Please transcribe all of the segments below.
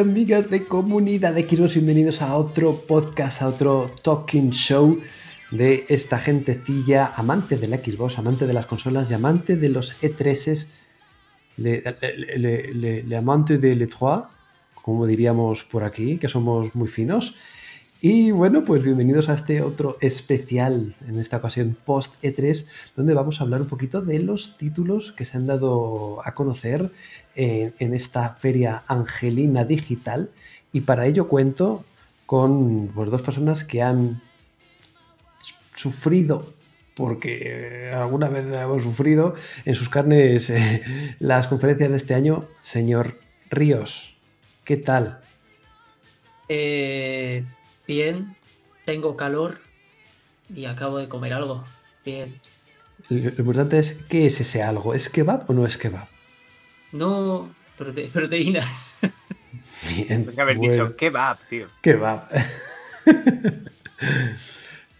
Amigas de comunidad de Xbox, bienvenidos a otro podcast, a otro talking show de esta gentecilla amante de la Xbox, amante de las consolas y amante de los E3s, le, le, le, le amante de l'E3, como diríamos por aquí, que somos muy finos. Y bueno, pues bienvenidos a este otro especial, en esta ocasión post E3, donde vamos a hablar un poquito de los títulos que se han dado a conocer en, en esta feria angelina digital. Y para ello cuento con pues, dos personas que han sufrido porque alguna vez hemos sufrido en sus carnes eh, las conferencias de este año. Señor Ríos, ¿qué tal? Eh, Bien, tengo calor y acabo de comer algo. Bien. Lo importante es, ¿qué es ese algo? ¿Es kebab o no es kebab? No, prote proteínas. Bien. Tengo que haber bueno. dicho kebab, tío. Kebab.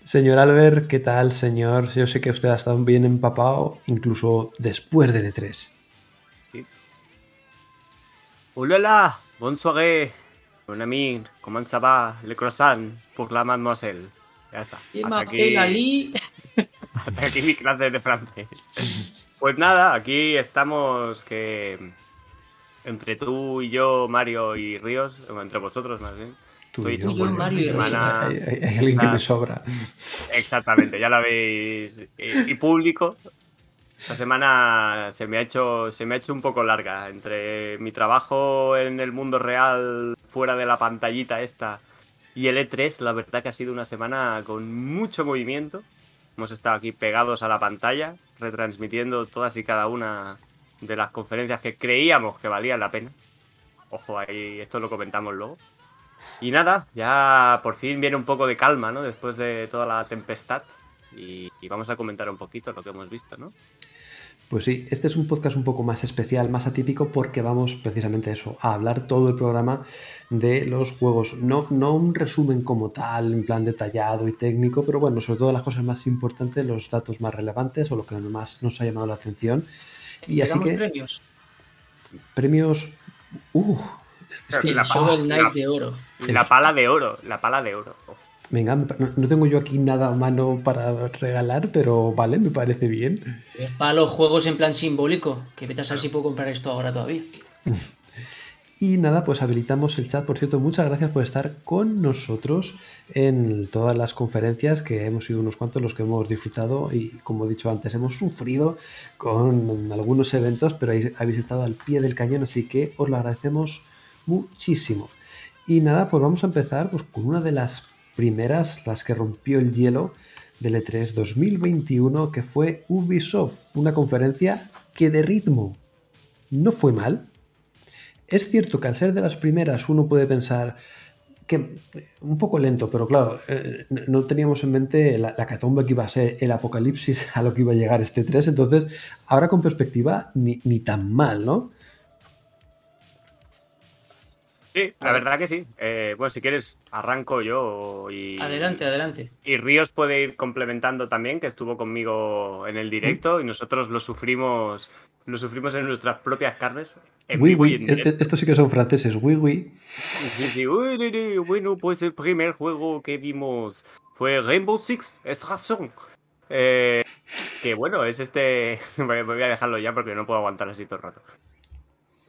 señor Albert, ¿qué tal, señor? Yo sé que usted ha estado bien empapado, incluso después del E3. Sí. ¡Hola! ¡Bonsoiré! Mon ami, comment ça va? Le croissant pour la mademoiselle. Ya está. Hasta aquí, hasta aquí mi clase de francés. Pues nada, aquí estamos que entre tú y yo, Mario y Ríos, entre vosotros más bien. Tú y yo, Mario semana... hay, hay, hay, alguien que me sobra. Exactamente, ya lo veis. Y, y público, esta semana se me, ha hecho, se me ha hecho un poco larga entre mi trabajo en el mundo real, fuera de la pantallita esta, y el E3. La verdad que ha sido una semana con mucho movimiento. Hemos estado aquí pegados a la pantalla, retransmitiendo todas y cada una de las conferencias que creíamos que valían la pena. Ojo, ahí esto lo comentamos luego. Y nada, ya por fin viene un poco de calma, ¿no? Después de toda la tempestad. Y, y vamos a comentar un poquito lo que hemos visto, ¿no? Pues sí, este es un podcast un poco más especial, más atípico, porque vamos precisamente a eso, a hablar todo el programa de los juegos. No, no un resumen como tal, en plan detallado y técnico, pero bueno, sobre todo las cosas más importantes, los datos más relevantes o lo que más nos ha llamado la atención. Y así que. premios? Premios. Uh, es que la, pala, la, de oro. La pala de oro, la pala de oro. Venga, no tengo yo aquí nada a mano para regalar, pero vale, me parece bien. Es para los juegos en plan simbólico, que vete a saber si puedo comprar esto ahora todavía. Y nada, pues habilitamos el chat. Por cierto, muchas gracias por estar con nosotros en todas las conferencias, que hemos sido unos cuantos los que hemos disfrutado y, como he dicho antes, hemos sufrido con algunos eventos, pero habéis estado al pie del cañón, así que os lo agradecemos muchísimo. Y nada, pues vamos a empezar pues, con una de las primeras, las que rompió el hielo del E3 2021, que fue Ubisoft, una conferencia que de ritmo no fue mal. Es cierto que al ser de las primeras uno puede pensar que un poco lento, pero claro, eh, no teníamos en mente la, la, catomba que iba a ser el apocalipsis a lo que iba a llegar este 3, entonces ahora con perspectiva ni, ni tan mal, ¿no? Sí, la verdad que sí. Eh, bueno, si quieres, arranco yo y. Adelante, adelante. Y Ríos puede ir complementando también, que estuvo conmigo en el directo y nosotros lo sufrimos. Lo sufrimos en nuestras propias carnes. Oui, oui. Estos sí que son franceses, oui, oui. Sí, sí. Bueno, pues el primer juego que vimos fue Rainbow Six Extraction. Eh, que bueno, es este. Voy a dejarlo ya porque no puedo aguantar así todo el rato.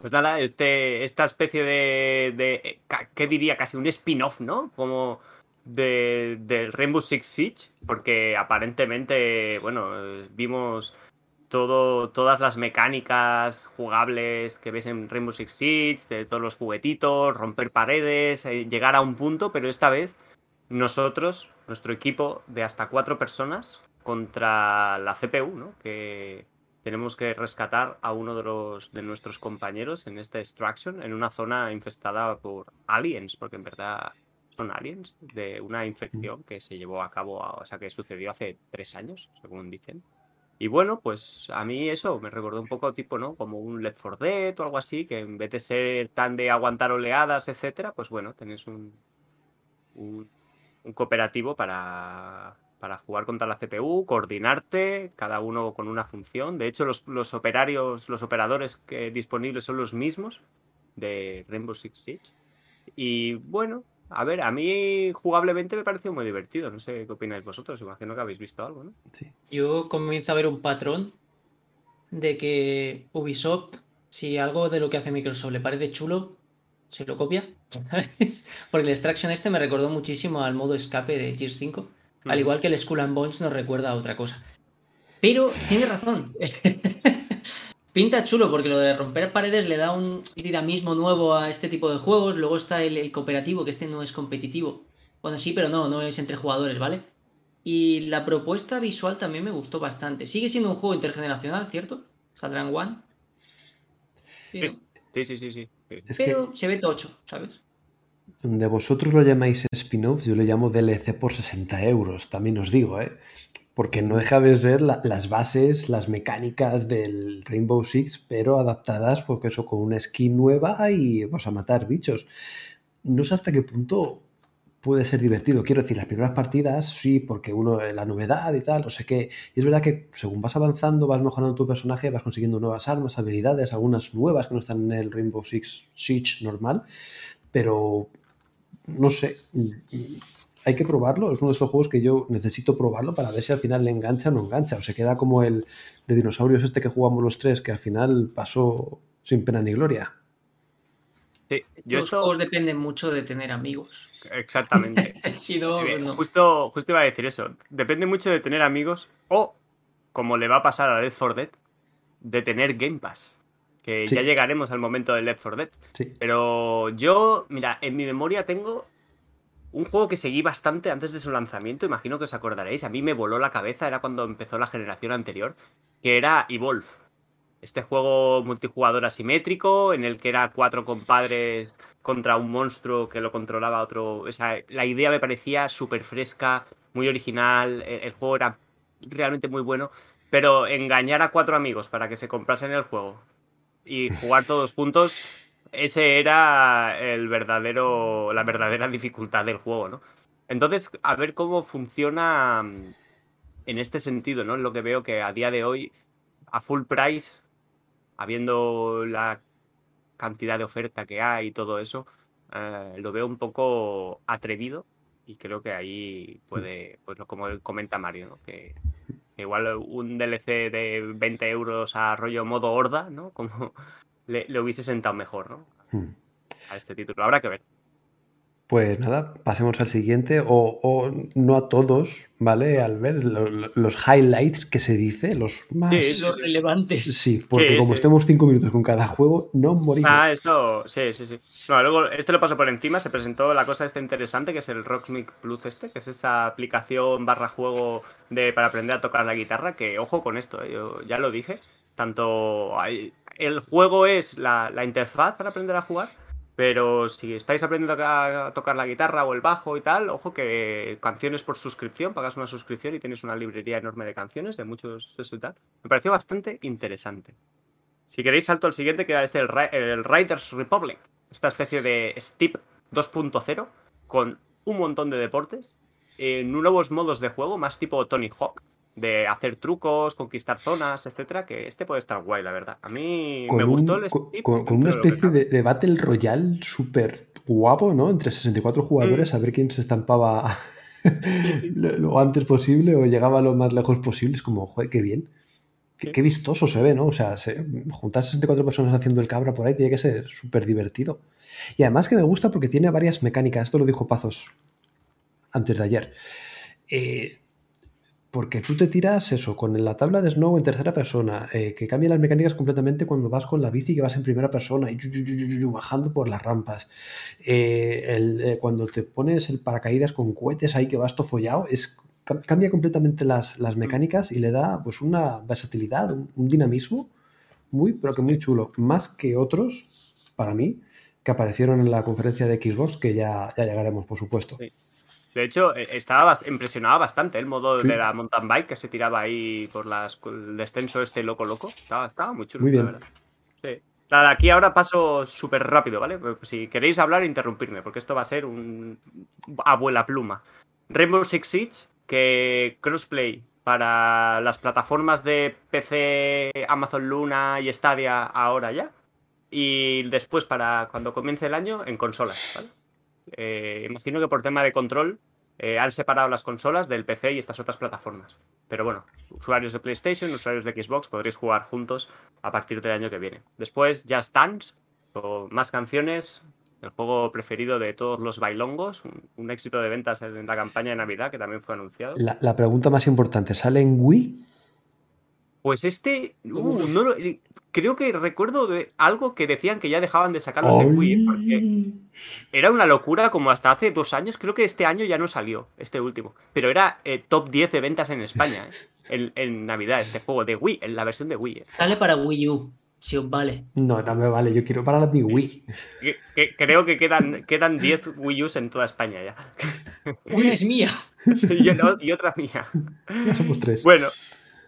Pues nada, este, esta especie de, de ¿qué diría? Casi un spin-off, ¿no? Como de, de, Rainbow Six Siege, porque aparentemente, bueno, vimos todo, todas las mecánicas jugables que ves en Rainbow Six Siege, de todos los juguetitos, romper paredes, eh, llegar a un punto, pero esta vez nosotros, nuestro equipo de hasta cuatro personas contra la CPU, ¿no? Que, tenemos que rescatar a uno de, los, de nuestros compañeros en esta extraction en una zona infestada por aliens, porque en verdad son aliens, de una infección que se llevó a cabo, o sea, que sucedió hace tres años, según dicen. Y bueno, pues a mí eso me recordó un poco tipo, ¿no? Como un Left 4 Dead o algo así, que en vez de ser tan de aguantar oleadas, etcétera, pues bueno, tenéis un, un, un cooperativo para, para jugar contra la CPU, coordinarte, cada uno con una función. De hecho, los, los operarios, los operadores que disponibles son los mismos de Rainbow Six Siege. Y bueno, a ver, a mí jugablemente me pareció muy divertido. No sé qué opináis vosotros. Imagino que habéis visto algo, ¿no? Sí. Yo comienzo a ver un patrón de que Ubisoft, si algo de lo que hace Microsoft le parece chulo, se lo copia. ¿sabes? Porque el Extraction este me recordó muchísimo al modo escape de Gears 5. Al igual que el Skull and Bones nos recuerda a otra cosa. Pero tiene razón. Pinta chulo porque lo de romper paredes le da un dinamismo nuevo a este tipo de juegos. Luego está el, el cooperativo, que este no es competitivo. Bueno, sí, pero no, no es entre jugadores, ¿vale? Y la propuesta visual también me gustó bastante. Sigue siendo un juego intergeneracional, ¿cierto? Saldrá en One. Pero, Sí, sí, sí, sí. que pero se ve tocho, ¿sabes? Donde vosotros lo llamáis spin-off, yo lo llamo DLC por 60 euros, también os digo, ¿eh? Porque no deja de ser la- las bases, las mecánicas del Rainbow Six, pero adaptadas, porque eso, con una skin nueva y pues a matar bichos. No sé hasta qué punto puede ser divertido. Quiero decir, las primeras partidas, sí, porque uno, eh, la novedad y tal, no sé qué. Y es verdad que según vas avanzando, vas mejorando tu personaje, vas consiguiendo nuevas armas, habilidades, algunas nuevas que no están en el Rainbow Six Siege normal. Pero no sé, hay que probarlo. Es uno de estos juegos que yo necesito probarlo para ver si al final le engancha o no engancha. O se queda como el de dinosaurios este que jugamos los tres, que al final pasó sin pena ni gloria. Sí, Yo Los esto. juegos dependen mucho de tener amigos. Exactamente. si no, Eh, no. Justo, justo iba a decir eso. Depende mucho de tener amigos o, como le va a pasar a Left 4 Dead, de tener Game Pass. Que Sí. ya llegaremos al momento del Left 4 Dead. Sí. Pero yo, mira, en mi memoria tengo un juego que seguí bastante antes de su lanzamiento. Imagino que os acordaréis. A mí me voló la cabeza, era cuando empezó la generación anterior, que era Evolve. Este juego multijugador asimétrico en el que era cuatro compadres contra un monstruo que lo controlaba otro. O sea, la idea me parecía súper fresca, muy original. El, el juego era realmente muy bueno. Pero engañar a cuatro amigos para que se comprasen el juego y jugar todos juntos, ese era el verdadero, la verdadera dificultad del juego, ¿no? Entonces, a ver cómo funciona mm, en este sentido, ¿no? Lo que veo que a día de hoy, a full price, habiendo la cantidad de oferta que hay y todo eso, eh, lo veo un poco atrevido y creo que ahí puede, pues como comenta Mario, ¿no? Que igual un DLC de 20 euros a rollo modo horda, ¿no? Como le, le hubiese sentado mejor, ¿no? Hmm. A este título. Habrá que ver. Pues nada, pasemos al siguiente, o, o no a todos, ¿vale? Al ver lo- lo- los highlights que se dice, los más... Sí, Sí, Los relevantes. porque Sí, como sí. estemos cinco minutos con cada juego, no morimos. Ah, esto, sí, sí, sí. No, luego, este lo paso por encima, se presentó la cosa esta interesante, que es el Rocksmith Plus este, que es esa aplicación barra juego de, para aprender a tocar la guitarra, que ojo con esto, eh, yo ya lo dije, tanto hay- el juego es la, la interfaz para aprender a jugar, pero si estáis aprendiendo a, tocar la guitarra o el bajo y tal, ojo que canciones por suscripción, pagas una suscripción y tienes una librería enorme de canciones de muchos tal. Me pareció bastante interesante. Si queréis, salto al siguiente, que era este, el, el Riders Republic. Esta especie de Steep 2.0 con un montón de deportes, en nuevos modos de juego, más tipo Tony Hawk, de hacer trucos, conquistar zonas, etcétera, que este puede estar guay, la verdad. A mí me un- gustó el con, con- con una especie de, de Battle Royale súper guapo, ¿no? Entre 64 jugadores, Mm. a ver quién se estampaba sí. lo, lo antes posible o llegaba lo más lejos posible. Es como, joder, qué bien. Qué, Sí. qué vistoso se ve, ¿no? O sea, se, juntar 64 personas haciendo el cabra por ahí tiene que ser súper divertido. Y además que me gusta porque tiene varias mecánicas. Esto lo dijo Pazos antes de ayer. Eh, porque tú te tiras eso, con la tabla de Snow en tercera persona, eh, que cambia las mecánicas completamente cuando vas con la bici que vas en primera persona y yu, yu, yu, yu, yu, bajando por las rampas. Eh, el, eh, cuando te pones el paracaídas con cohetes ahí que vas todo follado, es, cam- cambia completamente las, las mecánicas y le da pues una versatilidad, un, un dinamismo muy, pero que muy chulo. Más que otros, para mí, que aparecieron en la conferencia de Xbox, que ya, ya llegaremos, por supuesto. Sí. De hecho, eh, estaba impresionaba bastante el modo Sí. de la mountain bike que se tiraba ahí por las, el descenso este loco loco. Estaba, estaba muy chulo, Muy la bien. verdad. Sí. Nada, aquí ahora paso súper rápido, ¿vale? Pues Si queréis hablar, interrumpirme, porque esto va a ser un abuela pluma. Rainbow Six Siege, que crossplay para las plataformas de PC, Amazon Luna y Stadia ahora ya. y después para cuando comience el año en consolas. ¿vale? Eh, imagino que por tema de control eh, han separado las consolas del PC y estas otras plataformas. Pero bueno, usuarios de PlayStation, usuarios de Xbox, podréis jugar juntos a partir del año que viene. Después, Just Dance, o más canciones, el juego preferido de todos los bailongos, un, éxito de ventas en la campaña de Navidad que también fue anunciado. La, la pregunta más importante, ¿sale en Wii? Pues este, uh, no lo- creo que recuerdo de algo que decían que ya dejaban de sacarlos en Wii, era una locura como hasta hace dos años, creo que este año ya no salió, este último, pero era eh, top 10 de ventas en España, ¿eh? en, en Navidad, este juego de Wii, en la versión de Wii. ¿eh? Sale para Wii U, si os vale. No, no me vale, yo quiero para mi Wii. Que- que- creo que quedan, quedan 10 Wii U's en toda España ya. Una es mía. y, el- y otra mía. Ya somos tres. Bueno,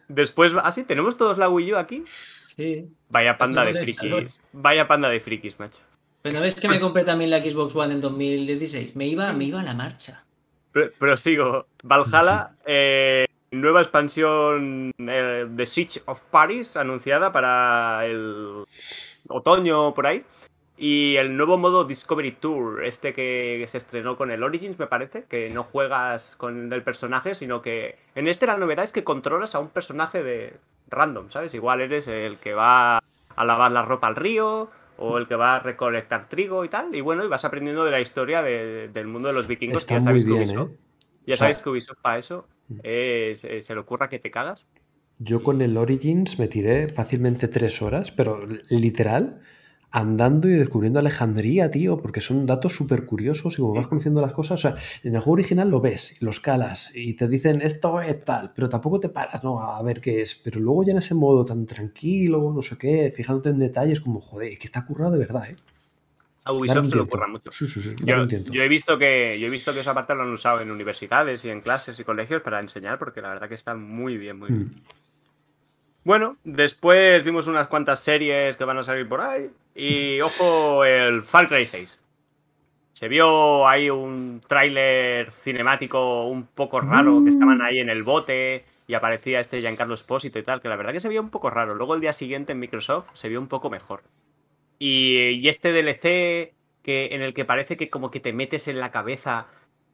después, ¿ah, sí? ¿Tenemos todos la Wii U aquí? Sí. Vaya panda de frikis, vaya panda de frikis, macho. Pero ¿no ves que me compré también la Xbox One en 2016? Me iba, me iba a la marcha. Pro- Prosigo. Valhalla, eh, nueva expansión eh, de Siege of Paris anunciada para el otoño por ahí. Y el nuevo modo Discovery Tour, este que se estrenó con el Origins, me parece, que no juegas con el personaje, sino que en este la novedad es que controlas a un personaje de random, ¿sabes? Igual eres el que va a lavar la ropa al río o el que va a recolectar trigo y tal. Y bueno, y vas aprendiendo de la historia de- del mundo de los vikingos, Está que ya sabes que Ubisoft, ¿eh? ya O sea- que Ubisoft para eso es- eh, se le ocurra que te cagas. Yo con el Origins me tiré fácilmente tres horas, pero literal, andando y descubriendo Alejandría, tío, porque son datos súper curiosos y como vas conociendo las cosas, o sea, en el juego original lo ves, los calas y te dicen esto es tal, pero tampoco te paras, ¿no? A ver qué es, pero luego ya en ese modo tan tranquilo, no sé qué, fijándote en detalles, como, joder, es que está currado de verdad, ¿eh? A Ubisoft se le tiento. ocurra mucho. Sí, sí, sí, Yo, yo he visto que yo he visto que esa parte lo han usado en universidades y en clases y colegios para enseñar, porque la verdad que está muy bien, muy bien. Bueno, después vimos unas cuantas series que van a salir por ahí. Y ojo, el Far Cry 6. Se vio ahí un tráiler cinemático un poco raro, que estaban ahí en el bote y aparecía este Giancarlo Espósito y tal, que la verdad que se veía un poco raro. Luego el día siguiente en Microsoft se vio un poco mejor. Y, y este DLC que, en el que parece que como que te metes en la cabeza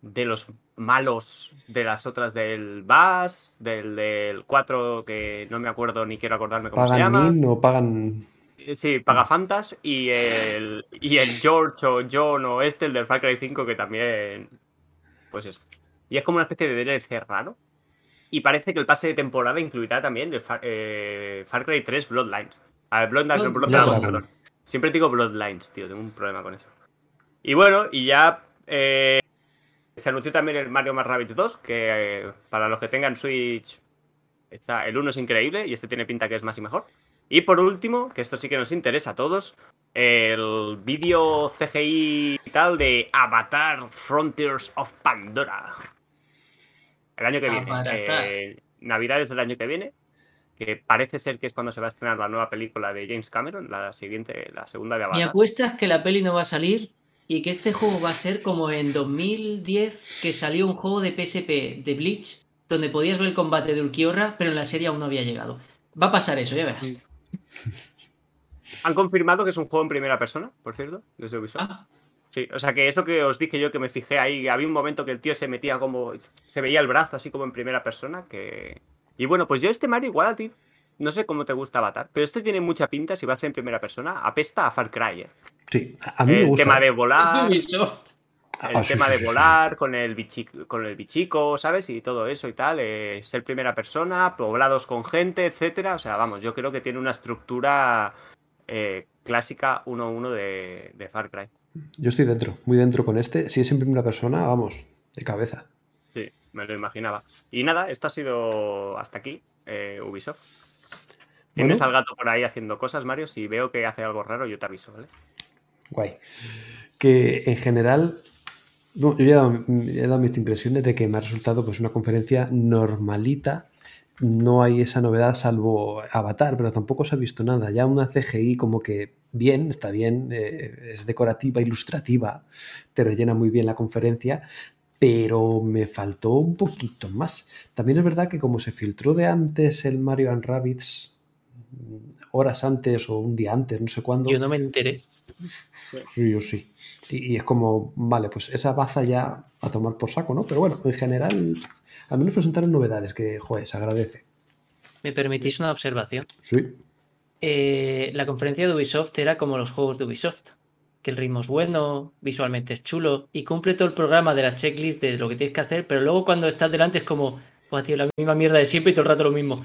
de los malos de las otras del Bass, del, del 4, que no me acuerdo ni quiero acordarme cómo se ¿Pagan llama. min o pagan...? Eh, Sí, Pagafantas y el, y el George o John o este, el del Far Cry 5, que también. Pues eso. Y es como una especie de DLC raro. Y parece que el pase de temporada incluirá también el Far, eh, Far Cry 3 Bloodlines. A ver, Blood, Blood- Blood- Blooddragon. perdón. Siempre digo Bloodlines, tío, tengo un problema con eso. Y bueno, y ya eh, se anunció también el Mario más Rabbids 2, que eh, para los que tengan Switch, está, el 1 es increíble y este tiene pinta que es más y mejor. Y por último, que esto sí que nos interesa a todos, el vídeo CGI y tal de Avatar Frontiers of Pandora. El año que viene. Eh, Navidades del año que viene. Que parece ser que es cuando se va a estrenar la nueva película de James Cameron, la siguiente, la segunda de Mi Avatar. apuesta es que la peli no va a salir y que este juego va a ser como en 2010 que salió un juego de PSP de Bleach donde podías ver el combate de Ulquiorra, pero en la serie aún no había llegado. Va a pasar eso, ya verás. Han confirmado que es un juego en primera persona, por cierto, desde Ubisoft. Ah, Sí, o sea que es lo que os dije yo que me fijé ahí. Había un momento que el tío se metía como. Se veía el brazo así como en primera persona. que Y bueno, pues yo este Mario igual a ti. No sé cómo te gusta Avatar, pero este tiene mucha pinta si va a ser en primera persona. Apesta a Far Cry. ¿eh? Sí, a mí me El gusta. tema de volar. El Ah, sí, tema sí, de sí, sí. volar con el, bichico, con el bichico, ¿sabes? Y todo eso y tal. eh, ser primera persona, poblados con gente, etcétera. O sea, vamos, yo creo que tiene una estructura eh, clásica 1-1 de, de Far Cry. Yo estoy dentro, muy dentro con este. Si es en primera persona, vamos, de cabeza. Sí, me lo imaginaba. Y nada, esto ha sido hasta aquí, eh, Ubisoft. Tienes Bueno. al gato por ahí haciendo cosas, Mario. Si veo que hace algo raro, yo te aviso, ¿vale? Guay. Que en general, no, yo ya he dado, he dado mis impresiones de que me ha resultado pues una conferencia normalita. No hay esa novedad salvo Avatar, pero tampoco se ha visto nada. Ya una CGI como que bien, está bien, eh, es decorativa, ilustrativa, te rellena muy bien la conferencia, pero me faltó un poquito más. También es verdad que como se filtró de antes el Mario and Rabbids horas antes o un día antes, no sé cuándo. Yo no me enteré. Sí, yo sí. Y, y es como, vale, pues esa baza ya a tomar por saco, ¿no? Pero bueno, en general, al menos presentaron novedades que, joder, se agradece. ¿Me permitís una observación? Sí. Eh, la conferencia de Ubisoft era como los juegos de Ubisoft. Que el ritmo es bueno, visualmente es chulo y cumple todo el programa de la checklist de lo que tienes que hacer, pero luego cuando estás delante es como, pues tío, la misma mierda de siempre y todo el rato lo mismo.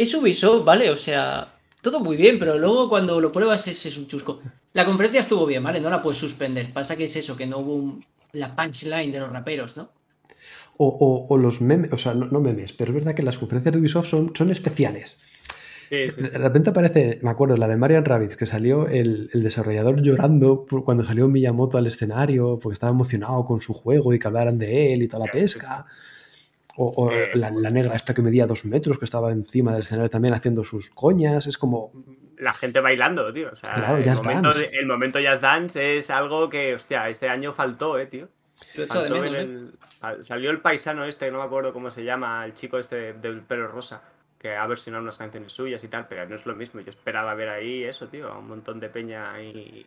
Es Ubisoft, ¿vale? O sea, todo muy bien, pero luego cuando lo pruebas es, es un chusco. La conferencia estuvo bien, ¿vale? No la puedes suspender. Pasa que es eso, que no hubo un- la punchline de los raperos, ¿no? O, o- o los memes, o sea, no, no memes, pero es verdad que las conferencias de Ubisoft son, son especiales. Sí, sí, sí. De repente aparece, me acuerdo, la de Marian Rabbit, que salió el, el desarrollador llorando por- cuando salió Miyamoto al escenario, porque estaba emocionado con su juego y que hablaran de él y toda la Sí, sí, pesca. O, o Eh, la, la negra esta que medía dos metros, que estaba encima del escenario también haciendo sus coñas. Es como, La gente bailando, tío. O sea, Claro, el, momento el momento Just Dance es algo que, hostia, este año faltó, eh, tío. Lo he echado de menos, en ¿eh? Salió el paisano este, no me acuerdo cómo se llama, el chico este del pelo rosa, que ha versionado unas canciones suyas y tal, pero no es lo mismo. Yo esperaba ver ahí eso, tío, un montón de peña ahí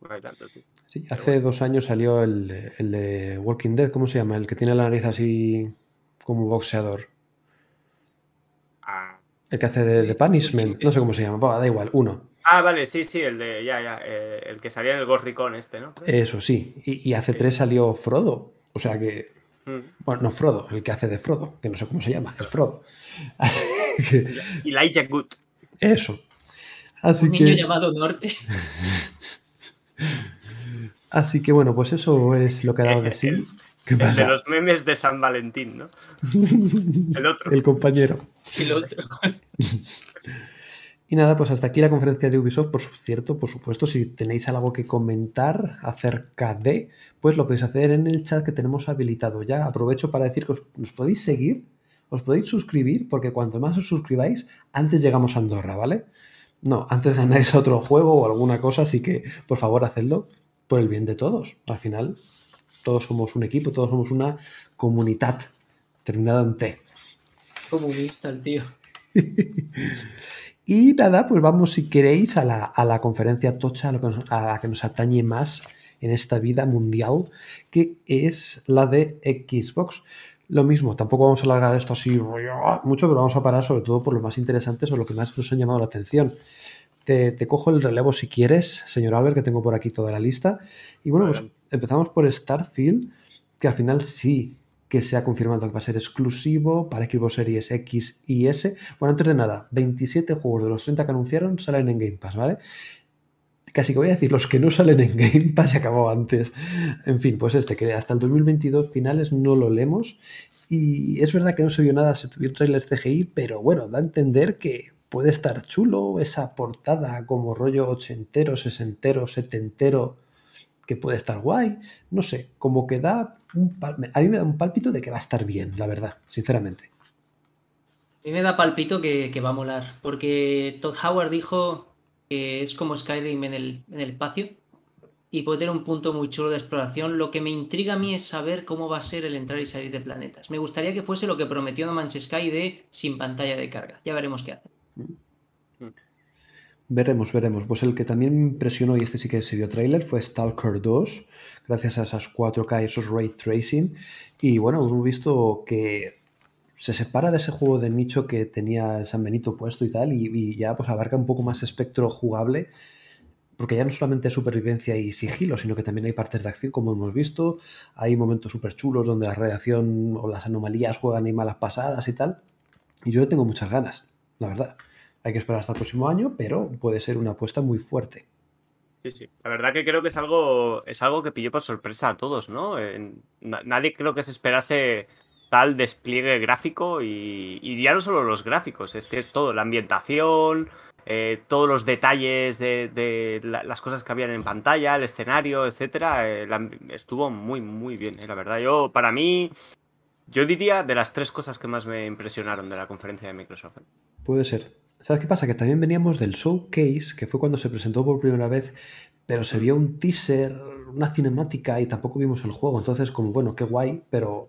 bailando, tío. sí, hace dos años salió el, el de Walking Dead, ¿cómo se llama? El que tiene la nariz así como boxeador. Ah, El que hace de, de Punishment, no sé cómo se llama, da igual, uno. Ah, vale, sí, sí, el de, ya, ya, eh, el que salía en el Ghost Recon este, ¿no? Eso sí, y, y hace tres salió Frodo, o sea que Mm. Bueno, no Frodo, el que hace de Frodo, que no sé cómo se llama, es Frodo. Así que, Elijah Good. eso. Así Un niño que, llamado Norte. así que bueno, pues eso es lo que ha dado de sí. ¿Qué El de los memes de San Valentín, ¿no? El otro. El compañero. Y lo otro. Y nada, pues hasta aquí la conferencia de Ubisoft. Por cierto, por supuesto, si tenéis algo que comentar acerca de, pues lo podéis hacer en el chat que tenemos habilitado. Ya aprovecho para decir que os, nos podéis seguir, os podéis suscribir, porque cuanto más os suscribáis, antes llegamos a Andorra, ¿vale? No, antes ganáis otro juego o alguna cosa, así que por favor hacedlo por el bien de todos. Al final, todos somos un equipo, todos somos una comunidad terminada en T. Comunista el tío. Y nada, pues vamos, si queréis, a la, a la conferencia tocha, a, lo que nos- a la que nos atañe más en esta vida mundial, que es la de Xbox. Lo mismo, tampoco vamos a alargar esto así mucho, pero vamos a parar sobre todo por lo más interesantes o lo que más nos han llamado la atención. Te, te cojo el relevo si quieres, señor Albert, que tengo por aquí toda la lista. Y bueno, pues Adelante. Empezamos por Starfield, que al final sí que se ha confirmado que va a ser exclusivo para Xbox Series X y S. Bueno, antes de nada, 27 juegos de los 30 que anunciaron salen en Game Pass, ¿vale? Casi que voy a decir los que no salen en Game Pass y acabó antes. En fin, pues este, que hasta el 2022 finales no lo leemos. Y es verdad que no se vio nada, se tuvieron trailers CGI, pero bueno, da a entender que puede estar chulo esa portada como rollo ochentero, sesentero, setentero, que puede estar guay. No sé, como que da un A mí me da un pálpito de que va a estar bien, la verdad, sinceramente. A mí me da palpito que, que va a molar, porque Todd Howard dijo que es como Skyrim en el, en el espacio y puede tener un punto muy chulo de exploración. Lo que me intriga a mí es saber cómo va a ser el entrar y salir de planetas. Me gustaría que fuese lo que prometió No Man's Sky de sin pantalla de carga. Ya veremos qué hace. Veremos, veremos. Pues el que también me impresionó, y este sí que se vio tráiler, fue Stalker 2, gracias a esas 4K y esos ray tracing. Y bueno, hemos visto que se separa de ese juego de nicho que tenía San Benito puesto y tal, y, y ya pues abarca un poco más espectro jugable, porque ya no solamente es supervivencia y sigilo, sino que también hay partes de acción, como hemos visto. Hay momentos súper chulos donde la radiación o las anomalías juegan ahí malas pasadas y tal. Y yo le tengo muchas ganas, la verdad. Hay que esperar hasta el próximo año, pero puede ser una apuesta muy fuerte. Sí, sí. La verdad que creo que es algo, es algo que pilló por sorpresa a todos, ¿no? Na- nadie creo que se esperase tal despliegue gráfico y, y ya no solo los gráficos, es que es todo, la ambientación, eh, todos los detalles de, de la- las cosas que habían en pantalla, el escenario, etcétera, eh, la estuvo muy, muy bien, eh, la verdad. Yo, para mí, yo diría de las tres cosas que más me impresionaron de la conferencia de Microsoft. Puede ser. ¿Sabes qué pasa? Que también veníamos del showcase, que fue cuando se presentó por primera vez, pero se vio un teaser, una cinemática y tampoco vimos el juego. Entonces, como bueno, qué guay, pero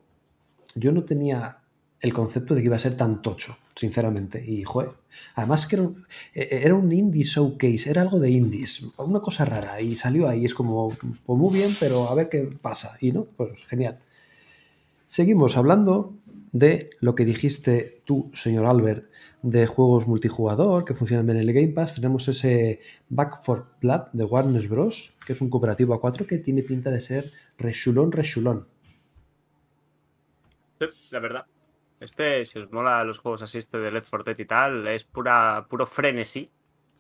yo no tenía el concepto de que iba a ser tan tocho, sinceramente. Y, joder, además que era un, e, e, era un indie showcase, era algo de indies, una cosa rara, y salió ahí, es como, pues muy bien, pero a ver qué pasa. Y no, pues genial. Seguimos hablando de lo que dijiste tú, señor Albert, de juegos multijugador que funcionan bien en el Game Pass. Tenemos ese Back for Blood de Warner Bros., que es un cooperativo a 4 que tiene pinta de ser rechulón, rechulón. Sí, la verdad. Este, si os mola los juegos así, este de Left 4 Dead y tal, es pura, puro frenesí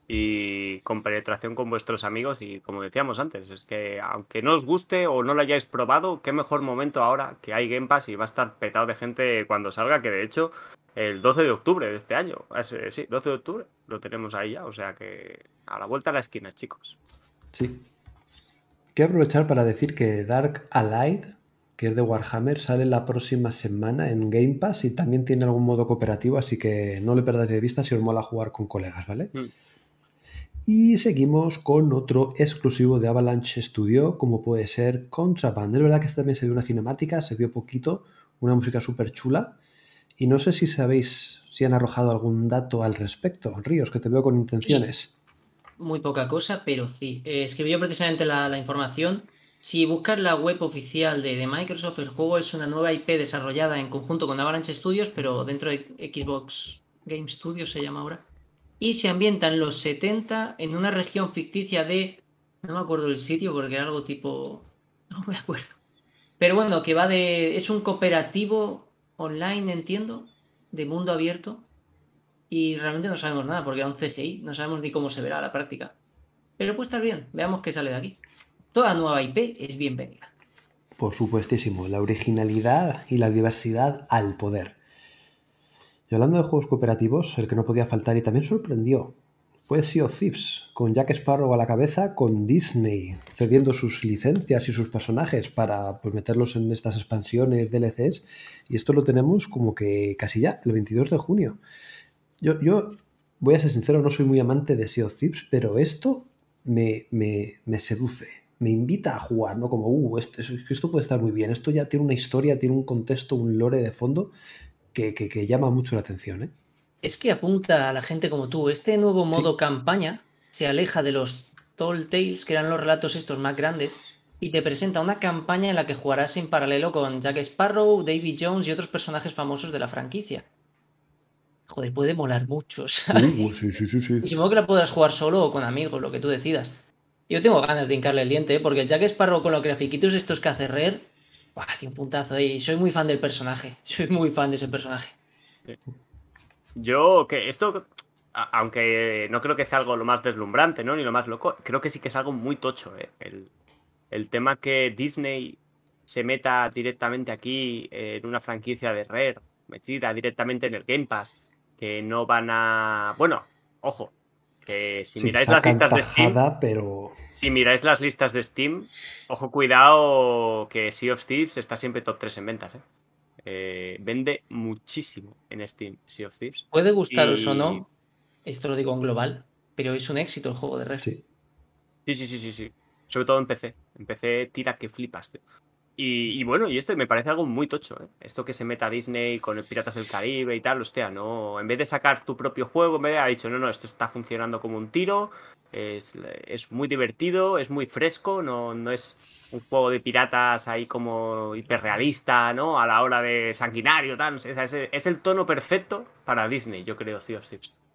y con penetración con vuestros amigos y como decíamos antes, es que aunque no os guste o no lo hayáis probado, qué mejor momento ahora que hay Game Pass y va a estar petado de gente cuando salga, que de hecho el 12 de octubre de este año, eh, sí, 12 de octubre, lo tenemos ahí ya, o sea que a la vuelta a la esquina, chicos. Sí. Quiero aprovechar para decir que Dark Allied que es de Warhammer, sale la próxima semana en Game Pass y también tiene algún modo cooperativo, así que no le perdáis de vista si os mola jugar con colegas, ¿vale? Mm. Y seguimos con otro exclusivo de Avalanche Studio, como puede ser Contraband. Es verdad que esta también se vio una cinemática, se vio poquito, una música súper chula. Y no sé si sabéis si han arrojado algún dato al respecto. Ríos, que te veo con intenciones. Muy poca cosa, pero sí. Eh, escribió precisamente la, la información si buscas la web oficial de, Microsoft, el juego es una nueva IP desarrollada en conjunto con Avalanche Studios, pero dentro de Xbox Game Studios se llama ahora. Y se ambienta en los 70 en una región ficticia de. No me acuerdo el sitio porque era algo tipo. No me acuerdo. Pero bueno, que va de. Es un cooperativo online, entiendo, de mundo abierto. Y realmente no sabemos nada porque era un CGI, no sabemos ni cómo se verá la práctica. Pero puede estar bien, veamos qué sale de aquí toda nueva IP es bienvenida. Por supuestísimo, la originalidad y la diversidad al poder. Y hablando de juegos cooperativos, el que no podía faltar y también sorprendió fue Sea of Thieves, con Jack Sparrow a la cabeza, con Disney cediendo sus licencias y sus personajes para pues, meterlos en estas expansiones DLCs. Y esto lo tenemos como que casi ya, el 22 de junio. Yo, yo voy a ser sincero, no soy muy amante de Sea of Thieves, pero esto me, me, me seduce me invita a jugar, ¿no? Como, uh, esto, esto puede estar muy bien. Esto ya tiene una historia, tiene un contexto, un lore de fondo que, llama mucho la atención, ¿eh? Es que apunta a la gente como tú. Este nuevo modo campaña se aleja de los Tall Tales, que eran los relatos estos más grandes, y te presenta una campaña en la que jugarás en paralelo con Jack Sparrow, David Jones y otros personajes famosos de la franquicia. Joder, puede molar mucho, ¿sabes? Uh, sí, sí, sí, sí. Y supongo que la podrás jugar solo o con amigos, lo que tú decidas. Yo tengo ganas de hincarle el diente, ¿eh? porque el Jack Sparrow con los grafiquitos estos que hace Rare, tiene un puntazo y soy muy fan del personaje. Soy muy fan de ese personaje. Yo, que esto, aunque no creo que sea algo lo más deslumbrante, ¿no? Ni lo más loco, creo que sí que es algo muy tocho, ¿eh? El, tema que Disney se meta directamente aquí en una franquicia de Rare, metida directamente en el Game Pass, que no van a. Bueno, ojo, si miráis las listas de Steam. Pero... Si miráis las listas de Steam, ojo, cuidado que Sea of Thieves está siempre top 3 en ventas. ¿eh? Eh, vende muchísimo en Steam, Sea of Thieves. Puede gustaros o no, esto lo digo en global, pero es un éxito el juego de Red. Sí. Sí, sí, sí, sí, Sobre todo en PC. En PC tira que flipas. Y, bueno, y esto me parece algo muy tocho, ¿eh? Esto que se meta Disney con el Piratas del Caribe y tal, hostia, no. En vez de sacar tu propio juego, me ha dicho, no, no, esto está funcionando como un tiro, es, muy divertido, es muy fresco, no, no es un juego de piratas ahí como hiperrealista, ¿no? A la hora de sanguinario, tal. es, es, el tono perfecto para Disney, yo creo, sí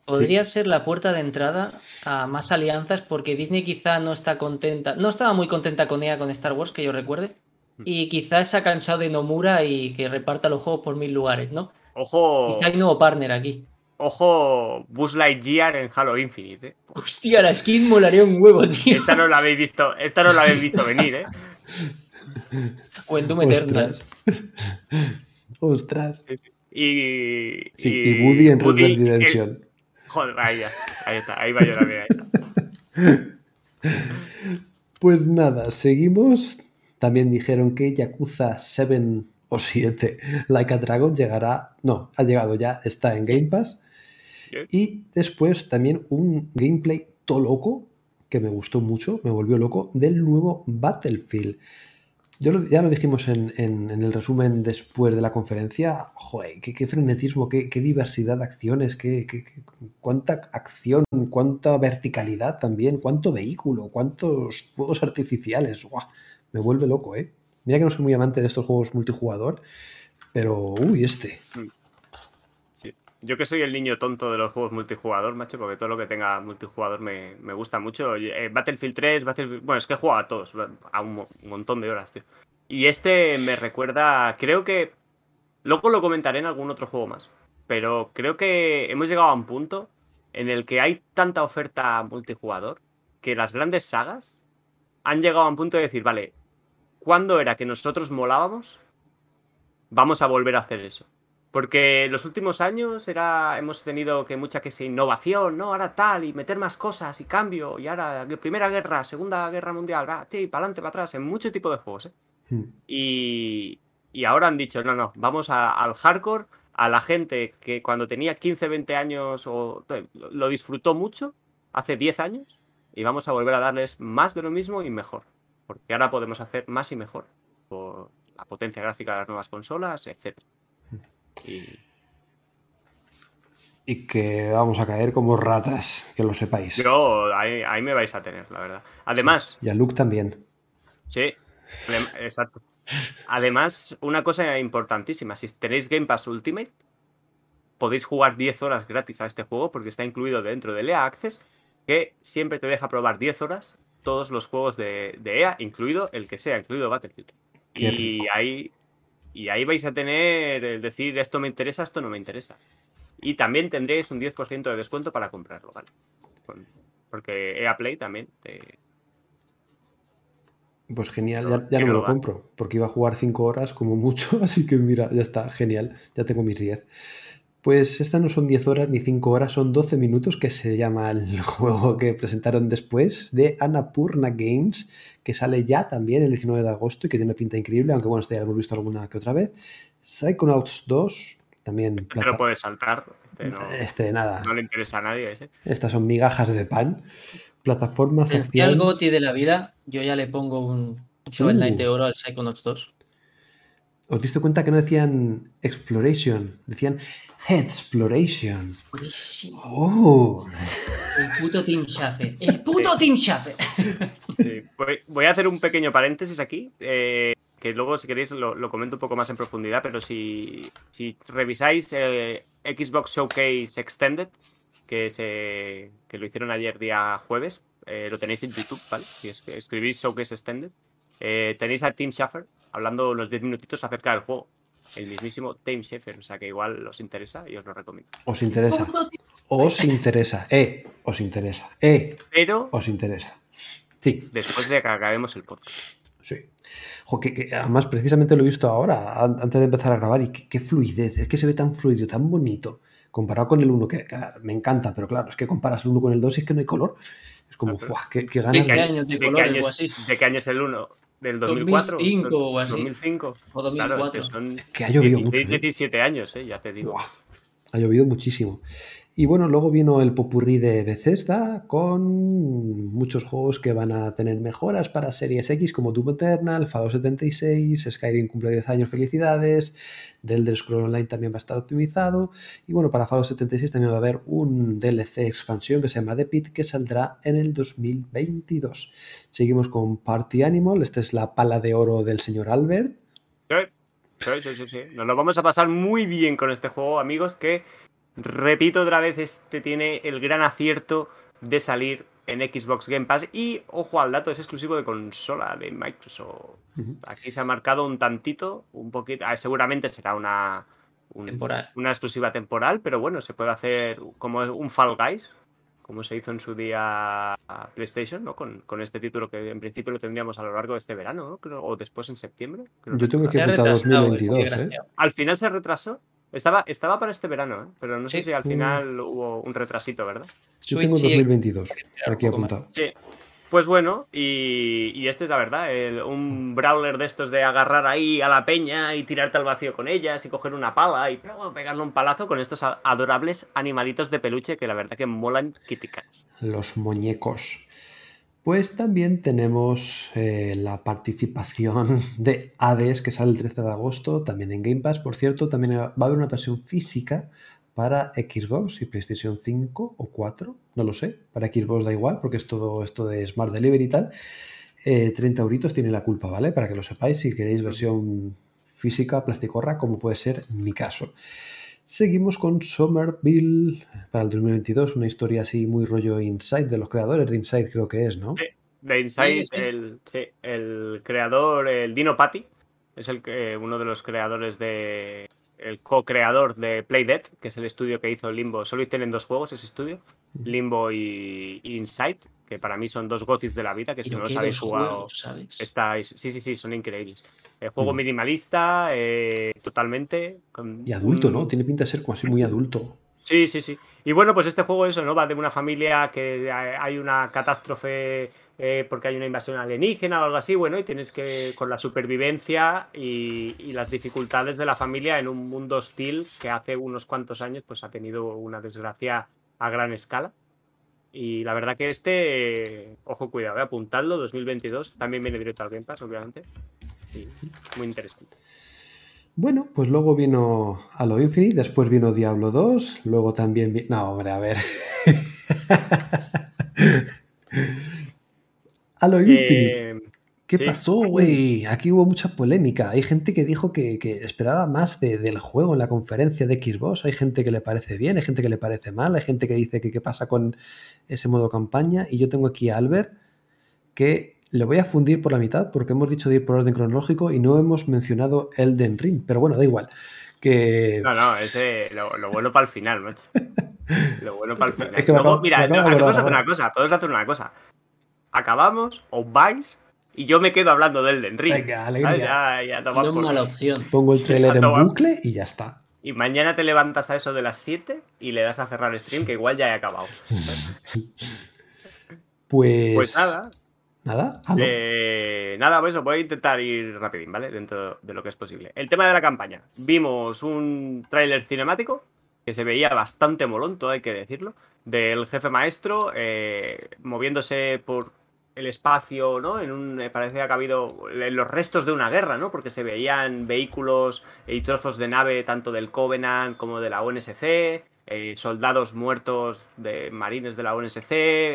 Podría ser la puerta de entrada a más alianzas porque Disney quizá no está contenta, no estaba muy contenta con ella con Star Wars, que yo recuerde y quizás se ha cansado de Nomura y que reparta los juegos por mil lugares, ¿no? Ojo. Quizá hay nuevo partner aquí. Ojo, Buzz Lightyear en Halo Infinite. ¿eh? Hostia, la skin molaría un huevo, tío. Esta no la habéis visto, esta no la habéis visto venir, ¿eh? O en Doom Eternal. Ostras. Y, sí, y, Woody en Red Dead Redemption. Joder, ahí ya. Ahí está, ahí va yo también. Ahí Pues nada, seguimos también dijeron que Yakuza 7 o 7 Like a Dragon llegará, no, ha llegado ya, está en Game Pass. Y después también un gameplay todo loco, que me gustó mucho, me volvió loco, del nuevo Battlefield. Yo lo- ya lo dijimos en, en- en el resumen después de la conferencia. Joder, qué, qué frenetismo, qué, qué diversidad de acciones, qué, cuánta acción, cuánta verticalidad también, cuánto vehículo, cuántos juegos artificiales. Guau, me vuelve loco, ¿eh? Mira que no soy muy amante de estos juegos multijugador, pero uy, este. Yo que soy el niño tonto de los juegos multijugador, macho, porque todo lo que tenga multijugador me, me gusta mucho. Eh, Battlefield 3, Battlefield... Bueno, es que he jugado a todos, a un, un montón de horas, tío. Y este me recuerda, creo que... Luego lo comentaré en algún otro juego más. Pero creo que hemos llegado a un punto en el que hay tanta oferta multijugador que las grandes sagas han llegado a un punto de decir, vale, ¿cuándo era que nosotros molábamos? Vamos a volver a hacer eso. Porque en los últimos años era, hemos tenido que mucha que se innovación, ¿no? Ahora tal, y meter más cosas y cambio, y ahora Primera Guerra, Segunda Guerra Mundial, va, sí, para adelante, para atrás, en mucho tipo de juegos, ¿eh? Hmm. Y, y ahora han dicho, no, no, vamos a- al hardcore, a la gente que cuando tenía 15, 20 años o lo disfrutó mucho, hace 10 años, y vamos a volver a darles más de lo mismo y mejor. Porque ahora podemos hacer más y mejor. Por la potencia gráfica de las nuevas consolas, etc. Y Y que vamos a caer como ratas, que lo sepáis. yo, ahí, ahí me vais a tener, la verdad. Además, Y a Luke también. Sí, exacto. Además, una cosa importantísima, si tenéis Game Pass Ultimate, podéis jugar 10 horas gratis a este juego porque está incluido dentro del EA Access, que siempre te deja probar 10 horas todos los juegos de, de EA, incluido el que sea, incluido Battlefield. Y ahí, y ahí vais a tener el decir esto me interesa, esto no me interesa. Y también tendréis un 10% de descuento para comprarlo, ¿vale? Porque EA Play también te, Pues genial, ya, ya no me lo compro, porque iba a jugar 5 horas como mucho, así que mira, ya está, genial, ya tengo mis 10. Pues estas no son 10 horas ni 5 horas, son 12 minutos, que se llama el juego que presentaron después de Annapurna Games, que sale ya también el 19 de agosto y que tiene una pinta increíble, aunque bueno, este ya lo hemos visto alguna que otra vez. Psychonauts 2, también... Este te plata- lo puedes saltar. Este no, Este, nada, no le interesa a nadie ese. estas son migajas de pan. Plataformas, Potencial acción... Goti de la vida, yo ya le pongo un Shovel Uh. Knight de oro al Psychonauts 2. ¿Os diste cuenta que no decían Exploration? Decían Exploration. Buenísimo. ¡Oh! El puto Team Schafer. ¡El puto Team Schafer! Sí, voy, a hacer un pequeño paréntesis aquí, eh, que luego si queréis lo, lo comento un poco más en profundidad, pero si, si revisáis eh, Xbox Showcase Extended, que, se, que lo hicieron ayer día jueves, eh, lo tenéis en YouTube, ¿vale? Si es escribís Showcase Extended, eh, tenéis a Tim Schafer hablando unos 10 minutitos acerca del juego. El mismísimo Tim Schafer, o sea que igual os interesa y os lo recomiendo. Os interesa. Os interesa. Eh, os interesa. Eh, Pero os interesa. Sí, después de que acabemos el podcast. sí. Jo, que, que además, precisamente lo he visto ahora, an- antes de empezar a grabar, y qué, qué fluidez, es que se ve tan fluido, tan bonito, comparado con el 1, que, que me encanta, pero claro, es que comparas el 1 con el 2 y es que no hay color. Es como. ¡guau! ¡Qué, qué ¿De ganas qué de... año de ¿De qué? ¿De qué año es el 1? ¿Del 2004? 2005 o así. 2005. O Claro, es 2004. que son Que ha llovido 16, mucho. ¿eh? 17 años, eh, ya te digo. Buah. Ha llovido muchísimo. Y bueno, luego vino el popurrí de Bethesda con muchos juegos que van a tener mejoras para Series X como Doom Eternal, Fallout 76, Skyrim cumple 10 años, felicidades, The Elder Scrolls Online también va a estar optimizado y bueno, para Fallout 76 también va a haber un DLC expansión que se llama The Pit que saldrá en el 2022. Seguimos con Party Animal, esta es la pala de oro del señor Albert. Sí, sí, sí, sí. Nos lo vamos a pasar muy bien con este juego, amigos, que repito otra vez, este tiene el gran acierto de salir en Xbox Game Pass y, ojo al dato, es exclusivo de consola de Microsoft. Aquí se ha marcado un tantito, un poquito, ah, seguramente será una, un- Temporal. una exclusiva temporal, pero bueno, se puede hacer como un Fall Guys, como se hizo en su día a PlayStation, ¿no? Con, con este título que en principio lo tendríamos a lo largo de este verano, ¿no? Creo- o después en septiembre. creo Yo tengo que apuntar retrasado, 2022, qué ¿eh? Al final se retrasó. Estaba, estaba para este verano, ¿eh? pero no sé si al Mm. final hubo un retrasito, ¿verdad? Yo tengo Switch y- 2022 esperar aquí apuntado. Sí. Pues bueno, y, y este es la verdad, el- un brawler de estos de agarrar ahí a la peña y tirarte al vacío con ellas y coger una pala y luego pegarle un palazo con estos adorables animalitos de peluche que la verdad que molan criticas. Los muñecos. Pues también tenemos eh, la participación de Hades que sale el 13 de agosto, también en Game Pass. Por cierto, también va a haber una versión física para Xbox y PlayStation 5 o 4, no lo sé. Para Xbox da igual porque es todo esto de Smart Delivery y tal. 30 eh, euritos tiene la culpa, ¿vale? Para que lo sepáis si queréis versión física, plasticorra, como puede ser mi caso. Seguimos con Somerville para el 2022, una historia así muy rollo Inside de los creadores de Inside, creo que es, ¿no? de Inside, El, el, creador, el Dino Patti, es el que, uno de los creadores de. El co-creador de Playdead, que es el estudio que hizo Limbo. Solo tienen dos juegos ese estudio, Limbo y, Inside, que para mí son dos gotis de la vida, que si no los habéis jugado, estáis. Sí, sí, sí, son increíbles. El juego minimalista, eh, totalmente. y adulto, ¿no? Tiene pinta de ser como así muy adulto. Sí, sí, sí. Y bueno, pues este juego eso, ¿no? Va de una familia que hay una catástrofe eh, porque hay una invasión alienígena o algo así, bueno, y tienes que, con la supervivencia y, las dificultades de la familia en un mundo hostil que hace unos cuantos años pues ha tenido una desgracia a gran escala. Y la verdad que este, ojo, cuidado, eh, apuntadlo, 2022, también viene directo al Game Pass, obviamente muy interesante. Bueno, pues luego vino Halo Infinite, después vino Diablo 2, luego también vino... No, hombre, a ver. Halo Infinite. Eh, ¿Qué pasó, güey? Aquí hubo mucha polémica. Hay gente que dijo que, esperaba más del juego en la conferencia de Xbox. Hay gente que le parece bien, hay gente que le parece mal, hay gente que dice que qué pasa con ese modo campaña. Y yo tengo aquí a Albert que le voy a fundir por la mitad porque hemos dicho de ir por orden cronológico y no hemos mencionado Elden Ring. Pero bueno, da igual. Que... No, no, ese lo, bueno para el final, macho. Lo bueno para el final. Es que Luego, mira, podemos hacer una cosa, podemos hacer una cosa. Acabamos, os vais y yo me quedo hablando del Elden Ring. Venga, alegría. Ya, ya, no mala opción. Pongo el trailer en bucle y ya está. Y mañana te levantas a eso de las 7 y le das a cerrar el stream, que igual ya he acabado. pues... Pues nada, Nada. Eh, nada, pues eso, voy a intentar ir rapidín, ¿vale? Dentro de lo que es posible. El tema de la campaña. Vimos un tráiler cinemático que se veía bastante molón, todo hay que decirlo, del jefe maestro eh, moviéndose por el espacio, ¿no? En un, parecía que ha habido en los restos de una guerra, ¿no? Porque se veían vehículos y trozos de nave tanto del Covenant como de la ONSC, eh, soldados muertos de marines de la ONSC,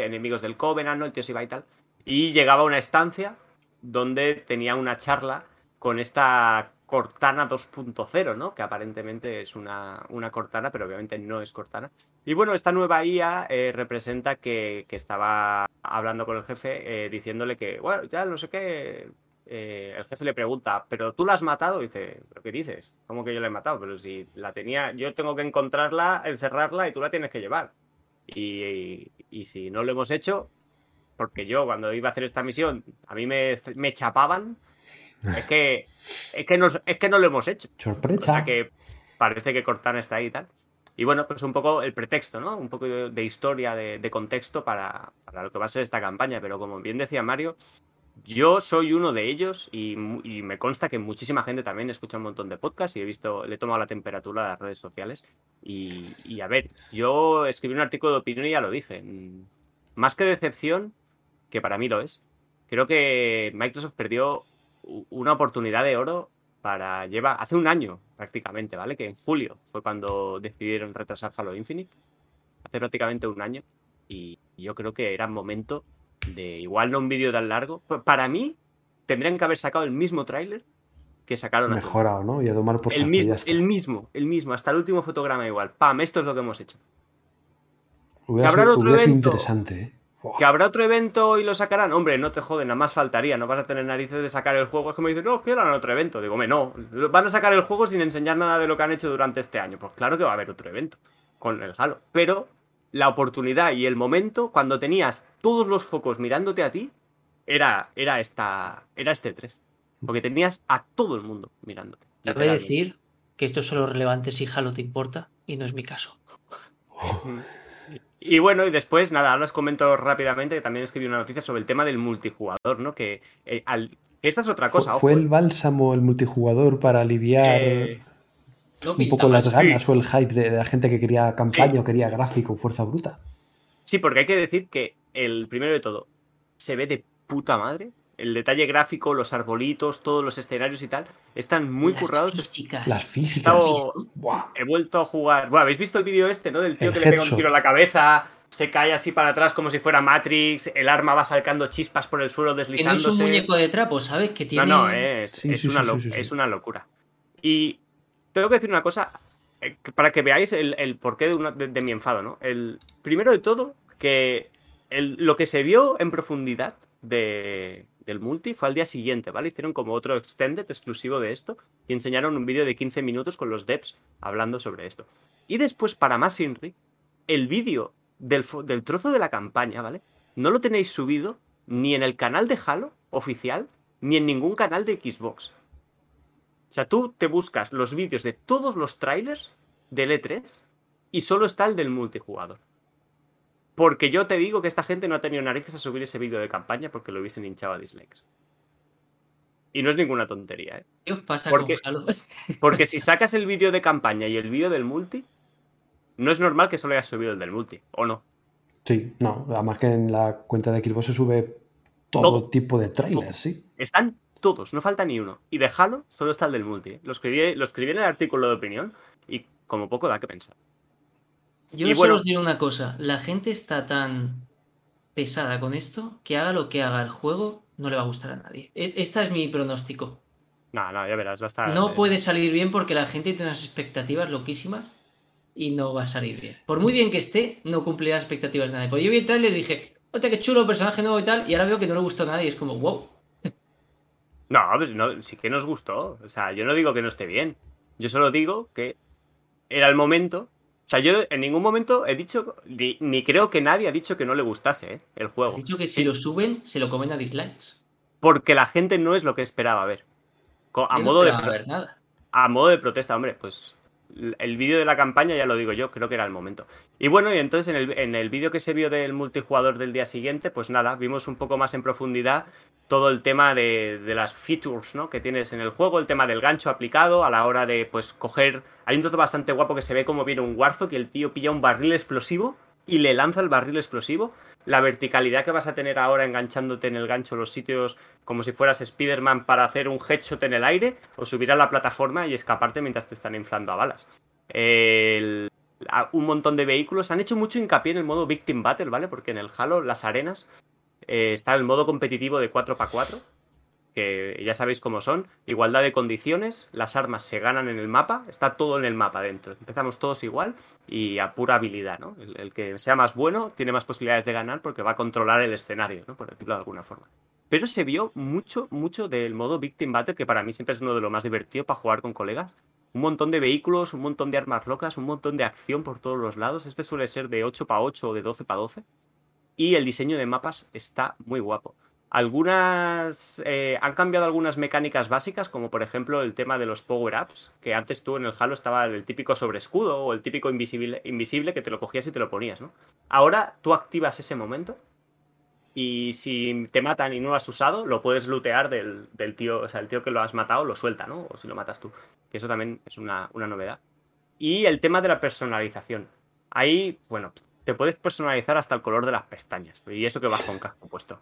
enemigos del Covenant, ¿no? El tío se iba y tal. Y llegaba a una estancia donde tenía una charla con esta Cortana 2.0, ¿no? Que aparentemente es una, una, Cortana, pero obviamente no es Cortana. Y bueno, esta nueva IA eh, representa que, estaba hablando con el jefe, eh, diciéndole que, bueno, ya no sé qué. Eh, el jefe le pregunta, ¿pero tú la has matado? Y dice, ¿pero qué dices? ¿Cómo que yo la he matado? Pero si la tenía, yo tengo que encontrarla, encerrarla y tú la tienes que llevar. y, y si no lo hemos hecho, porque yo cuando iba a hacer esta misión, a mí me, chapaban. Es que, es, que no, es que no lo hemos hecho. Sorpresa. O sea que parece que Cortana está ahí y tal. Y bueno, pues un poco el pretexto, ¿no? Un poco de, historia, de, contexto para, lo que va a ser esta campaña. Pero como bien decía Mario, yo soy uno de ellos y, me consta que muchísima gente también escucha un montón de podcasts y he visto, le he tomado la temperatura a las redes sociales. Y, y a ver, yo escribí un artículo de opinión y ya lo dije. Más que decepción, que para mí lo es. Creo que Microsoft perdió una oportunidad de oro para lleva hace un año prácticamente, ¿vale? Que en julio fue cuando decidieron retrasar Halo Infinite. Hace prácticamente un año. Y yo creo que era momento de igual no un vídeo tan largo. Para mí tendrían que haber sacado el mismo tráiler que sacaron Mejorado, ¿no? Y a tomar por el mismo, el mismo, el mismo, hasta el último fotograma igual. Pam, esto es lo que hemos hecho. Hubiera, otro interesante, ¿eh? ¿Que habrá otro evento y lo sacarán? Hombre, no te joden, nada más faltaría. No vas a tener narices de sacar el juego. Es como dicen, no, que harán otro evento. Digo, me no. Van a sacar el juego sin enseñar nada de lo que han hecho durante este año. Pues claro que va a haber otro evento con el Halo. Pero la oportunidad y el momento, cuando tenías todos los focos mirándote a ti, era, era, esta, era este 3. Porque tenías a todo el mundo mirándote. Cabe decir que esto es solo relevante si Halo te importa y no es mi caso. Y bueno, y después, nada, ahora os comento rápidamente que también escribí una noticia sobre el tema del multijugador, ¿no? Que, eh, esta es otra cosa. ¿Fue, el bálsamo el multijugador para aliviar eh, un poco las ganas o el hype de, la gente que quería campaña o quería gráfico, fuerza bruta? Sí, porque hay que decir que el primero de todo, se ve de puta madre. El detalle gráfico, los arbolitos, todos los escenarios y tal, están muy Las currados. físicas. Las He, físicas. estado- he vuelto a jugar. Bueno, ¿habéis visto el vídeo este, no? Del tío El que le pega un tiro en la cabeza, se cae así para atrás como si fuera Matrix, el arma va sacando chispas por el suelo Que no es deslizándose. un muñeco de trapo, ¿sabes? Que tiene. No, no, es, Sí, es sí, una sí, lo- sí, sí, sí. es una locura. Y tengo que decir una cosa, eh, para que veáis el, el porqué de, una- de- de mi enfado, ¿no? El, primero de todo, que el- lo que se vio en profundidad de, del multi fue al día siguiente, ¿vale? Hicieron como otro extended exclusivo de esto y enseñaron un vídeo de 15 minutos con los devs hablando sobre esto. Y después, para más Inri, el vídeo del, del trozo de la campaña, ¿vale? No lo tenéis subido ni en el canal de Halo oficial, ni en ningún canal de Xbox. O sea, tú te buscas los vídeos de todos los trailers del E3 y solo está el del multijugador. Porque yo te digo que esta gente no ha tenido narices a subir ese vídeo de campaña porque lo hubiesen hinchado a dislikes. Y no es ninguna tontería, ¿eh? ¿Qué os pasa Porque- con Halo? Porque si sacas el vídeo de campaña y el vídeo del multi, no es normal que solo hayas subido el del multi, ¿o no? Sí, no. Además que en la cuenta de Xbox se sube todo, Todo. tipo de trailers, sí. Están todos, no falta ni uno. Y de Halo solo está el del multi. ¿eh? Lo, escribí, lo escribí en el artículo de opinión y como poco da que pensar. Yo Y solo bueno- os diré una cosa. La gente está tan pesada con esto que haga lo que haga el juego, no le va a gustar a nadie. Es- esta es mi pronóstico. No, no, ya verás, va a estar. No puede salir bien porque la gente tiene unas expectativas loquísimas y no va a salir bien. Por muy bien que esté, no cumplirá las expectativas de nadie. Porque yo vi el trailer y dije, hostia, qué chulo, personaje nuevo y tal, y ahora veo que no le gustó a nadie. Es como, wow. No, no, sí que nos gustó. O sea, yo no digo que no esté bien. Yo solo digo que era el momento. O sea, yo en ningún momento he dicho, ni, ni creo que nadie ha dicho que no le gustase ¿eh? el Has juego. dicho que si lo suben, se lo comen a dislikes. Porque la gente no es lo que esperaba ver. A Yo no de, ver nada. a modo de protesta, hombre, pues el vídeo de la campaña ya lo digo yo, creo que era el momento. Y bueno, y entonces en el, en el vídeo que se vio del multijugador del día siguiente, pues nada, vimos un poco más en profundidad todo el tema de, de las features ¿no? que tienes en el juego, el tema del gancho aplicado a la hora de pues coger... Hay un trozo bastante guapo que se ve como viene un Warzone que el tío pilla un barril explosivo y le lanza el barril explosivo. La verticalidad que vas a tener ahora enganchándote en el gancho los sitios como si fueras Spider-Man para hacer un headshot en el aire o subir a la plataforma y escaparte mientras te están inflando a balas. Un montón de vehículos. Han hecho mucho hincapié en el modo Victim Battle, ¿vale? Porque en el Halo, las arenas, eh, está el modo competitivo de 4x4, que ya sabéis cómo son. Igualdad de condiciones, las armas se ganan en el mapa, está todo en el mapa dentro. Empezamos todos igual y a pura habilidad, ¿no? El, que sea más bueno tiene más posibilidades de ganar porque va a controlar el escenario, ¿no? Por decirlo de alguna forma. Pero se vio mucho, mucho del modo Victim Battle, que para mí siempre es uno de los más divertidos para jugar con colegas. Un montón de vehículos, un montón de armas locas, un montón de acción por todos los lados. Este suele ser de 8x8 o de 12x12. Y el diseño de mapas está muy guapo. Algunas. eh, han cambiado algunas mecánicas básicas, como por ejemplo el tema de los power-ups, que antes tú en el Halo estaba el típico sobreescudo o el típico invisible, invisible que te lo cogías y te lo ponías, ¿no? Ahora tú activas ese momento y si te matan y no lo has usado, lo puedes lootear del, del tío, o sea, el tío que lo has matado lo suelta, ¿no? O si lo matas tú. Que eso también es una, una novedad. Y el tema de la personalización. Ahí, bueno, te puedes personalizar hasta el color de las pestañas. Y eso que vas con casco puesto.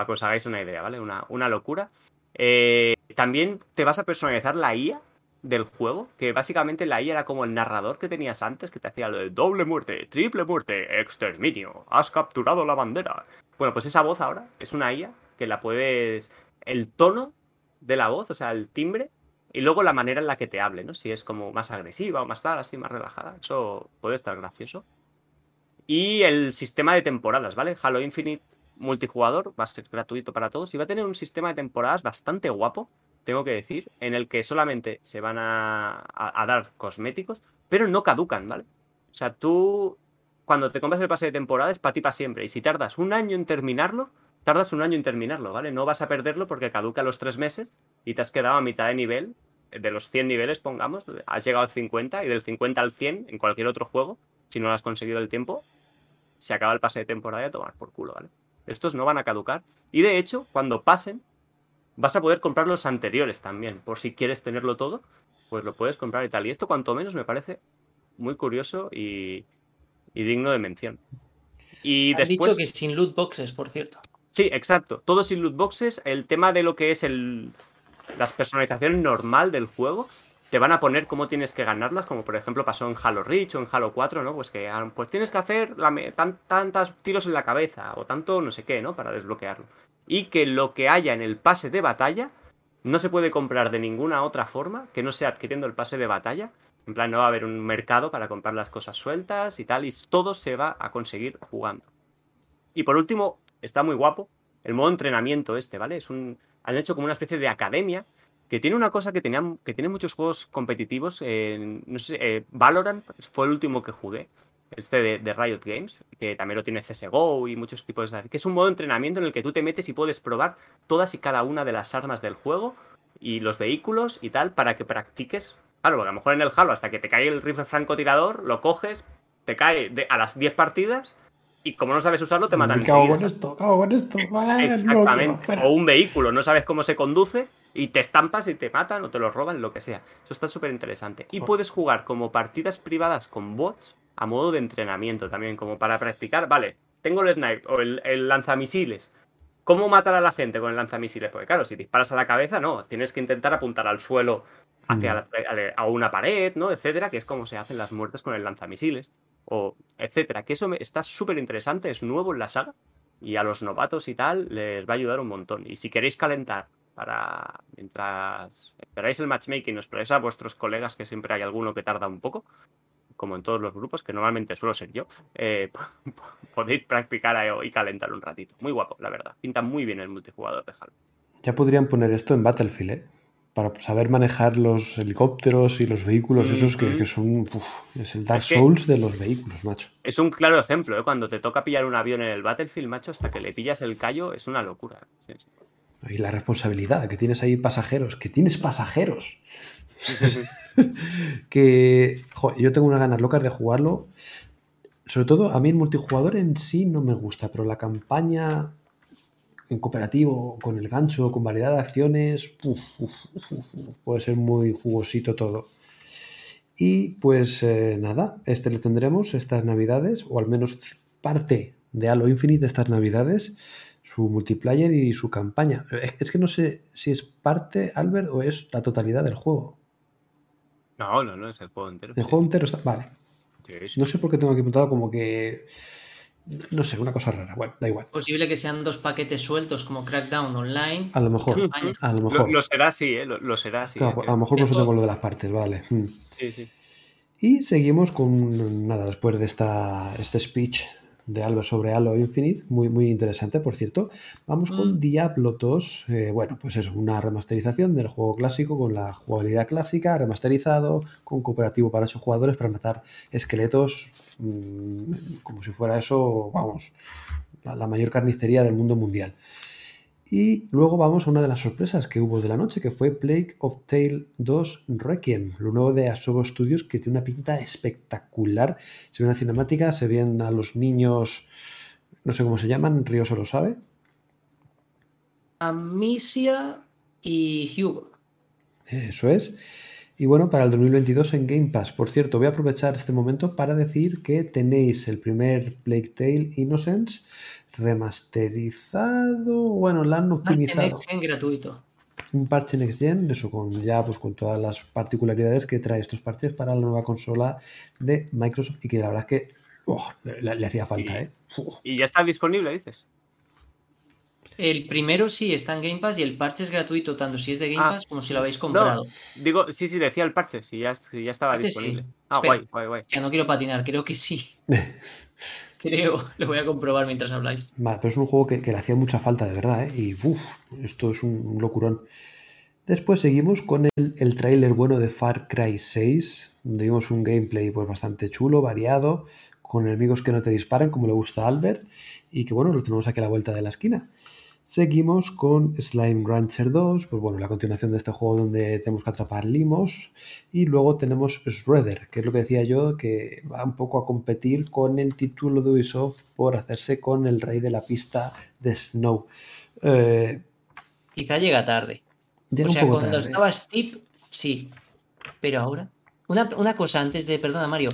Para que os hagáis una idea, ¿vale? Una, una locura. Eh, también te vas a personalizar la IA del juego, que básicamente la IA era como el narrador que tenías antes, que te hacía lo de doble muerte, triple muerte, exterminio, has capturado la bandera. Bueno, pues esa voz ahora es una IA que la puedes... El tono de la voz, o sea, el timbre, y luego la manera en la que te hable, ¿no? Si es como más agresiva o más tal, así más relajada. Eso puede estar gracioso. Y el sistema de temporadas, ¿vale? Halo Infinite multijugador va a ser gratuito para todos y va a tener un sistema de temporadas bastante guapo, tengo que decir, en el que solamente se van a, dar cosméticos, pero no caducan, ¿vale? O sea, tú cuando te compras el pase de temporada es para ti para siempre. Y si tardas un año en terminarlo, tardas un año en terminarlo, ¿vale? No vas a perderlo porque caduca los tres meses y te has quedado a mitad de nivel. De los 100 niveles, pongamos, has llegado al 50 y del 50 al 100 en cualquier otro juego, si no lo has conseguido el tiempo, se acaba el pase de temporada y a tomar por culo, ¿vale? Estos no van a caducar. Y de hecho, cuando pasen, vas a poder comprar los anteriores también. Por si quieres tenerlo todo, pues lo puedes comprar y tal. Y esto, cuanto menos, me parece muy curioso y, y digno de mención. Y después. dicho que sin loot boxes, por cierto. Sí, exacto. Todo sin loot boxes. El tema de lo que es el, las personalizaciones normal del juego te van a poner cómo tienes que ganarlas, como por ejemplo pasó en Halo Reach o en Halo 4, ¿no? Pues que ah, pues tienes que hacer la, tan, tantas tiros en la cabeza o tanto no sé qué, ¿no? Para desbloquearlo. Y que lo que haya en el pase de batalla no se puede comprar de ninguna otra forma que no sea adquiriendo el pase de batalla. En plan, no va a haber un mercado para comprar las cosas sueltas y tal, y todo se va a conseguir jugando. Y por último, está muy guapo el modo entrenamiento este, ¿vale? Es un, han hecho como una especie de academia que tiene una cosa que, tenían, que tiene muchos juegos competitivos. no sé, eh, Valorant fue el último que jugué, este de, Riot Games, que también lo tiene CSGO y muchos tipos de... que es un modo de entrenamiento en el que tú te metes y puedes probar todas y cada una de las armas del juego y los vehículos y tal para que practiques. Claro, a lo mejor en el Halo hasta que te cae el rifle francotirador, lo coges, te cae a las 10 partidas y como no sabes usarlo te matan. Cago con esto, cago con esto. Exactamente. o un vehículo, no sabes cómo se conduce y te estampas y te matan o te lo roban, lo que sea. Eso está súper interesante. Y puedes jugar como partidas privadas con bots a modo de entrenamiento también, como para practicar. Vale, tengo el snipe o el, lanzamisiles. ¿Cómo matar a la gente con el lanzamisiles? Porque claro, si disparas a la cabeza, no. Tienes que intentar apuntar al suelo hacia mm. a una pared, ¿no? Etcétera, que es como se hacen las muertes con el lanzamisiles. O etcétera. Que eso me, está súper interesante, es nuevo en la saga. Y a los novatos y tal les va a ayudar un montón. Y si queréis calentar para mientras esperáis el matchmaking, os esperáis a vuestros colegas, que siempre hay alguno que tarda un poco, como en todos los grupos, que normalmente suelo ser yo, eh, podéis practicar y calentar un ratito. Muy guapo, la verdad. Pinta muy bien el multijugador de Halo. Ya podrían poner esto en Battlefield, ¿eh? Para saber manejar los helicópteros y los vehículos, esos que, son. es el Dark Souls de los vehículos, macho. Es un claro ejemplo, ¿eh? Cuando te toca pillar un avión en el Battlefield, macho, hasta que le pillas el callo, es una locura. Sí, sí. Y la responsabilidad, que tienes ahí pasajeros, que tienes pasajeros. que yo tengo unas ganas locas de jugarlo. Sobre todo, a mí el multijugador en sí no me gusta, pero la campaña en cooperativo, con el gancho, con variedad de acciones, puede ser muy jugosito todo. Y pues eh, nada, este lo tendremos estas navidades, o al menos parte de Halo Infinite de estas navidades su multiplayer y su campaña. Es que no sé si es parte, Albert, o es la totalidad del juego. No, no, no, es el juego entero. El juego entero está. Vale. No sé por qué tengo aquí apuntado como que. No sé, una cosa rara. Bueno, da igual. Posible que sean dos paquetes sueltos como Crackdown Online. A lo mejor. A lo, mejor. Lo, será sí, ¿eh? Lo, será sí. a lo mejor no tengo lo de las partes, vale. Hmm. Sí, sí. Y seguimos con nada, después de esta, este speech de Halo sobre Halo Infinite, muy, muy interesante, por cierto. Vamos con mm. Diablo 2, eh, bueno, pues eso, una remasterización del juego clásico con la jugabilidad clásica, remasterizado, con cooperativo para 8 jugadores para matar esqueletos, mm, como si fuera eso, vamos, la mayor carnicería del mundo mundial. Y luego vamos a una de las sorpresas que hubo de la noche, que fue Plague of Tale 2 Requiem, lo nuevo de Asobo Studios, que tiene una pinta espectacular. Se ve una cinemática, se ven a los niños, no sé cómo se llaman, Río solo sabe. Amicia y Hugo. Eso es. Y bueno, para el 2022 en Game Pass. Por cierto, voy a aprovechar este momento para decir que tenéis el primer Plague Tale Innocence remasterizado, bueno, la han optimizado. Next Gen gratuito. Un parche Next Gen, eso con ya pues con todas las particularidades que trae estos parches para la nueva consola de Microsoft y que la verdad es que oh, le, hacía falta, ¿eh? ¿Y ya está disponible, dices? El primero sí está en Game Pass y el parche es gratuito, tanto si es de Game ah, Pass como si lo habéis comprado. digo, sí, sí, decía el parche, si ya, ya estaba disponible. Ah, guay, guay, guay. Ya no quiero patinar, creo que sí. Creo, lo voy a comprobar mientras habláis. Vale, pero es un juego que, le hacía mucha falta, de verdad, ¿eh? Y uff, esto es un, locurón. Después seguimos con el, el tráiler bueno de Far Cry 6, donde vimos un gameplay pues, bastante chulo, variado, con enemigos que no te disparan, como le gusta a Albert, y que bueno, lo tenemos aquí a la vuelta de la esquina. Seguimos con Slime Rancher 2, pues bueno, la continuación de este juego donde tenemos que atrapar limos. Y luego tenemos Shredder, que es lo que decía yo, que va un poco a competir con el título de Ubisoft por hacerse con el rey de la pista de Snow. Eh, Quizá llega tarde. o sea, cuando estaba Steve, sí. Pero ahora. Una, cosa antes de, perdona Mario,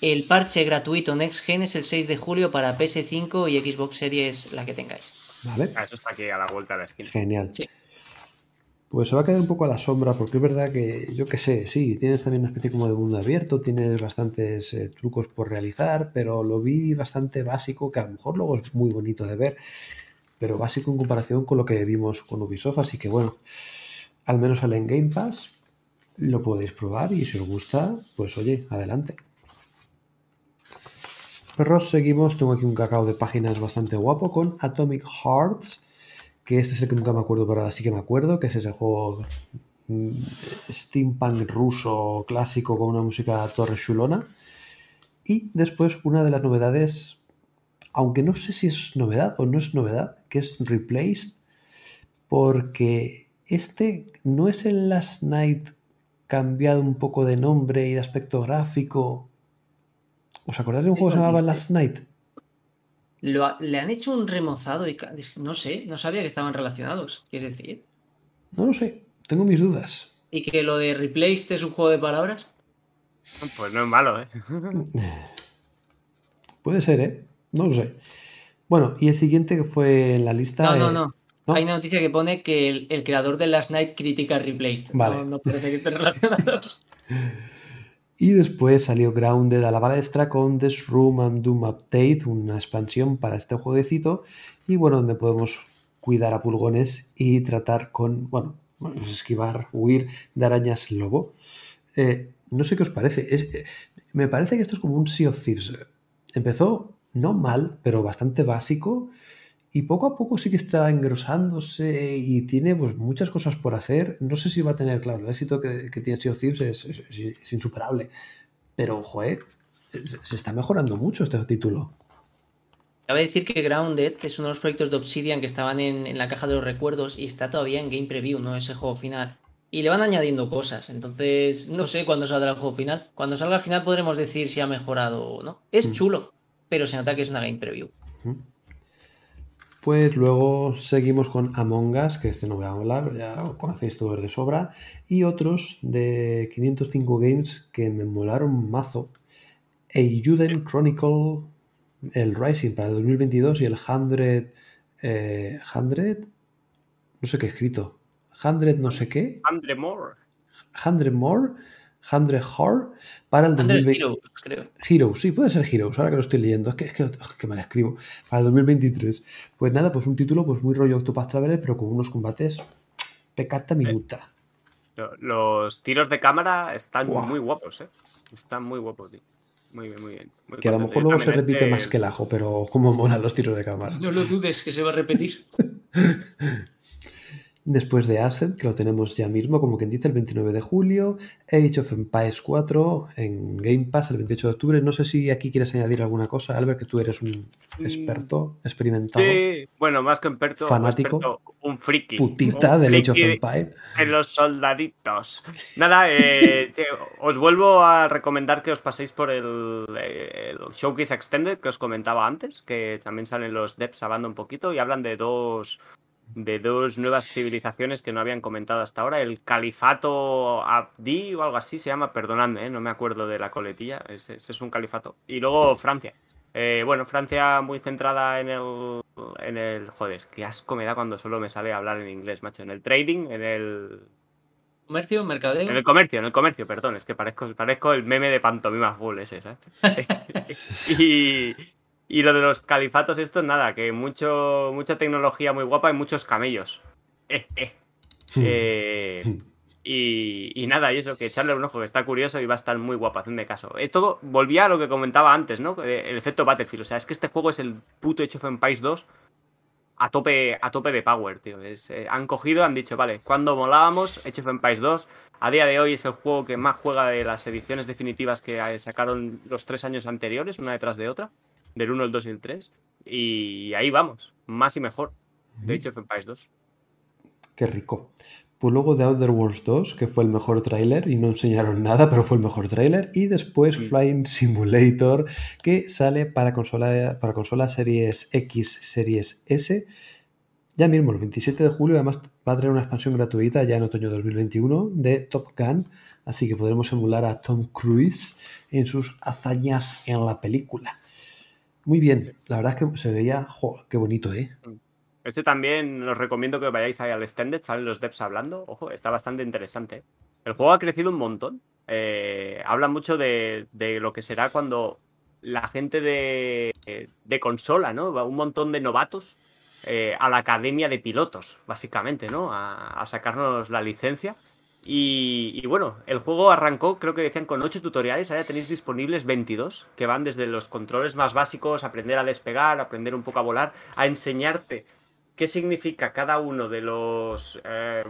el parche gratuito Next Gen es el 6 de julio para PS5 y Xbox Series, la que tengáis. ¿Vale? Ah, eso está aquí a la vuelta de la esquina. Genial. Sí. Pues se va a quedar un poco a la sombra, porque es verdad que, yo qué sé, sí, tienes también una especie como de mundo abierto, tienes bastantes eh, trucos por realizar, pero lo vi bastante básico, que a lo mejor luego es muy bonito de ver, pero básico en comparación con lo que vimos con Ubisoft, así que bueno, al menos sale en Game Pass, lo podéis probar y si os gusta, pues oye, adelante. Perros, seguimos, tengo aquí un cacao de páginas bastante guapo con Atomic Hearts, que este es el que nunca me acuerdo, pero ahora sí que me acuerdo, que es ese juego mm, steampunk ruso clásico con una música torre chulona. Y después una de las novedades, aunque no sé si es novedad o no es novedad, que es Replaced, porque este no es el Last Night cambiado un poco de nombre y de aspecto gráfico. ¿Os acordáis de un Sí, juego que se lo llamaba dice. Last Night? Lo ha- le han hecho un remozado y no sé, no sabía que estaban relacionados. ¿Qué es decir? No lo sé, tengo mis dudas. ¿Y que lo de Replaced es un juego de palabras? Pues no es malo, ¿eh? Puede ser, ¿eh? No lo sé. Bueno, y el siguiente que fue en la lista. No, no, eh, no. ¿no? Hay una noticia que pone que el, el creador de Last Night critica Replaced. Vale. No, no parece que estén relacionados. Y después salió Grounded a la palestra con The Shroom and Doom Update, una expansión para este jueguecito. Y bueno, donde podemos cuidar a pulgones y tratar con, bueno, esquivar, huir de arañas lobo. Eh, no sé qué os parece. Es- eh, me parece que esto es como un Sea of Thieves. Empezó no mal, pero bastante básico. Y poco a poco sí que está engrosándose y tiene pues, muchas cosas por hacer. No sé si va a tener, claro, el éxito que, que tiene Sea of Thieves es, es- es- es insuperable. Pero, joder, se, se está mejorando mucho este título. Cabe decir que Grounded es uno de los proyectos de Obsidian que estaban en, en la caja de los recuerdos y está todavía en Game Preview, no ese juego final. Y le van añadiendo cosas, entonces no sé cuándo saldrá el juego final. Cuando salga al final podremos decir si ha mejorado o no. Es Mm. chulo, pero se nota que es una Game Preview. Pues luego seguimos con Among Us, que este no voy a hablar, ya lo conocéis todos de sobra, y otros de 505 Games que me molaron mazo. Eiyuden Chronicle, el Rising para el 2022 y el 100, eh, 100, no sé qué he escrito, 100 no sé qué, Andre Moore. 100 More, 100 Horror para el Under 2020. Heroes, creo. Heroes, sí, puede ser Heroes, ahora que lo estoy leyendo. Es que, es que, ugh, que mal escribo. Para el 2023. Pues nada, pues un título pues muy rollo Octopath Traveler, pero con unos combates pecata minuta. Lo- Los tiros de cámara están muy guapos, ¿eh? Están muy guapos, tío. Muy bien, muy bien. Muy Que a lo mejor luego se repite este- más que el ajo, pero como molan los tiros de cámara. No lo dudes que se va a repetir. Después de Ascent, que lo tenemos ya mismo, como quien dice, el 29 de julio. Age of Empires 4 en Game Pass el 28 de octubre. No sé si aquí quieres añadir alguna cosa, Albert, que tú eres un experto, experimentado, Sí, bueno, más que experto, Fanático. experto, un friki. putita un del Age of friki Empires. En los soldaditos. Nada, eh, os vuelvo a recomendar que os paséis por el, el Showcase Extended que os comentaba antes, que también salen los devs hablando un poquito y hablan de dos de dos nuevas civilizaciones que no habían comentado hasta ahora, el Califato Abdi o algo así se llama, perdonadme, eh, no me acuerdo de la coletilla, ese, ese es un califato. Y luego Francia. Eh, bueno, Francia muy centrada en el, en el... Joder, qué asco me da cuando solo me sale hablar en inglés, macho. En el trading, en el... Comercio, mercadeo. En el comercio, en el comercio, perdón, es que parezco, parezco el meme de pantomima full ese, ¿sabes? y, y lo de los califatos estos, nada, que mucho, mucha tecnología muy guapa y muchos camellos. Eh, eh. Eh, y, y nada, y eso, que echarle un ojo, que está curioso y va a estar muy guapo, hacedme caso. Esto volvía a lo que comentaba antes, ¿no? El efecto Battlefield. O sea, es que este juego es el puto Age of Empires 2 a tope, a tope de power, tío. Es, eh, han cogido, han dicho, vale, cuando molábamos, Age of Empires 2, a día de hoy es el juego que más juega de las ediciones definitivas que eh, sacaron los tres años anteriores, una detrás de otra, del 1, el 2 y el 3. Y ahí vamos, más y mejor, de Age of Empires 2. Qué rico. Pues luego The Outer Worlds 2, que fue el mejor tráiler y no enseñaron nada, pero fue el mejor tráiler. Y después Mm. Flying Simulator, que sale para consola, para consola Series X, Series S. Ya mismo, el 27 de julio, además va a tener una expansión gratuita ya en otoño 2021 de Top Gun, así que podremos emular a Tom Cruise en sus hazañas en la película. Muy bien, la verdad es que se veía, jo, qué bonito, ¿eh? Este también os recomiendo que vayáis ahí al extended, salen los devs hablando. Ojo, está bastante interesante. El juego ha crecido un montón. Eh, habla mucho de, de lo que será cuando la gente de, de consola, ¿no? Un montón de novatos eh, a la academia de pilotos, básicamente, ¿no? A sacarnos la licencia. Y, bueno, el juego arrancó, creo que decían, con 8 tutoriales. Ahora tenéis disponibles 22, que van desde los controles más básicos, aprender a despegar, aprender un poco a volar, a enseñarte qué significa cada uno de los eh,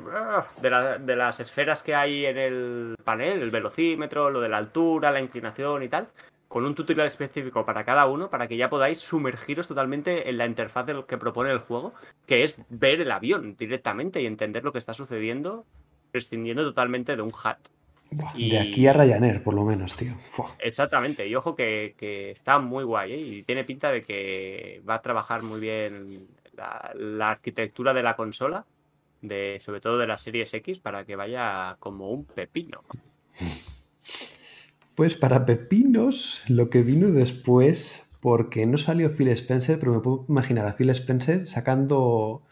de las esferas que hay en el panel, el velocímetro, lo de la altura, la inclinación y tal, con un tutorial específico para cada uno, para que ya podáis sumergiros totalmente en la interfaz de lo que propone el juego, que es ver el avión directamente y entender lo que está sucediendo, prescindiendo totalmente de un hat. Buah, Y- De aquí a Ryanair, por lo menos, tío. Exactamente, y ojo que, que está muy guay, ¿eh? y tiene pinta de que va a trabajar muy bien la, la arquitectura de la consola, de, sobre todo de las series X, para que vaya como un pepino. Pues para pepinos, lo que vino después, porque no salió Phil Spencer, pero me puedo imaginar a Phil Spencer sacando,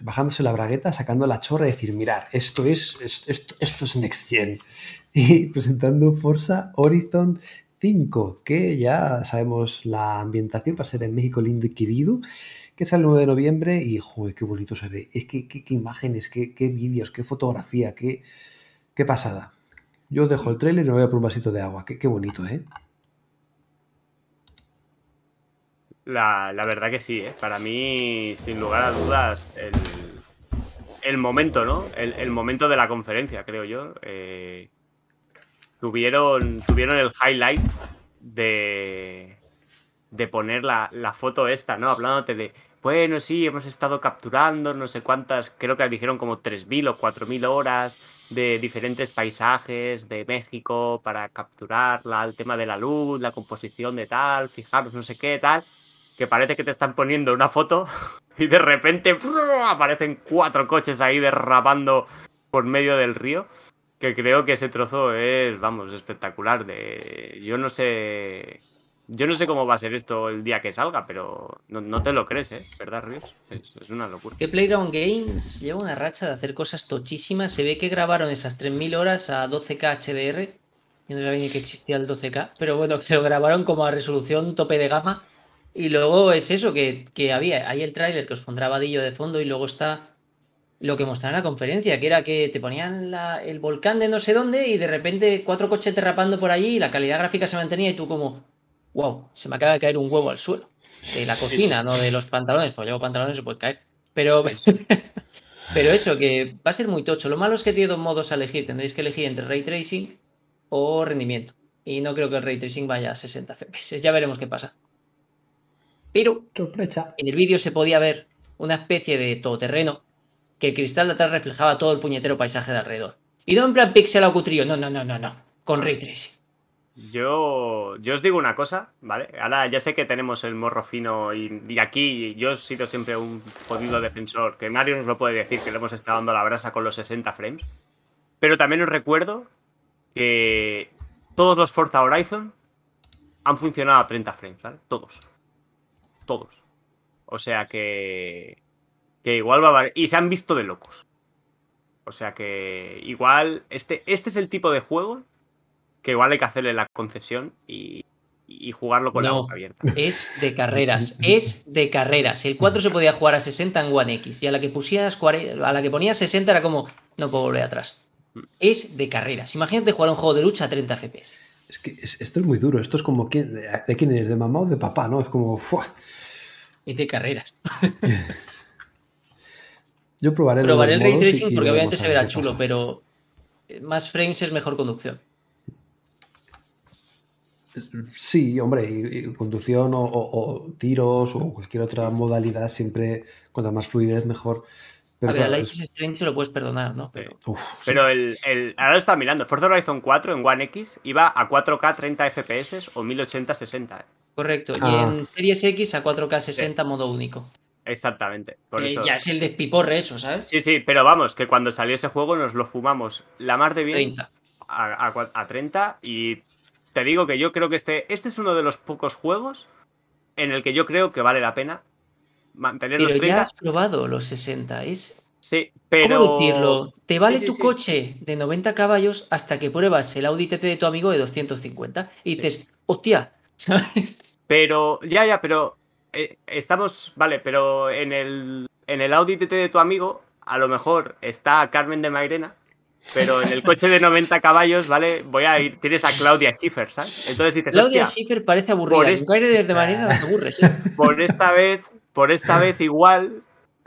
bajándose la bragueta, sacando la chorra y decir, mirar, esto es, es- esto, esto es Next Gen. Y presentando Forza Horizon 5, que ya sabemos la ambientación va a ser en México lindo y querido, que sale el 9 de noviembre y, joder, qué bonito se ve. Es que, qué, imágenes, qué, qué vídeos, qué fotografía, qué, qué pasada. Yo dejo el trailer y me voy a por un vasito de agua. Qué, qué bonito, ¿eh? La, la verdad que sí, ¿eh? para mí, sin lugar a dudas, el, el momento, ¿no? El, el momento de la conferencia, creo yo. eh, tuvieron, tuvieron el highlight de, de poner la, la foto esta, ¿no? Hablándote de, bueno, sí, hemos estado capturando no sé cuántas, creo que dijeron como 3.000 o 4.000 horas de diferentes paisajes de México para capturar la- el tema de la luz, la composición de tal, fijaros no sé qué, tal, que parece que te están poniendo una foto y de repente aparecen cuatro coches ahí derrapando por medio del río. Que creo que ese trozo es, vamos, espectacular. De... Yo no sé. Yo no sé cómo va a ser esto el día que salga, pero no, te lo crees, ¿eh? ¿Verdad, Ríos? Es, es una locura. Que Playground Games lleva una racha de hacer cosas tochísimas. Se ve que grabaron esas 3.000 horas a 12K HDR. Yo no sabía ni que existía el 12K, pero bueno, que lo grabaron como a resolución tope de gama. Y luego es eso, que, que había, hay el tráiler que os pondrá Vadillo de fondo y luego está lo que mostraron en la conferencia, que era que te ponían la- el volcán de no sé dónde y de repente cuatro coches derrapando por allí y la calidad gráfica se mantenía y tú como, wow, se me acaba de caer un huevo al suelo. De la cocina, no de los pantalones, pues llevo pantalones se puede caer. Pero, pero eso, que va a ser muy tocho. Lo malo es que tiene dos modos a elegir. Tendréis que elegir entre ray tracing o rendimiento. Y no creo que el ray tracing vaya a 60 FPS. Ya veremos qué pasa. Pero Sorpresa. en el vídeo se podía ver una especie de todoterreno que el cristal de atrás reflejaba todo el puñetero paisaje de alrededor. Y no en plan pixel o cutrillo, no, no, no, no, no. Con ray tracing. Yo, yo os digo una cosa, ¿vale? Ahora ya sé que tenemos el morro fino y, y aquí yo he sido siempre un jodido defensor, que Mario nos lo puede decir, que le hemos estado dando la brasa con los 60 frames. Pero también os recuerdo que todos los Forza Horizon han funcionado a 30 frames, ¿vale? Todos. Todos. O sea que. Que igual va a. Y se han visto de locos. O sea que igual. Este, este es el tipo de juego que igual hay que hacerle la concesión y, y jugarlo con la boca abierta. Es de carreras, es de carreras. El 4 se podía jugar a 60 en One X y a la que pusieras cuare- a la que ponías 60 era como no puedo volver atrás. Es de carreras. Imagínate jugar un juego de lucha a 30 FPS. Es que es- esto es muy duro. Esto es como quién, de, de quién es, de mamá o de papá, ¿no? Es como. ¡fua! Es de carreras. Yo probaré, Probaré el ray y- tracing y porque obviamente se verá chulo, pasa. pero eh, más frames es mejor conducción. Sí, hombre, y, y conducción o, o- o tiros o cualquier otra modalidad, siempre cuanto más fluidez mejor. Pero a ver, es- Life is Strange se lo puedes perdonar, ¿no? Pero uf, sí. Pero el, el- ahora lo estaba mirando. Forza Horizon 4 en One X iba a 4K 30 FPS o 1080 60. ¿eh? correcto. Ah. Y en Series X a 4K 60 modo único. Exactamente. Por Eh, eso. ya es el despiporre eso, ¿sabes? Sí, sí, pero vamos, que cuando salió ese juego nos lo fumamos la mar de bien 30. a, a a 30 y te digo que yo creo que este, este es uno de los pocos juegos en el que yo creo que vale la pena mantener Pero los 30. ya has probado los 60. Es. Sí, pero. ¿Cómo decirlo? Te vale Sí, sí, tu sí. coche de 90 caballos hasta que pruebas el Audi TT de tu amigo de 250 y dices, hostia, ¿sabes? Pero, ya, ya, pero eh, estamos, vale, pero en el, en el Audi TT de tu amigo, a lo mejor está Carmen de Mairena, pero en el coche de 90 caballos, ¿vale? Voy a ir, tienes a Claudia Schiffer, ¿sabes? Entonces dices, Claudia Schiffer parece aburrida. te aburres. ¿eh? por esta vez, por esta vez igual,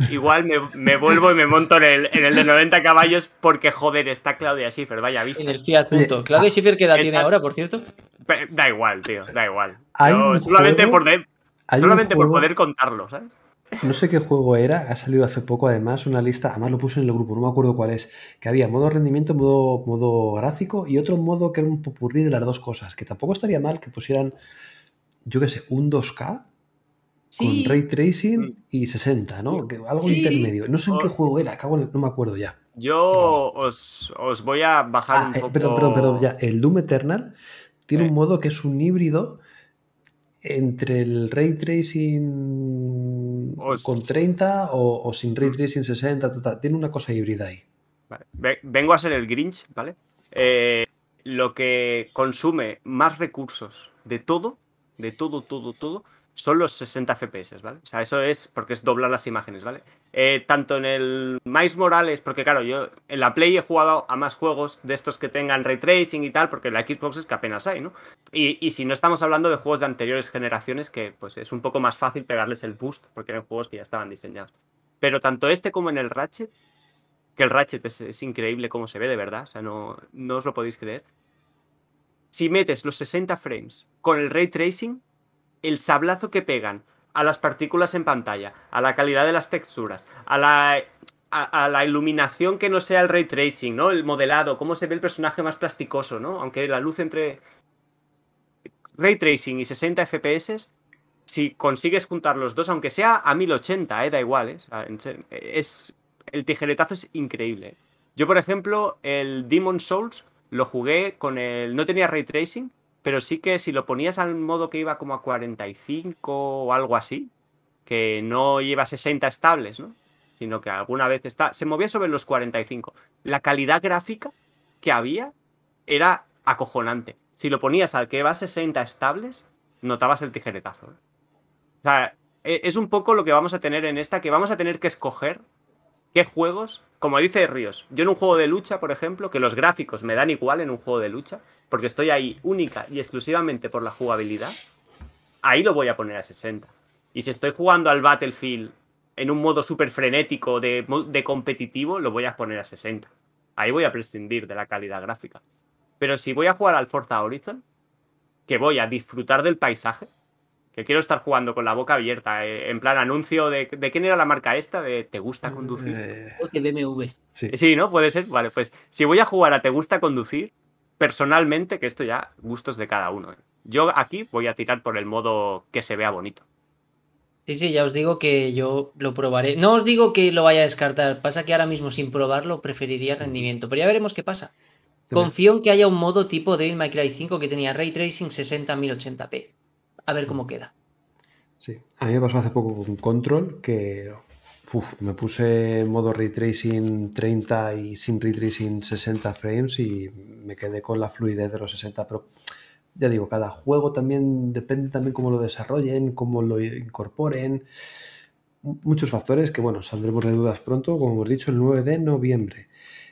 igual me, me vuelvo y me monto en el, en el de 90 caballos porque, joder, está Claudia Schiffer, vaya vista. En el Fiat Punto. Claudia Schiffer, ¿qué edad está- tiene ahora, por cierto? Da igual, tío, da igual. Un solamente juego- por, de- solamente por poder contarlo, ¿sabes? No sé qué juego era, ha salido hace poco además una lista, además lo puse en el grupo, no me acuerdo cuál es, que había modo rendimiento, modo, modo gráfico y otro modo que era un popurrí de las dos cosas, que tampoco estaría mal que pusieran, yo qué sé, un 2K Sí. con ray tracing y 60, ¿no? Que, algo Sí. intermedio. No sé en qué juego era, en el- no me acuerdo ya. Yo os, os voy a bajar Ah, un eh, poco. perdón, perdón, perdón, ya. El Doom Eternal tiene Eh. un modo que es un híbrido entre el ray tracing Os- con 30 o, o sin ray Mm. tracing 60, total. tiene una cosa híbrida ahí. Vale, Vengo a ser el Grinch, ¿vale? Eh, lo que consume más recursos de todo, de todo, todo, todo, son los 60 FPS, ¿vale? O sea, eso es porque es doblar las imágenes, ¿vale? Eh, tanto en el Miles Morales, porque claro, yo en la Play he jugado a más juegos de estos que tengan ray tracing y tal, porque la Xbox es que apenas hay, ¿no? Y, y si no estamos hablando de juegos de anteriores generaciones, que pues es un poco más fácil pegarles el boost, porque eran juegos que ya estaban diseñados. Pero tanto este como en el Ratchet, que el Ratchet es, increíble cómo se ve, de verdad, o sea, no, no os lo podéis creer. Si metes los 60 frames con el ray tracing, el sablazo que pegan a las partículas en pantalla, a la calidad de las texturas, a la, a, la iluminación que no sea el ray tracing, ¿no? El modelado, cómo se ve el personaje más plasticoso, ¿no? Aunque la luz entre ray tracing y 60 FPS, si consigues juntar los dos, aunque sea a 1080, eh, da igual, ¿eh? Es el tijeretazo es increíble. Yo, por ejemplo, el Demon Souls lo jugué con el. No tenía ray tracing, pero sí que si lo ponías al modo que iba como a 45 o algo así, que no lleva 60 estables, ¿no? Sino que alguna vez está. Se movía sobre los 45. La calidad gráfica que había era acojonante. Si lo ponías al que va a 60 estables, notabas el tijeretazo. O sea, e- es un poco lo que vamos a tener en esta, que vamos a tener que escoger qué juegos, como dice Ríos, yo en un juego de lucha, por ejemplo, que los gráficos me dan igual en un juego de lucha, porque estoy ahí única y exclusivamente por la jugabilidad, ahí lo voy a poner a 60. Y si estoy jugando al Battlefield en un modo súper frenético de, de competitivo, lo voy a poner a 60. Ahí voy a prescindir de la calidad gráfica. Pero si voy a jugar al Forza Horizon, que voy a disfrutar del paisaje, que quiero estar jugando con la boca abierta, eh, en plan anuncio de, de quién era la marca esta, de ¿te gusta conducir? Eh, O de BMW. sí. Sí, ¿no? Puede ser. Vale, pues si voy a jugar a ¿te gusta conducir? Personalmente, que esto ya gustos de cada uno. ¿eh? Yo aquí voy a tirar por el modo que se vea bonito. Sí, sí, ya os digo que yo lo probaré. No os digo que lo vaya a descartar. Pasa que ahora mismo sin probarlo preferiría rendimiento. Pero ya veremos qué pasa. Confío en que haya un modo tipo Devil May Cry 5 que tenía Ray Tracing 60 1080p. A ver cómo queda. Sí, a mí me pasó hace poco con Control que me puse modo ray tracing 30 y sin ray tracing 60 frames y me quedé con la fluidez de los 60, pero ya digo, cada juego también depende también cómo lo desarrollen, cómo lo incorporen, muchos factores que bueno, saldremos de dudas pronto, como hemos dicho, el 9 de noviembre.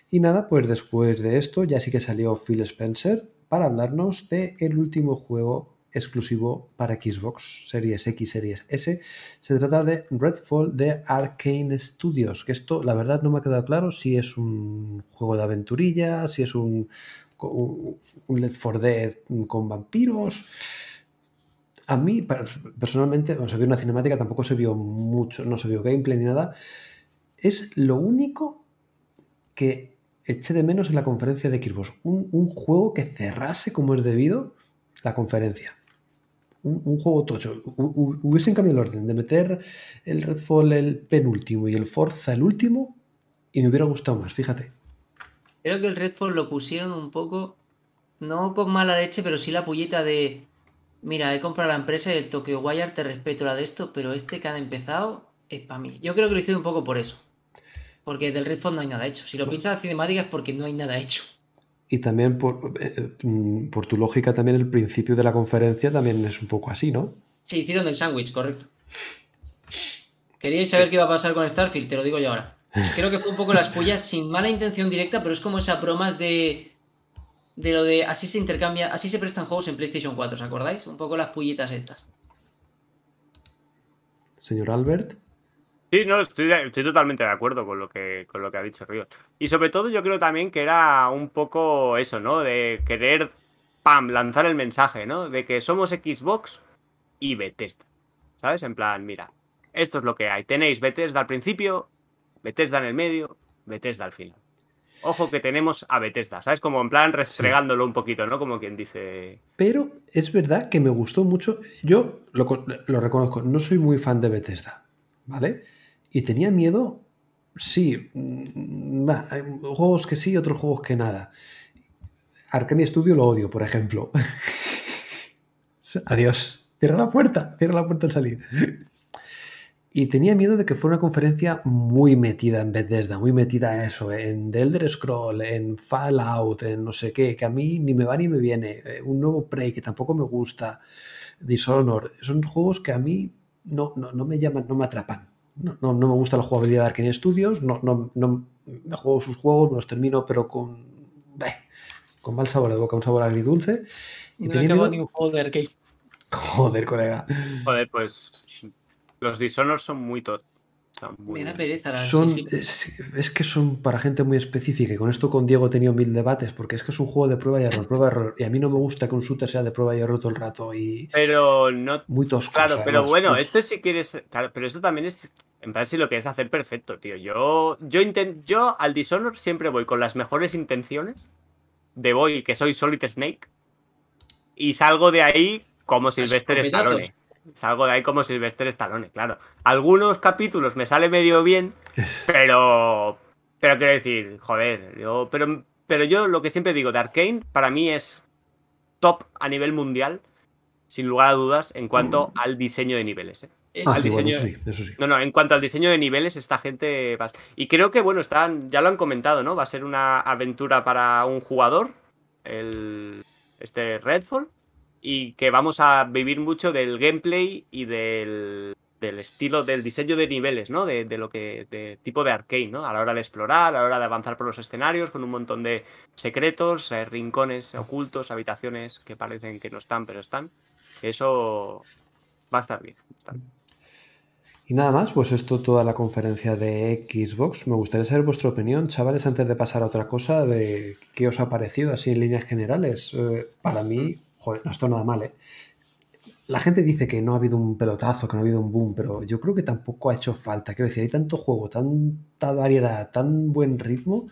Y nada, pues después de esto ya sí que salió Phil Spencer para hablarnos de el último juego exclusivo para Xbox Series X, Series S. Se trata de Redfall de Arcane Studios, que esto la verdad no me ha quedado claro si es un juego de aventurilla, si es un, un, un Left 4 Dead con vampiros. A mí, per- personalmente, cuando se vio una cinemática, tampoco se vio mucho, no se vio gameplay ni nada. Es lo único que eché de menos en la conferencia de Xbox. Un juego que cerrase como es debido la conferencia. Un, un juego tocho. Hu- hu- Hubiesen cambiado el orden de meter el Redfall el penúltimo y el Forza el último y me hubiera gustado más, fíjate. Creo que el Redfall lo pusieron un poco, no con mala leche, pero sí la pullita de, mira, he comprado la empresa y el Tokyo Wire, te respeto la de esto, pero este que han empezado es para mí. Yo creo que lo hicieron un poco por eso. Porque del Redfall no hay nada hecho. Si lo pinchas a cinemática es porque no hay nada hecho. Y también por, eh, mm, por tu lógica, también el principio de la conferencia también es un poco así, ¿no? Sí, hicieron el sándwich, correcto. ¿Queríais saber qué iba a pasar con Starfield? Te lo digo yo ahora. Creo que fue un poco las pullas sin mala intención directa, pero es como esas bromas de. De lo de así se intercambia, así se prestan juegos en PlayStation 4, ¿os acordáis? Un poco las pullitas estas. Señor Albert. Sí, no, estoy, totalmente de acuerdo con lo que con lo que ha dicho Ríos. Y sobre todo yo creo también que era un poco eso, ¿no? De querer, pam, lanzar el mensaje, ¿no? De que somos Xbox y Bethesda. ¿Sabes? En plan, mira, esto es lo que hay. Tenéis Bethesda al principio, Bethesda en el medio, Bethesda al final. Ojo que tenemos a Bethesda, ¿sabes? Como en plan restregándolo un poquito, ¿no? Como quien dice... Pero es verdad que me gustó mucho. Yo lo reconozco, no soy muy fan de Bethesda, ¿vale? Y tenía miedo, sí, mm, hay juegos que sí, otros juegos que nada. Arcane Studio lo odio, por ejemplo. Adiós. Cierra la puerta, cierra la puerta al salir. Y tenía miedo de que fuera una conferencia muy metida en Bethesda, muy metida a eso, en The Elder Scroll, en Fallout, en no sé qué, que a mí ni me va ni me viene. eh, Un nuevo Prey que tampoco me gusta, Dishonor. Son juegos que a mí no, no me llaman, no me atrapan. No, no, no me gusta la jugabilidad de Arkane Studios, no, no, no me juego sus juegos, me los termino, pero con, beh, con mal sabor de boca, un sabor agridulce. Y No tenía acabo miedo- ni un juego de arcade. Joder, colega. Joder, pues... Los Dishonored son muy tot. Muy... Me da pereza la Son, es, es que son para gente muy específica y con esto con Diego he tenido mil debates porque es que es un juego de prueba y error, prueba y error. Y a mí no me gusta que un shooter sea de prueba y error todo el rato y Pero no muy tosco. Claro, pero bueno, esto si quieres. Claro, pero esto también es. En plan, si lo quieres hacer perfecto, tío. Yo, yo, inten- yo al Dishonor siempre voy con las mejores intenciones. De voy que soy Solid Snake. Y salgo de ahí como Sylvester escopetazos. Stallone. Salgo de ahí como Sylvester Stallone, claro. Algunos capítulos me sale medio bien, pero. Pero quiero decir, joder, yo. Pero, pero yo lo que siempre digo de Arkane, para mí es top a nivel mundial, sin lugar a dudas, en cuanto al diseño de niveles. ¿eh? Ah, al sí, bueno, diseño- eso sí, eso sí. No, no, en cuanto al diseño de niveles, esta gente. va- Y creo que, bueno, están, ya lo han comentado, ¿no? Va a ser una aventura para un jugador, el, este Redfall, y que vamos a vivir mucho del gameplay y del, estilo, del diseño de niveles, ¿no? De, lo que. de tipo de arcane, ¿no? A la hora de explorar, a la hora de avanzar por los escenarios, con un montón de secretos, eh, rincones ocultos, habitaciones que parecen que no están, pero están. Eso va a estar bien. va a estar bien. Y nada más, pues esto toda la conferencia de Xbox. Me gustaría saber vuestra opinión, chavales, antes de pasar a otra cosa, de qué os ha parecido así en líneas generales. Eh, para mí, joder, no está nada mal, ¿eh? La gente dice que no ha habido un pelotazo, que no ha habido un boom, pero yo creo que tampoco ha hecho falta. Quiero decir, hay tanto juego, tanta variedad, tan buen ritmo,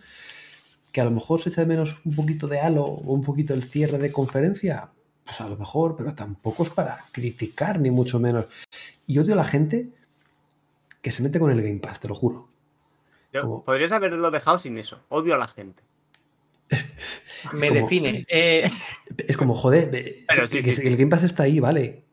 que a lo mejor se echa de menos un poquito de halo o un poquito el cierre de conferencia. Pues a lo mejor, pero tampoco es para criticar, ni mucho menos. Y odio a la gente que se mete con el Game Pass, te lo juro. Yo- Como- Podrías haberlo dejado sin eso. Odio a la gente. Me como- define. Eh, Es como, joder, Pero sí, sí, que, sí, que el Game Pass está ahí, vale.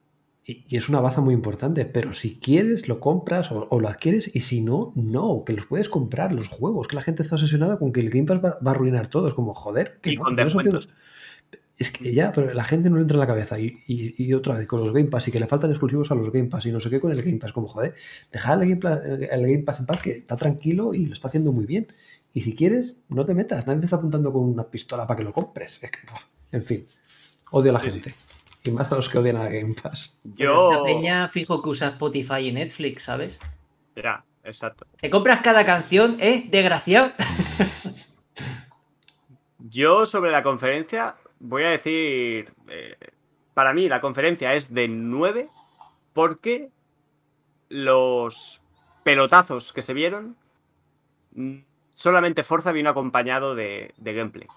Y, y es una baza muy importante, pero si quieres, lo compras o, o lo adquieres, y si no, no, que los puedes comprar, los juegos, que la gente está obsesionada con que el Game Pass va, va a arruinar todo. Es como, joder, que Y no, con es opción- descuentos. Es que ya, pero la gente no le entra en la cabeza. Y, y- y otra vez, con los Game Pass y que le faltan exclusivos a los Game Pass y no sé qué con el Game Pass. Como, joder, dejar el Game, Pla- el Game Pass en paz, que está tranquilo y lo está haciendo muy bien. Y si quieres, no te metas. Nadie te está apuntando con una pistola para que lo compres. Es que, buah, en fin, odio a la Sí, gente. Y más a los que odian a Game Pass. Yo. Esta peña fijo que usa Spotify y Netflix, ¿sabes? Ya, exacto. Te compras cada canción, ¿eh? Desgraciado. Yo sobre la conferencia voy a decir. eh, para mí la conferencia es de 9 porque los pelotazos que se vieron. Solamente Forza vino acompañado de, de gameplay.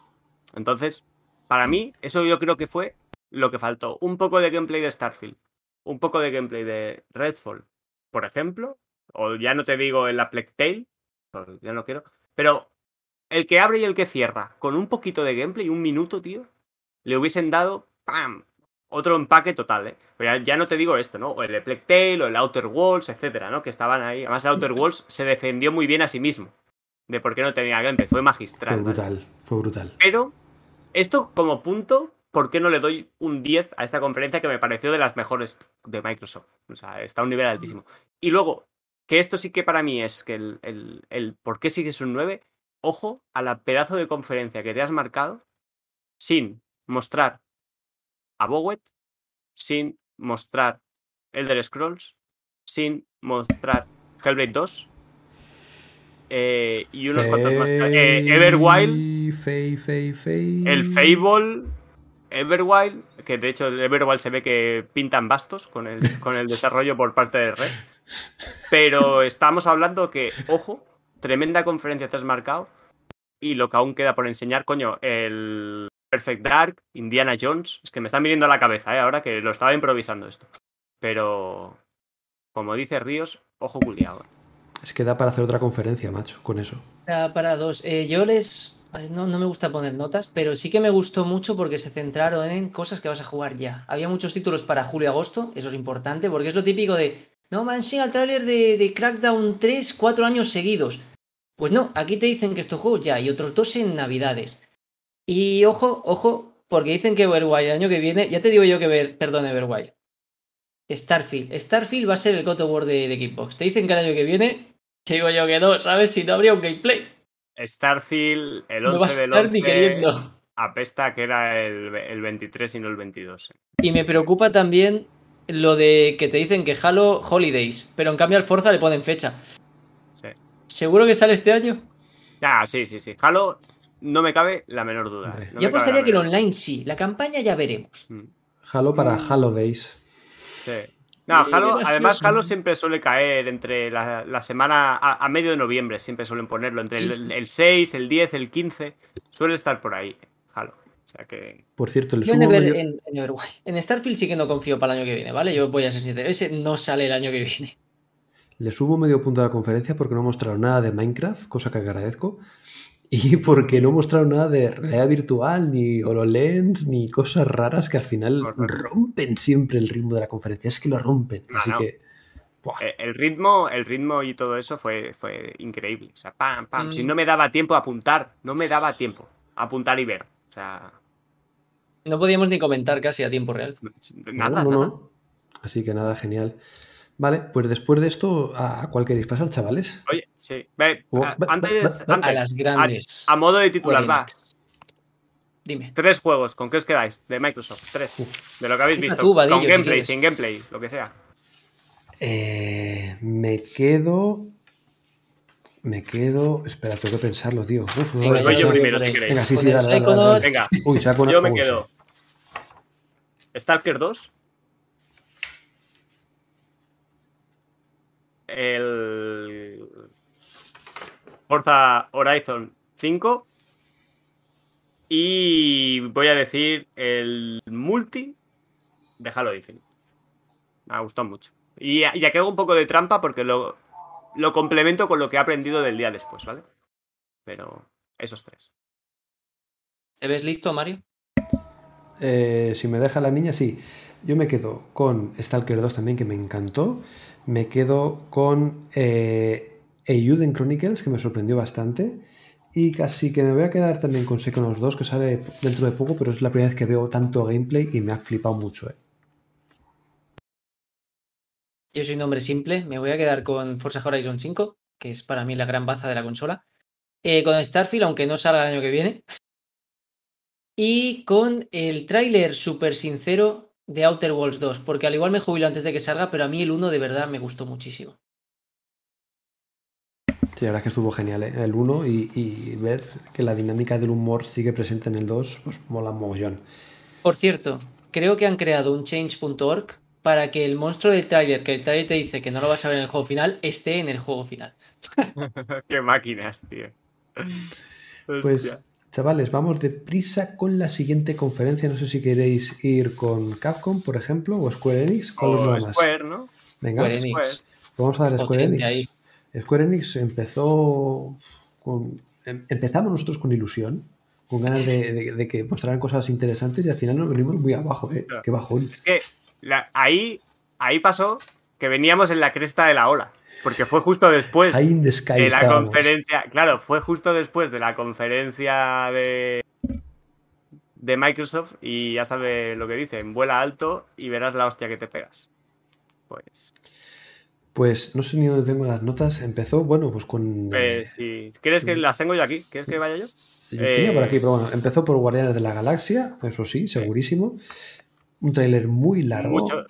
Entonces, para mí, eso yo creo que fue lo que faltó. Un poco de gameplay de Starfield. Un poco de gameplay de Redfall, por ejemplo. O ya no te digo en la Plague Tale. pues Ya no quiero. Pero el que abre y el que cierra, con un poquito de gameplay, un minuto, tío, le hubiesen dado ¡pam! otro empaque total, ¿eh? Pero ya, ya no te digo esto, ¿no? O el de Plague Tale, o el Outer Walls, etcétera, ¿no? Que estaban ahí. Además, el Outer Walls se defendió muy bien a sí mismo. De por qué no tenía gameplay. Fue Fue magistral. ¿vale? brutal, fue brutal. Pero, esto como punto, ¿por qué no le doy un 10 a esta conferencia que me pareció de las mejores de Microsoft? O sea, está a un nivel altísimo. Y luego, que esto sí que para mí es que el, el, el por qué sigues un 9, ojo a la pedazo de conferencia que te has marcado sin mostrar a Bowet, sin mostrar Elder Scrolls, sin mostrar Hellblade 2 eh, y unos cuantos más. Eh, Everwild, Fey, Fey, Fey. el Fable, Everwild, que de hecho el Everwild se ve que pintan bastos con el, con el desarrollo por parte de Red. Pero estamos hablando que, ojo, tremenda conferencia te has marcado. Y lo que aún queda por enseñar, coño, el Perfect Dark, Indiana Jones. Es que me están viniendo a la cabeza, ¿eh? ahora que lo estaba improvisando esto. Pero, como dice Ríos, ojo culiado. Es que da para hacer otra conferencia, macho, con eso. Para, dos. Eh, yo les. No, no me gusta poner notas, pero sí que me gustó mucho porque se centraron en cosas que vas a jugar ya. Había muchos títulos para julio y agosto, eso es importante, porque es lo típico de. No, enseña el tráiler de, de Crackdown 3 cuatro años seguidos. Pues no, aquí te dicen que estos juegos ya y otros dos en Navidades. Y ojo, ojo, porque dicen que Everwild el año que viene, ya te digo yo que ver, perdón, Everwild. Starfield. Starfield va a ser el God of de, de Xbox. Te dicen que el año que viene, te digo yo que no, ¿sabes? Si no habría un gameplay. Starfield, el No 11 va a del estar 11, ni queriendo. apesta que era el, el 23 y no el 22. Y me preocupa también lo de que te dicen que Halo Holidays, pero en cambio al Forza le ponen fecha. Sí. ¿Seguro que sale este año? Ah, sí, sí, sí. Halo, no me cabe la menor duda. Hombre. no Yo apostaría que el online sí, la campaña ya veremos. Mm, Halo para Mm. Halo Days. Sí. No, Halo, además Halo siempre suele caer entre la, la semana, a, a medio de noviembre siempre suelen ponerlo, entre Sí. el, el 6, el 10, el 15, suele estar por ahí, Halo. O sea que... Por cierto, le Yo en, Ever- en-. En Starfield sí que no confío para el año que viene, ¿vale? Yo voy a ser sincero, ese no sale el año que viene. Le subo medio punto a la conferencia porque no mostraron nada de Minecraft, cosa que agradezco. Y porque no mostraron nada de realidad virtual, ni HoloLens, ni cosas raras que al final Correcto. rompen siempre el ritmo de la conferencia. Es que lo rompen. No, Así no. que. buah, eh, El ritmo, el ritmo y todo eso fue, fue increíble. O sea, pam, pam. Si Mm. no me daba tiempo a apuntar, no me daba tiempo a apuntar y ver. O sea, No podíamos ni comentar casi a tiempo real. no, nada, no, nada. no. Así que nada, genial. Vale, pues después de esto, ¿a cuál queréis pasar, chavales? Oye, sí. Ve, Oh, antes, va- A antes, las grandes. a modo de titular, va. Dime. Tres juegos, ¿con qué os quedáis? De Microsoft, tres. De lo que habéis visto. tú, Vadillo, con gameplay, sin gameplay, lo que sea. Eh, me quedo. Me quedo. Espera, tengo que pensarlo, tío. Uf, Venga, voy yo primero, si queréis. Venga, sí, sí, dale, dale, dale. Venga, Uy, saco una- yo me uy, quedo. Stalker 2. El. Forza Horizon 5. Y voy a decir el multi de Halo Infinite. Me ha gustado mucho. Y, y aquí hago un poco de trampa porque lo, lo complemento con lo que he aprendido del día después, ¿vale? Pero esos tres. ¿Te ves listo, Mario? Eh, si me deja la niña, sí. Yo me quedo con Stalker 2 también, que me encantó. Me quedo con eh, Eiyuden Chronicles, que me sorprendió bastante. Y casi que me voy a quedar también con Psychonauts 2, que sale dentro de poco, pero es la primera vez que veo tanto gameplay y me ha flipado mucho. eh. Yo soy un hombre simple, me voy a quedar con Forza Horizon 5, que es para mí la gran baza de la consola. Eh, con Starfield, aunque no salga el año que viene. Y con el tráiler súper sincero de Outer Worlds 2, porque al igual me jubilo antes de que salga, pero a mí el 1 de verdad me gustó muchísimo. Sí, la verdad es que estuvo genial, ¿eh? el 1 y, y ver que la dinámica del humor sigue presente en el 2, pues mola mogollón. Por cierto, creo que han creado un change.org para que el monstruo del tráiler, que el tráiler te dice que no lo vas a ver en el juego final, esté en el juego final. Qué máquinas, tío. Pues, Hostia. chavales, vamos deprisa con la siguiente conferencia. No sé si queréis ir con Capcom, por ejemplo, o Square Enix. ¿Cuál O mola más? Square, ¿no? Venga, Square Enix. Square. vamos a dar a Square Enix. ahí. Square Enix empezó con... em- Empezamos nosotros con ilusión, con ganas de, de- de que mostraran cosas interesantes y al final nos venimos muy abajo, ¿eh? Qué bajón. Es que la- ahí, ahí pasó que veníamos en la cresta de la ola. Porque fue justo después de la estábamos. conferencia. Claro, fue justo después de la conferencia de, de Microsoft. Y ya sabe lo que dicen: vuela alto y verás la hostia que te pegas. Pues. Pues no sé ni dónde tengo las notas. Empezó, bueno, pues con. eh, si ¿Quieres que las tengo yo aquí? ¿Quieres que vaya yo? Yo tenía por aquí, pero bueno, empezó por Guardianes de la Galaxia, eso sí, segurísimo. Un tráiler muy largo. Mucho,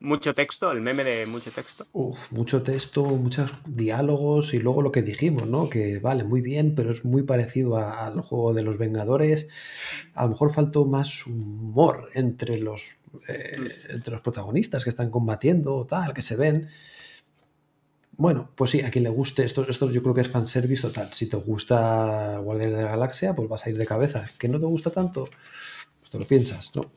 mucho texto, el meme de mucho texto. Uf, mucho texto, muchos diálogos y luego lo que dijimos, ¿no? Que vale, muy bien, pero es muy parecido a- al juego de los Vengadores. A lo mejor faltó más humor entre los, eh, entre los protagonistas que están combatiendo o tal, que se ven. Bueno, pues sí, a quien le guste, esto, esto yo creo que es fanservice total. Si te gusta Guardianes de la Galaxia, pues vas a ir de cabeza. ¿Que no te gusta tanto? Pues te lo piensas, ¿no?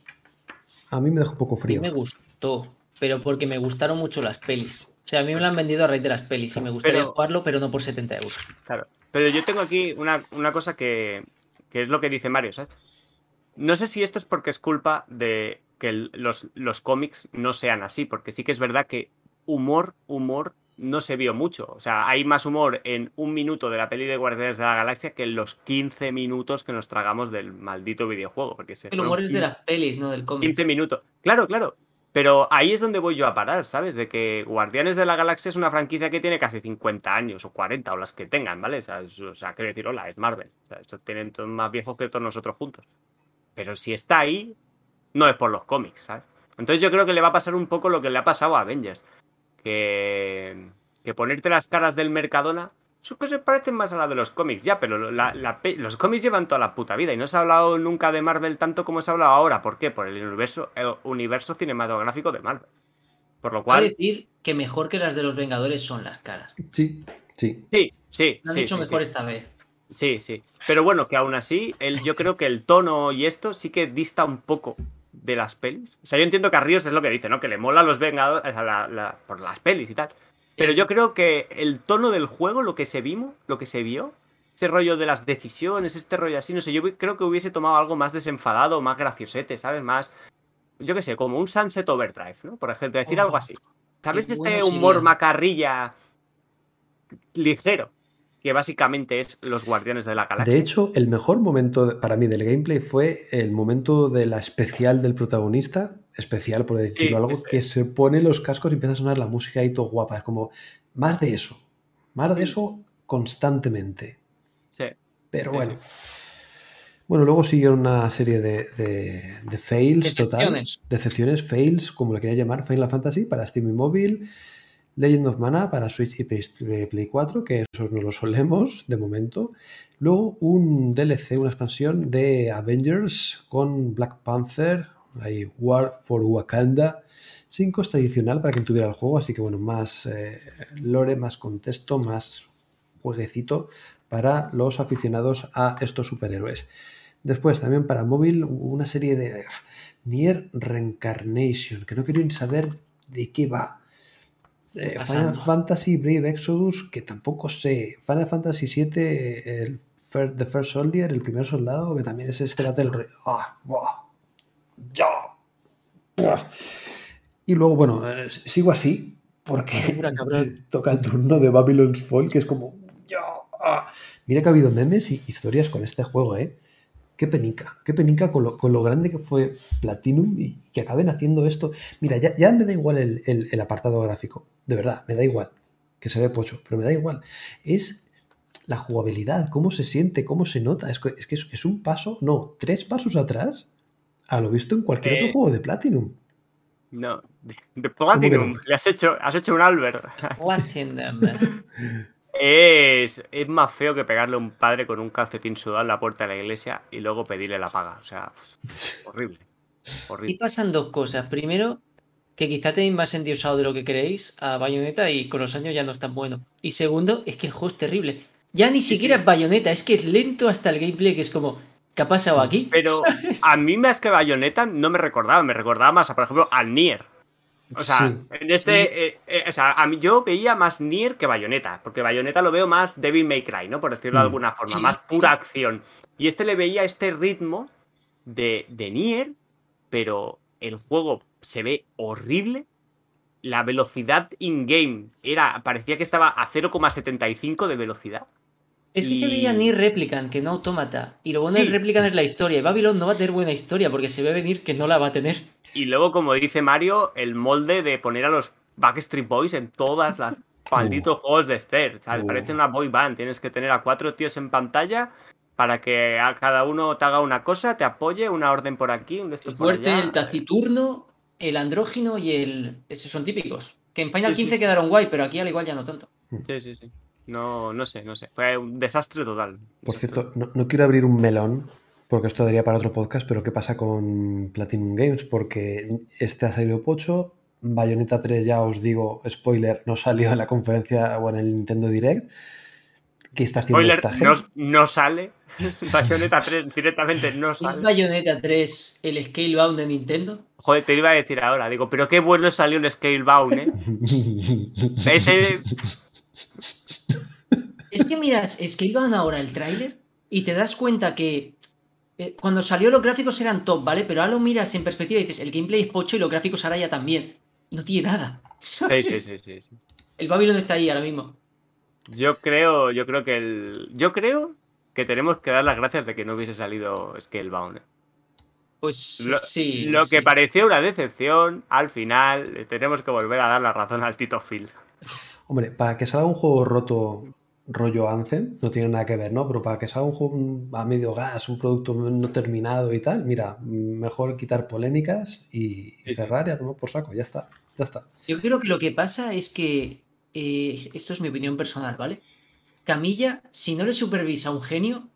A mí me dejó un poco A mí frío. me gustó, pero porque me gustaron mucho las pelis. O sea, a mí me lo han vendido a raíz de las pelis y me gustaría Pero- jugarlo, pero no por 70 euros. Claro. Pero yo tengo aquí una, una cosa que, que es lo que dice Mario, ¿sabes? No sé si esto es porque es culpa de que el- los, los cómics no sean así, porque sí que es verdad que humor, humor no se vio mucho. O sea, hay más humor en un minuto de la peli de Guardianes de la Galaxia que en los 15 minutos que nos tragamos del maldito videojuego. Porque se El humor es de 15 las pelis, no del cómic. 15 minutos. Claro, claro. Pero ahí es donde voy yo a parar, ¿sabes? De que Guardianes de la Galaxia es una franquicia que tiene casi 50 años o 40 o las que tengan, ¿vale? O sea, es- o sea, quiero decir, hola, es Marvel. O sea, estos tienen son más viejos que todos nosotros juntos. Pero si está ahí, no es por los cómics, ¿sabes? Entonces yo creo que le va a pasar un poco lo que le ha pasado a Avengers. Que, que ponerte las caras del Mercadona que se parecen más a la de los cómics, ya, pero la- la pe- los cómics llevan toda la puta vida y no se ha hablado nunca de Marvel tanto como se ha hablado ahora. ¿Por qué? Por el universo, el universo cinematográfico de Marvel. Por lo Quiero cual, decir que mejor que las de los Vengadores son las caras. Sí, sí. sí, sí, Lo han sí, hecho sí, mejor sí. esta vez. Sí, sí. Pero bueno, que aún así, el, yo creo que el tono y esto sí que dista un poco de las pelis. O sea, yo entiendo que a Ríos es lo que dice, ¿no? Que le mola a los Vengadores la- la- por las pelis y tal. Pero yo creo que el tono del juego, lo que se vimos, lo que se vio, ese rollo de las decisiones, este rollo así, no sé, yo creo que hubiese tomado algo más desenfadado, más graciosete, ¿sabes? Más, yo qué sé, como un Sunset Overdrive, ¿no? Por ejemplo, decir Oh, algo así. ¿Sabes? Este humor sería. macarrilla ligero, que básicamente es los Guardianes de la Galaxia. De hecho, el mejor momento para mí del gameplay fue el momento de la especial del protagonista, especial por decirlo Sí, algo, ese. que se pone los cascos y empieza a sonar la música ahí todo guapa. Es como más de eso, más de Sí. eso constantemente. Sí. Pero Sí, bueno. sí. Bueno, luego siguieron una serie de, de- de fails total. Decepciones. Decepciones, fails, como le quería llamar, Final Fantasy para Steam y móvil. Legend of Mana para Switch y Play Play 4, que esos no lo solemos de momento. Luego un DLC, una expansión de Avengers con Black Panther, ahí War for Wakanda, sin coste adicional para quien tuviera el juego, así que bueno, más eh, lore, más contexto, más jueguecito para los aficionados a estos superhéroes. Después también para móvil una serie de Nier Reincarnation, que no quiero ni saber de qué va. Eh, Final. Fantasy Brave Exodus, que tampoco sé. Final Fantasy VII, el The First Soldier, el primer soldado, que también es este Battle Royale. ¡Ah! ¡Ya! Y luego, bueno, eh, sigo así, porque toca el turno de Babylon's Fall, que es como. ¡Ya! ¡Ah! Mira que ha habido memes y historias con este juego, ¿eh? Qué penica, qué penica con lo, con lo grande que fue Platinum y que acaben haciendo esto. Mira, ya, ya me da igual el, el- el apartado gráfico, de verdad, me da igual, que se ve pocho, pero me da igual. Es la jugabilidad, cómo se siente, cómo se nota. Es que es, que es- es un paso, no, tres pasos atrás a lo visto en cualquier Eh, otro juego de Platinum. No, de, Platinum. no? Le has hecho, has hecho un Albert. Platinum. Es, es más feo que pegarle a un padre con un calcetín sudado en la puerta de la iglesia y luego pedirle la paga. O sea, horrible. Y Horrible. pasan dos cosas. Primero, que quizá tenéis más endiosado de lo que creéis a Bayonetta y con los años ya no es tan bueno. Y segundo, es que el juego es terrible. Ya ni Sí, siquiera sí. es Bayonetta, es que es lento hasta el gameplay, que es como, ¿qué ha pasado aquí? Pero ¿Sabes? a mí más que Bayonetta no me recordaba. Me recordaba más, a, por ejemplo, al Nier. O sea, Sí. en este. eh, eh, o sea, a mí, yo veía más Nier que Bayonetta, porque Bayonetta lo veo más Devil May Cry, ¿no? Por decirlo de Mm. alguna forma, más pura acción. Y este le veía este ritmo de, de Nier, pero el juego se ve horrible. La velocidad in-game era. parecía que estaba a 0,75 de velocidad. Es que se veía ni Replicant que no Automata. Y lo bueno Sí. del Replicant es la historia. Y Babylon no va a tener buena historia porque se ve venir que no la va a tener. Y luego, como dice Mario, el molde de poner a los Backstreet Boys en todas las malditos juegos de Esther. ¿sabes? Uh. Parece una boy band. Tienes que tener a cuatro tíos en pantalla para que a cada uno te haga una cosa, te apoye, una orden por aquí, un de estos El por fuerte, allá. el taciturno, el andrógino y el. Esos son típicos. Que en Final Sí, sí, 15 sí. quedaron guay, pero aquí al igual ya no tanto. Sí, sí, sí. No, no sé, no sé. Fue un desastre total. Por Desastre. cierto, no, no quiero abrir un melón, porque esto daría para otro podcast, pero ¿qué pasa con Platinum Games? Porque este ha salido pocho, Bayonetta 3 ya os digo, spoiler, no salió en la conferencia o en el Nintendo Direct. ¿Qué está haciendo Spoiler, esta gente? no, no sale. Bayonetta 3 directamente no ¿Es sale. Bayonetta 3 el Scalebound de Nintendo? Joder, te iba a decir ahora. Digo, pero qué bueno salió el Scalebound, ¿eh? Ese, Es que miras Scalebound ahora el tráiler y te das cuenta que eh, cuando salió los gráficos eran top, ¿vale? Pero ahora lo miras en perspectiva y dices, el gameplay es pocho y los gráficos ahora ya también. No tiene nada. Sí, ¿sabes? sí, sí, sí, sí. El Babylon está ahí ahora mismo. Yo creo, yo creo que el. Yo creo que tenemos que dar las gracias de que no hubiese salido Scalebound. Pues Lo, sí. lo que pareció una decepción, al final tenemos que volver a dar la razón al Tito Phil. Hombre, para que salga un juego roto rollo Anthem, no tiene nada que ver, ¿no? Pero para que salga un juego a medio gas, un producto no terminado y tal, mira, mejor quitar polémicas y, y sí. cerrar y a tomar por saco, ya está, ya está. Yo creo que lo que pasa es que, eh, esto es mi opinión personal, ¿vale? Camilla, si no le supervisa a un genio,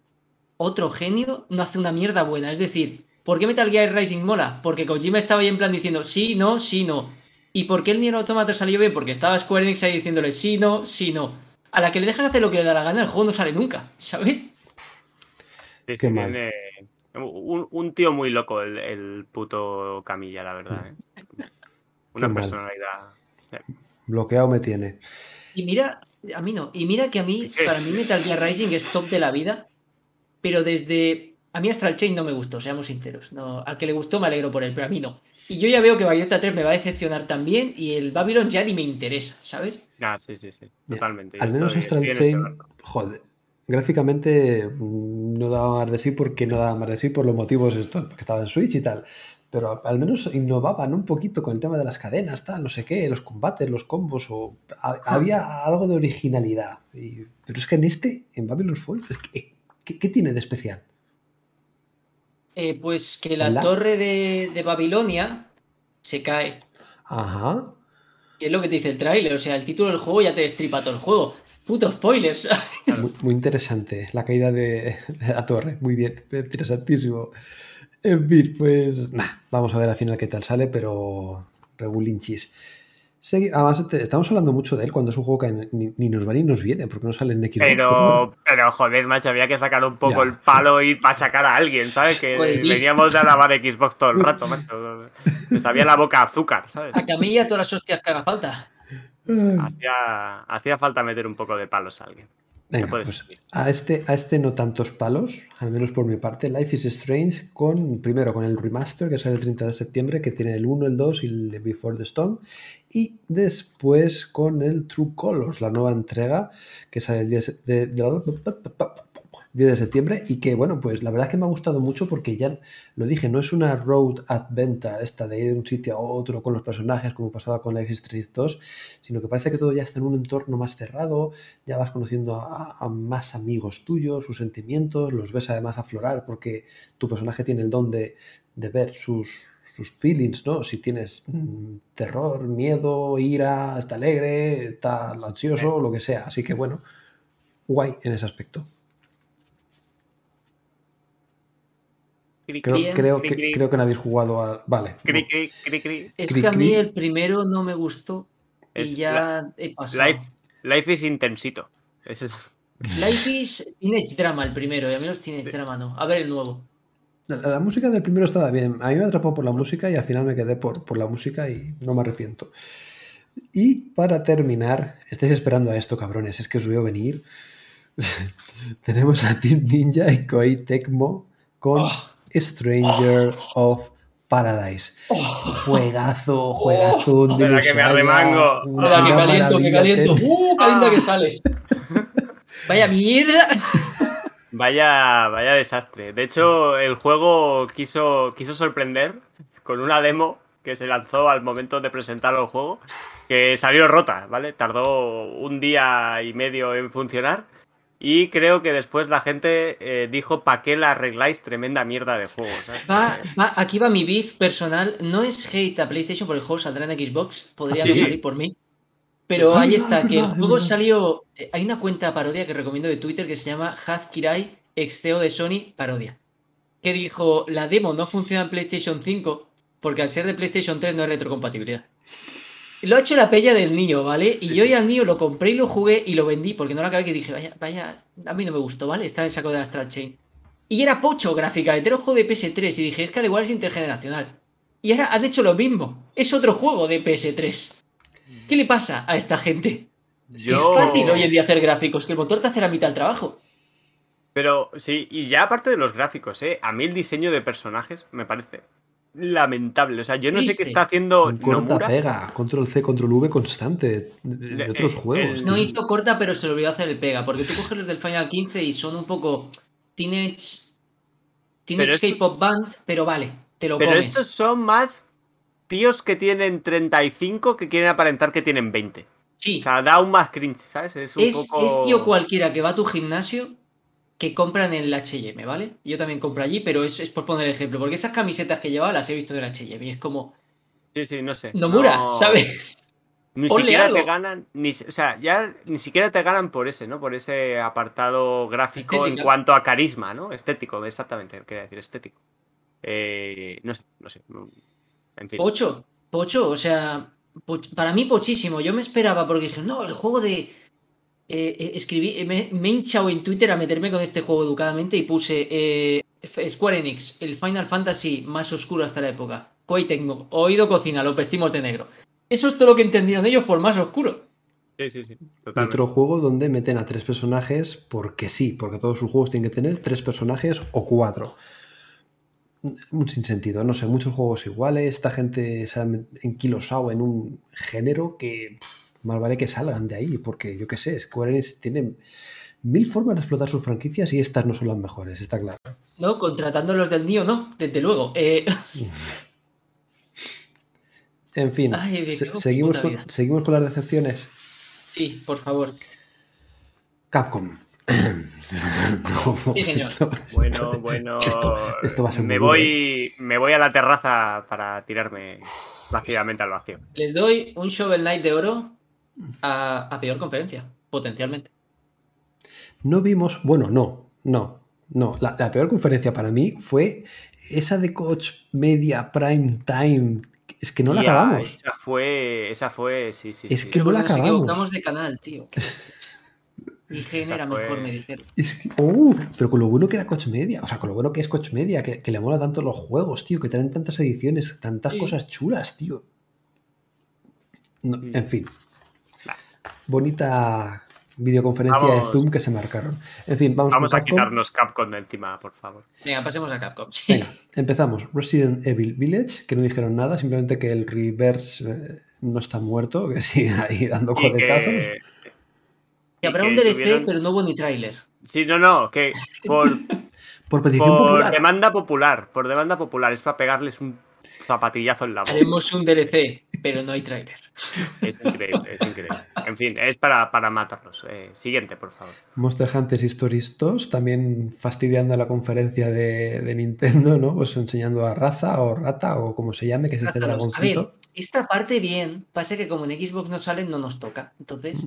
otro genio no hace una mierda buena. Es decir, ¿por qué Metal Gear Rising mola? Porque Kojima estaba ahí en plan diciendo sí, no, sí, no. ¿Y por qué el Nier Automata salió bien? Porque estaba Square Enix ahí diciéndole sí, no, sí, no. A la que le dejan hacer lo que le da la gana, el juego no sale nunca, ¿sabes? Sí, Qué sí, mal. tiene un, un tío muy loco el, el puto Camilla, la verdad. ¿eh? Una Qué mal. personalidad. Bloqueado me tiene. Y mira, a mí no. Y mira que a mí, para mí Metal Gear Rising es top de la vida, pero desde... A mí Astral Chain no me gustó, seamos sinceros. No, al que le gustó me alegro por él, pero a mí no. Y yo ya veo que Bayonetta 3 me va a decepcionar también y el Babylon ya ni me interesa, ¿sabes? Ah, sí, sí, sí. Totalmente. Al menos Astral este Chain, joder, gráficamente mm, no daba más de sí porque no daba más de sí por los motivos estos, porque estaba en Switch y tal. Pero al menos innovaban un poquito con el tema de las cadenas, tal, no sé qué, los combates, los combos, o ha- había algo de originalidad. Y- pero es que en este, en Babylon Falls, es que- ¿qué, qué tiene de especial? Eh, pues que la La- torre de, de Babilonia se cae. Ajá. Y es lo que te dice el tráiler, o sea, el título del juego ya te destripa todo el juego. Puto spoilers. Muy, muy interesante la caída de, de la torre. Muy bien, interesantísimo. En fin, pues nah, vamos a ver al final qué tal sale, pero regulinchis. Además, te- estamos hablando mucho de él cuando es un juego que ni, ni nos va ni nos viene, porque no sale en Xbox. Pero, pero joder, macho, había que sacar un poco Ya, el palo y machacar a alguien, ¿sabes? Que veníamos de alabar Xbox todo el rato, macho. Me sabía la boca azúcar, ¿sabes? A Camilla todas las hostias que haga falta. Hacía, hacía falta meter un poco de palos a alguien. Venga, pues, a, este, a este no tantos palos, al menos por mi parte. Life is Strange, con, primero con el remaster que sale el 30 de septiembre, que tiene el 1, el 2 y el Before the Storm. Y después con el True Colors, la nueva entrega que sale el 10 de, de- 10 de septiembre y que, bueno, pues la verdad es que me ha gustado mucho porque ya lo dije, no es una road adventure esta de ir de un sitio a otro con los personajes como pasaba con Life is Strange 2, sino que parece que todo ya está en un entorno más cerrado, ya vas conociendo a, a más amigos tuyos, sus sentimientos, los ves además aflorar porque tu personaje tiene el don de, de ver sus, sus feelings, ¿no? Si tienes mm, terror, miedo, ira, está alegre, está ansioso, lo que sea. Así que bueno, guay en ese aspecto. Creo, creo, cri, que, cri, creo que no habéis jugado a... Vale. cri, no. cri, cri, cri. Es Cri, que a mí cri. el primero no me gustó y Es ya he pasado. Life, life is intensito. Es el- Life is Teenage Drama el primero, y a mí los Teenage Drama no. A ver el nuevo. La, la música del primero estaba bien. A mí me atrapó por la música y al final me quedé por, por la música y no me arrepiento. Y para terminar, estáis esperando a esto, cabrones, es que os veo venir. Tenemos a Team Ninja y Koei Tecmo con Oh. Stranger of Paradise. Juegazo, juegazo. un Espera que me arremango. Espera, que caliento, que caliento. ¡Uh, calienta que sales! Vaya mierda. Vaya, vaya desastre. De hecho, el juego quiso, quiso sorprender con una demo que se lanzó al momento de presentar el juego, que salió rota, ¿vale? Tardó un día y medio en funcionar. Y creo que después la gente eh, dijo, ¿para qué la arregláis? Tremenda mierda de juego, ¿sabes? Va, va, aquí va mi beef personal. No es hate a PlayStation porque el juego saldrá en Xbox. Podría Ah, no sí. salir por mí. Pero Ah, ahí es está, que el juego salió. eh, Hay una cuenta parodia que recomiendo de Twitter que se llama Hazkirai, ex CEO de Sony, parodia. Que dijo: La demo no funciona en PlayStation 5 porque al ser de PlayStation 3 no hay retrocompatibilidad. Lo ha hecho la pella del niño, ¿vale? Y yo ya al niño lo compré y lo jugué y lo vendí porque no lo acabé que dije, vaya, vaya, a mí no me gustó, ¿vale? Está en el saco de Astral Chain. Y era pocho gráficamente, era un juego de PS3 y dije, es que al igual es intergeneracional. Y ahora han hecho lo mismo, es otro juego de PS3. ¿Qué le pasa a esta gente? Es fácil hoy en día hacer gráficos, que el motor te hace la mitad del trabajo. Pero sí, y ya aparte de los gráficos, ¿eh? A mí el diseño de personajes me parece lamentable. O sea, yo no sé qué está haciendo Un corta Nomura. pega, control C, control V constante de, Eh, otros eh, juegos. el- No hizo corta, pero se le olvidó hacer el pega, porque tú coges los del Final 15 y son un poco teenage, teenage esto- K-pop band, pero vale, te lo Pero comes. estos son más tíos que tienen 35 que quieren aparentar que tienen 20. Sí, O sea, da un más cringe, ¿sabes? Es un es, poco. es tío cualquiera que va a tu gimnasio que compran en el H&M, ¿vale? Yo también compro allí, pero es, es por poner el ejemplo, porque esas camisetas que llevaba las he visto en el H&M y es como, Sí, sí, no sé. Nomura, No- ¿sabes? Ni Ponle siquiera algo. te ganan, ni, o sea, ya ni siquiera te ganan por ese, ¿no? Por ese apartado gráfico en cuanto a carisma, ¿no? Estético, exactamente, quería decir, estético. Eh, no sé, no sé. En fin. Pocho, pocho, o sea, para mí pochísimo. Yo me esperaba porque dije, no, el juego de... eh, eh, escribí, eh, me, me he hinchado en Twitter a meterme con este juego educadamente y puse eh, Square Enix, el Final Fantasy más oscuro hasta la época. Koei Tecmo, oído cocina, lo vestimos de negro. Eso es todo lo que entendieron ellos por más oscuro. Sí, sí, sí. Totalmente. otro juego donde meten a tres personajes porque sí, porque todos sus juegos tienen que tener tres personajes o cuatro. Un sinsentido, no sé, muchos juegos iguales, esta gente se ha enquilosado en un género que pff, más vale que salgan de ahí, porque yo qué sé, Square Enix tiene mil formas de explotar sus franquicias y estas no son las mejores, está claro. No, contratando los del Nio, no, desde luego. Eh, En fin, Ay, se- seguimos, con, seguimos con las decepciones. sí, por favor. Capcom. Sí, señor. Bueno, bueno. Esto- esto va a ser me voy, me voy a la terraza para tirarme vacíamente al vacío. Les doy un Shovel Knight de oro a, a peor conferencia, potencialmente. No vimos, bueno, no, no, no. La, la peor conferencia para mí fue esa de Coach Media Prime Time. Es que no la acabamos. Esa fue, esa fue, sí, sí. Es sí. que no la Porque nos acabamos. equivocamos de canal, tío. Dije, Esa era fue- mejor me dijeron. Es que- uh, pero con lo bueno que era Coach Media, o sea, con lo bueno que es Coach Media, que, que le mola tanto los juegos, tío, que traen tantas ediciones, tantas Sí. cosas chulas, tío. No, en fin. Bonita videoconferencia Vamos. de Zoom que se marcaron. En fin, vamos, Vamos con a Capcom. quitarnos Capcom de encima, por favor. Venga, pasemos a Capcom. Sí. Venga, empezamos. Resident Evil Village, que no dijeron nada, simplemente que el reverse eh, no está muerto, que sigue ahí dando Y coletazos. que, Y habrá que un DLC, tuvieron- pero no hubo ni tráiler. Sí, no, no, que por, Por petición por popular. demanda popular, por demanda popular, es para pegarles un zapatillazo en la boca. Haremos un DLC, pero no hay tráiler. Es increíble, es increíble. En fin, es para, para matarlos. Eh, siguiente, por favor. Monster Hunter Stories 2, también fastidiando la conferencia de, de Nintendo, ¿no? Pues enseñando a Raza o Rata o como se llame, que es este Rázalos. A ver, dragoncito. esta parte bien, pasa que como en Xbox no salen, no nos toca. Entonces,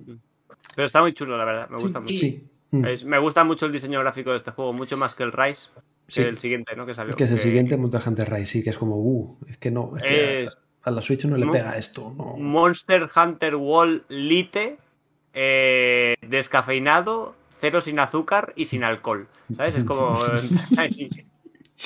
Pero está muy chulo, la verdad. Me gusta Sí, mucho. Sí. Mm. Es- me gusta mucho el diseño gráfico de este juego, mucho más que el Rise, Sí. el siguiente, ¿no? Que salió. Que es el que- siguiente Monster Hunter Rise, sí, que es como, uh, es que no, es que Es- a, a la Switch no le pega esto, no. Monster Hunter Wall Lite, eh, descafeinado, cero sin azúcar y sin alcohol. ¿Sabes? Es como.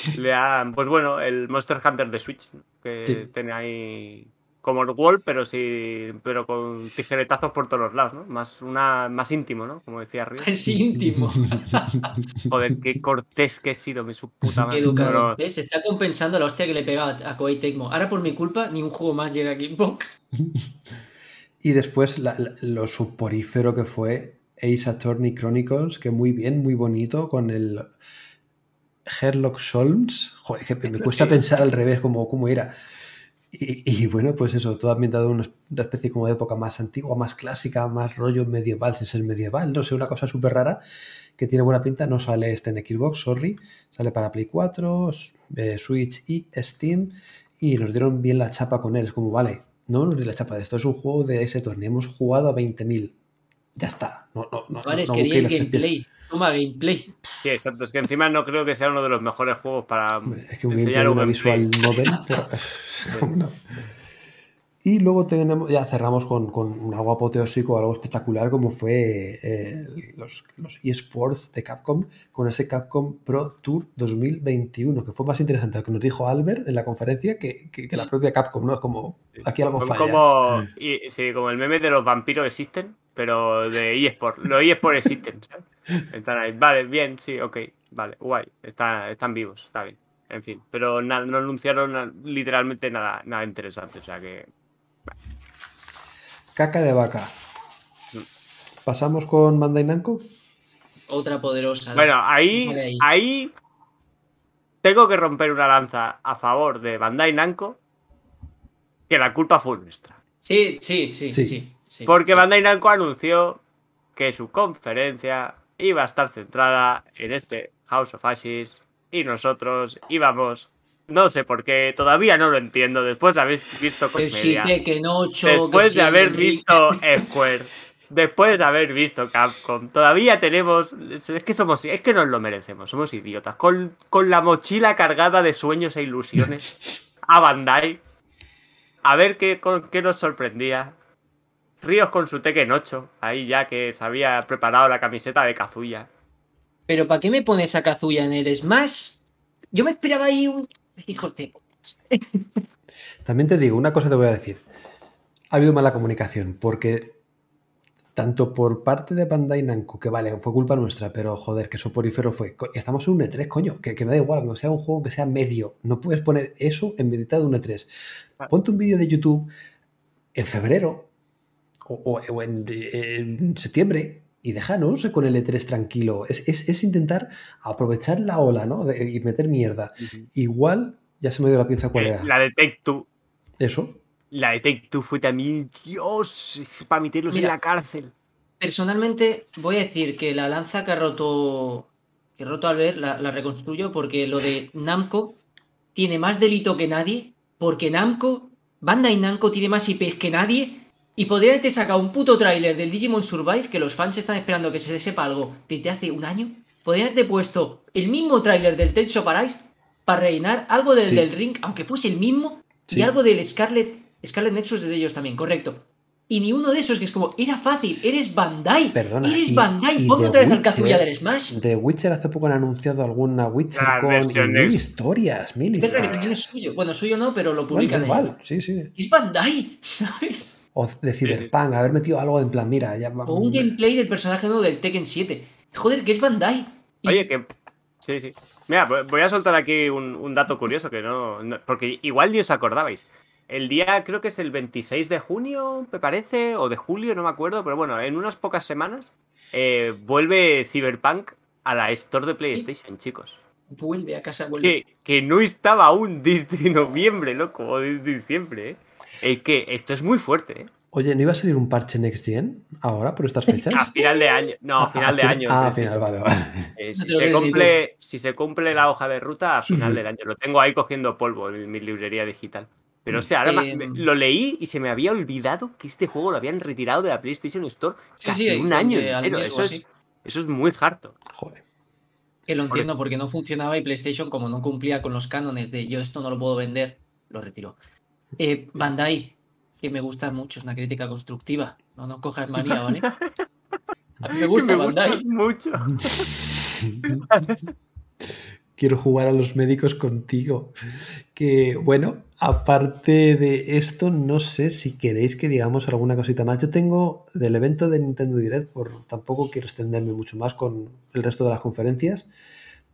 Le han, pues bueno, el Monster Hunter de Switch, que Sí. tiene ahí como el Wall, pero sí, pero con tijeretazos por todos los lados, ¿no? Más, una, más íntimo, ¿no? Como decía Río. Es íntimo. Joder, qué cortés que he sido, mi su puta madre. Educado. Pero- ¿Ves? Está compensando la hostia que le pega a Koei Tecmo. Ahora por mi culpa ni un juego más llega a Xbox. Y después la- la- lo suporífero que fue Ace Attorney Chronicles, que muy bien, muy bonito, con el Sherlock Holmes. Joder, que me cuesta pensar al revés cómo, cómo era. Y, y bueno, pues eso, todo ambientado en una una especie como de época más antigua, más clásica, más rollo medieval, sin ser medieval, no sé, una cosa súper rara que tiene buena pinta. No sale este en Xbox, sorry, sale para Play 4, eh, Switch y Steam. Y nos dieron bien la chapa con él. Es como, vale, no nos di la chapa de esto, es un juego de ese torneo. Hemos jugado a 20.000. Ya está. No, no, no, no gameplay. Toma, gameplay. Sí, exacto. Es que encima no creo que sea uno de los mejores juegos para Hombre, Es que un enseñar gameplay, un visual novel, pero no. Y luego tenemos, ya cerramos con, con un algo apoteósico, algo espectacular, como fue eh, los, los eSports de Capcom, con ese Capcom Pro Tour 2021, que fue más interesante lo que nos dijo Albert en la conferencia que, que- que la propia Capcom, ¿no? Es como, aquí algo falla. como, y- sí, como el meme de los vampiros existen, pero de eSport. Los eSport existen, ¿sabes? Están ahí. Vale, bien, sí, ok. Vale, guay. Está- están vivos, está bien. En fin, pero na- no anunciaron na- literalmente nada, nada interesante. O sea que. Caca de vaca. Pasamos con Bandai Namco. Otra poderosa. Bueno, ahí. ahí tengo que romper una lanza a favor de Bandai Namco, que la culpa fue nuestra. Sí, sí, sí, Sí. sí. Sí, Porque sí. Bandai Namco anunció que su conferencia iba a estar centrada en este House of Ashes y nosotros íbamos, no sé por qué, todavía no lo entiendo, después de haber visto Cosmedia, que, que no, después que de haber visto Square, después de haber visto Capcom, todavía tenemos, es que somos, es que nos lo merecemos, somos idiotas, con, con la mochila cargada de sueños e ilusiones a Bandai, a ver qué, con, qué nos sorprendía. Ríos con su Tekken 8, ahí ya que se había preparado la camiseta de Kazuya. Pero ¿para qué me pones a Kazuya en el Smash? Yo me esperaba ahí un. Hijos de. También te digo, una cosa te voy a decir. Ha habido mala comunicación, porque tanto por parte de Bandai Namco, que vale, fue culpa nuestra, pero joder, que soporífero fue. Co- Estamos en un E3, coño, que, que me da igual, que sea un juego que sea medio. No puedes poner eso en mitad de un E3. Ponte un vídeo de YouTube en febrero o, o- o en, en septiembre y déjanos con el E3 tranquilo. Es, es- es intentar aprovechar la ola, ¿no? De- y meter mierda. Igual, ya se me dio la pinza cuál Eh, era. la de Take Two. Eso. La de Take Two fue también, Dios, es para meterlos Mira. en la cárcel. Personalmente, voy a decir que la lanza que ha roto. Que ha roto al ver, la, la reconstruyo porque lo de Namco tiene más delito que nadie. Porque Namco, Bandai Namco tiene más IPs que nadie. Y podría haberte sacado un puto tráiler del Digimon Survive que los fans están esperando que se sepa algo desde hace un año. Podrían haberte puesto el mismo tráiler del Tales of Arise para rellenar algo del, Sí. del Ring, aunque fuese el mismo, Sí. y algo del Scarlet, Scarlet Nexus de ellos también, correcto. Y ni uno de esos que es como, era fácil, eres Bandai. Perdona, Eres y- Bandai, ponme The otra vez al Witcher, Kazuya del Smash. The Witcher hace poco han anunciado alguna Witcher Las con mil historias, mil Es verdad que historias. también es suyo. Bueno, suyo no, pero lo publican en igual, sí, sí. Es Bandai, ¿sabes? O de Cyberpunk, haber metido algo en plan, mira, ya O un gameplay del personaje nuevo del Tekken 7. Joder, que es Bandai. Y- Oye, que. Sí, sí. Mira, vo- voy a soltar aquí un, un dato curioso que no, no- Porque igual ni os acordabais. El día, creo que es el 26 de junio, me parece, o de julio, no me acuerdo, pero bueno, en unas pocas semanas eh, vuelve Cyberpunk a la Store de PlayStation, chicos. Vuelve a casa, vuelve. Que, que no estaba aún desde noviembre, loco, o desde diciembre, ¿eh? Es que esto es muy fuerte, ¿eh? Oye, ¿no iba a salir un parche Next Gen ahora por estas fechas? A final de año. No, a Ah, final de fin- año. Ah, final, vale, vale. Eh, si, se cumple, si se cumple la hoja de ruta a final del año. Lo tengo ahí cogiendo polvo en mi librería digital. Pero hostia, ahora me- lo leí y se me había olvidado que este juego lo habían retirado de la PlayStation Store Sí, casi sí, un año entero. Eso es, eso es muy harto. Joder. Que lo entiendo porque no funcionaba y PlayStation, como no cumplía con los cánones de yo esto no lo puedo vender, lo retiró. Eh, Bandai, que me gusta mucho, es una crítica constructiva. No nos cojas manía, ¿vale? A mí me gusta me gusta Bandai. mucho. quiero jugar a los médicos contigo. Que bueno, aparte de esto, no sé si queréis que digamos alguna cosita más. Yo tengo del evento de Nintendo Direct, por tampoco quiero extenderme mucho más con el resto de las conferencias,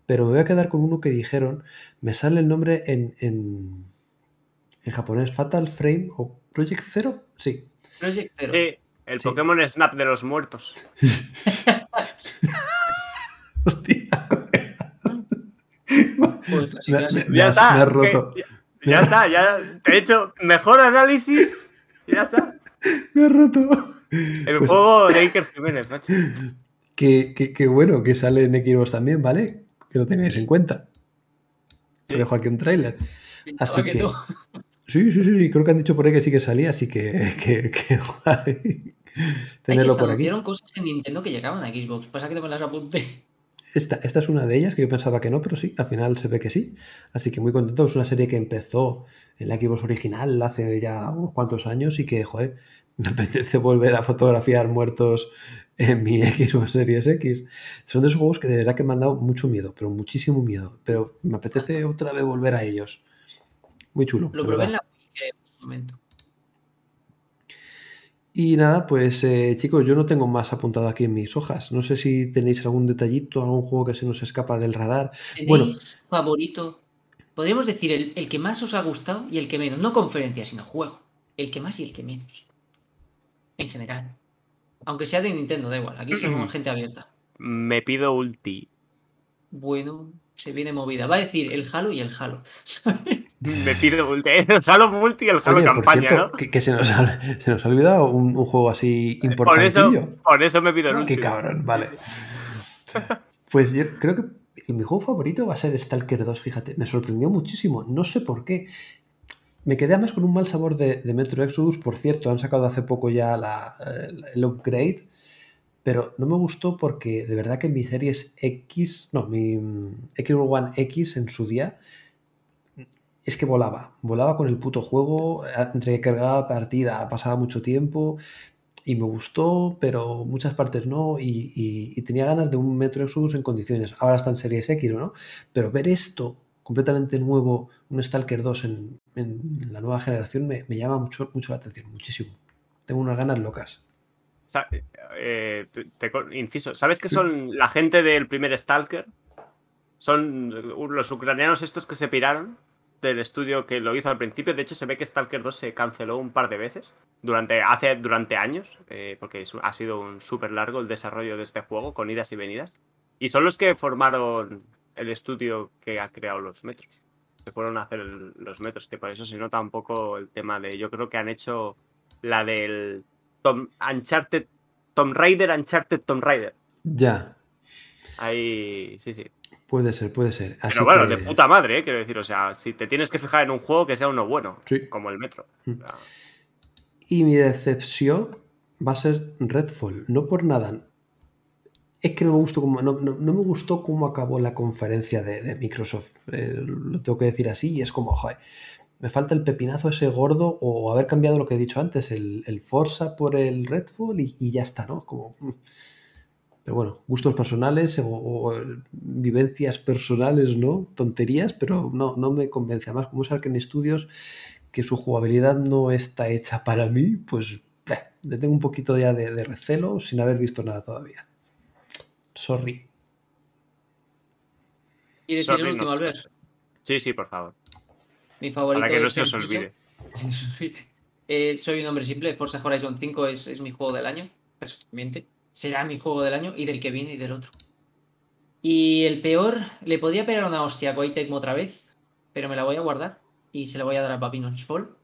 pero me voy a quedar con uno que dijeron, me sale el nombre en, en, en japonés, Fatal Frame o Project Zero, sí. Project Zero. Sí, el Pokémon Snap de los muertos. Hostia. Pues, sí, Me- ya sé. me- Ya has- está. me has que- roto. ya, ya está, ya te he hecho mejor análisis. Ya está. Me ha roto. El Pues- juego de Iker Jiménez, macho. Que, que- que bueno, que sale en Xbox también, ¿vale? Que lo tenéis en cuenta. Te Sí. dejo aquí un tráiler. Así que que- no. Sí, sí, sí, creo que han dicho por ahí que sí que salía, así que, que, que guay Ay, que tenerlo por aquí. cosas en Nintendo que llegaban a Xbox. Pasa que no me las apunté. Esta, esta es una de ellas que yo pensaba que no, pero sí, al final se ve que sí. Así que muy contento. Es una serie que empezó en la Xbox original hace ya unos cuantos años y que, joder, me apetece volver a fotografiar muertos en mi Xbox Series X. Son de esos juegos que de verdad que me han dado mucho miedo, pero muchísimo miedo. Pero me apetece otra vez volver a ellos. Muy chulo. Lo probé en la Wii, creo, en un momento. Y nada, pues eh, chicos, yo no tengo más apuntado aquí en mis hojas. No sé si tenéis algún detallito, algún juego que se nos escapa del radar. ¿Tenéis Bueno. favorito? Podríamos decir el, el que más os ha gustado y el que menos. No conferencia, sino juego. El que más y el que menos. En general. Aunque sea de Nintendo, da igual. Aquí somos gente abierta. Me pido ulti. Bueno, se viene movida. Va a decir el Halo y el Halo. Me pido. El Halo multi y el Halo Oye, por campaña, cierto, ¿no? que, que se, nos ha, se nos ha olvidado un, un juego así Por eso, por eso me pido el ulti. Qué cabrón, vale. Pues yo creo que mi juego favorito va a ser Stalker 2, fíjate. Me sorprendió muchísimo, no sé por qué. Me quedé además con un mal sabor de, de Metro Exodus, por cierto, han sacado hace poco ya la- el- el upgrade, pero no me gustó porque de verdad que mi Series X, no, mi mm, Xbox One X en su día, es que volaba, volaba con el puto juego, entre que cargaba partida, pasaba mucho tiempo y me gustó, pero muchas partes no, y, tenía ganas de un Metro Exodus en condiciones. Ahora está en Series X, ¿no? Pero ver esto completamente nuevo, un Stalker 2 en, la nueva generación, me, llama mucho, mucho la atención, muchísimo. Tengo unas ganas locas. Eh, inciso, ¿sabes que son la gente del primer Stalker? Son los ucranianos estos que se piraron del estudio que lo hizo al principio. De hecho, se ve que Stalker 2 se canceló un par de veces durante, hace, durante años, eh, porque es- ha sido un súper largo el desarrollo de este juego, con idas y venidas. Y son los que formaron el estudio que ha creado los metros. Que fueron a hacer el- los metros, que por eso se nota un poco el tema de. Yo creo que han hecho la del Tom, Uncharted, Tomb Raider, Uncharted Tomb Raider. Ya, Ahí, sí, sí. Puede ser, puede ser. Así Pero bueno, que- de puta madre, ¿eh? quiero decir, o sea, si te tienes que fijar en un juego que sea uno bueno, Sí. como el Metro. Mm. Y mi decepción va a ser Redfall, no por nada. Es que no me gustó cómo, no, no- no me gustó cómo acabó la conferencia de, de Microsoft. Eh, lo tengo que decir así, y es como, joder, me falta el pepinazo ese gordo o haber cambiado lo que he dicho antes, el, el Forza por el Redfall y, y ya está, ¿no? Como, mm. Pero bueno, gustos personales o, o vivencias personales, ¿no? Tonterías, pero no, no me convence. Además, como es Arkane Studios, que su jugabilidad no está hecha para mí, pues eh, le tengo un poquito ya de, de recelo sin haber visto nada todavía. Sorry. ¿Quieres ir el último, no, Albert? Sí, sí, por favor. Mi favorito Para que no se os olvide. Eh, soy un hombre simple. Forza Horizon 5 es, es mi juego del año, personalmente. Será mi juego del año y del que viene y del otro. Y el peor, le podía pegar una hostia a Koei otra vez, pero me la voy a guardar y se la voy a dar a Papino's Fall.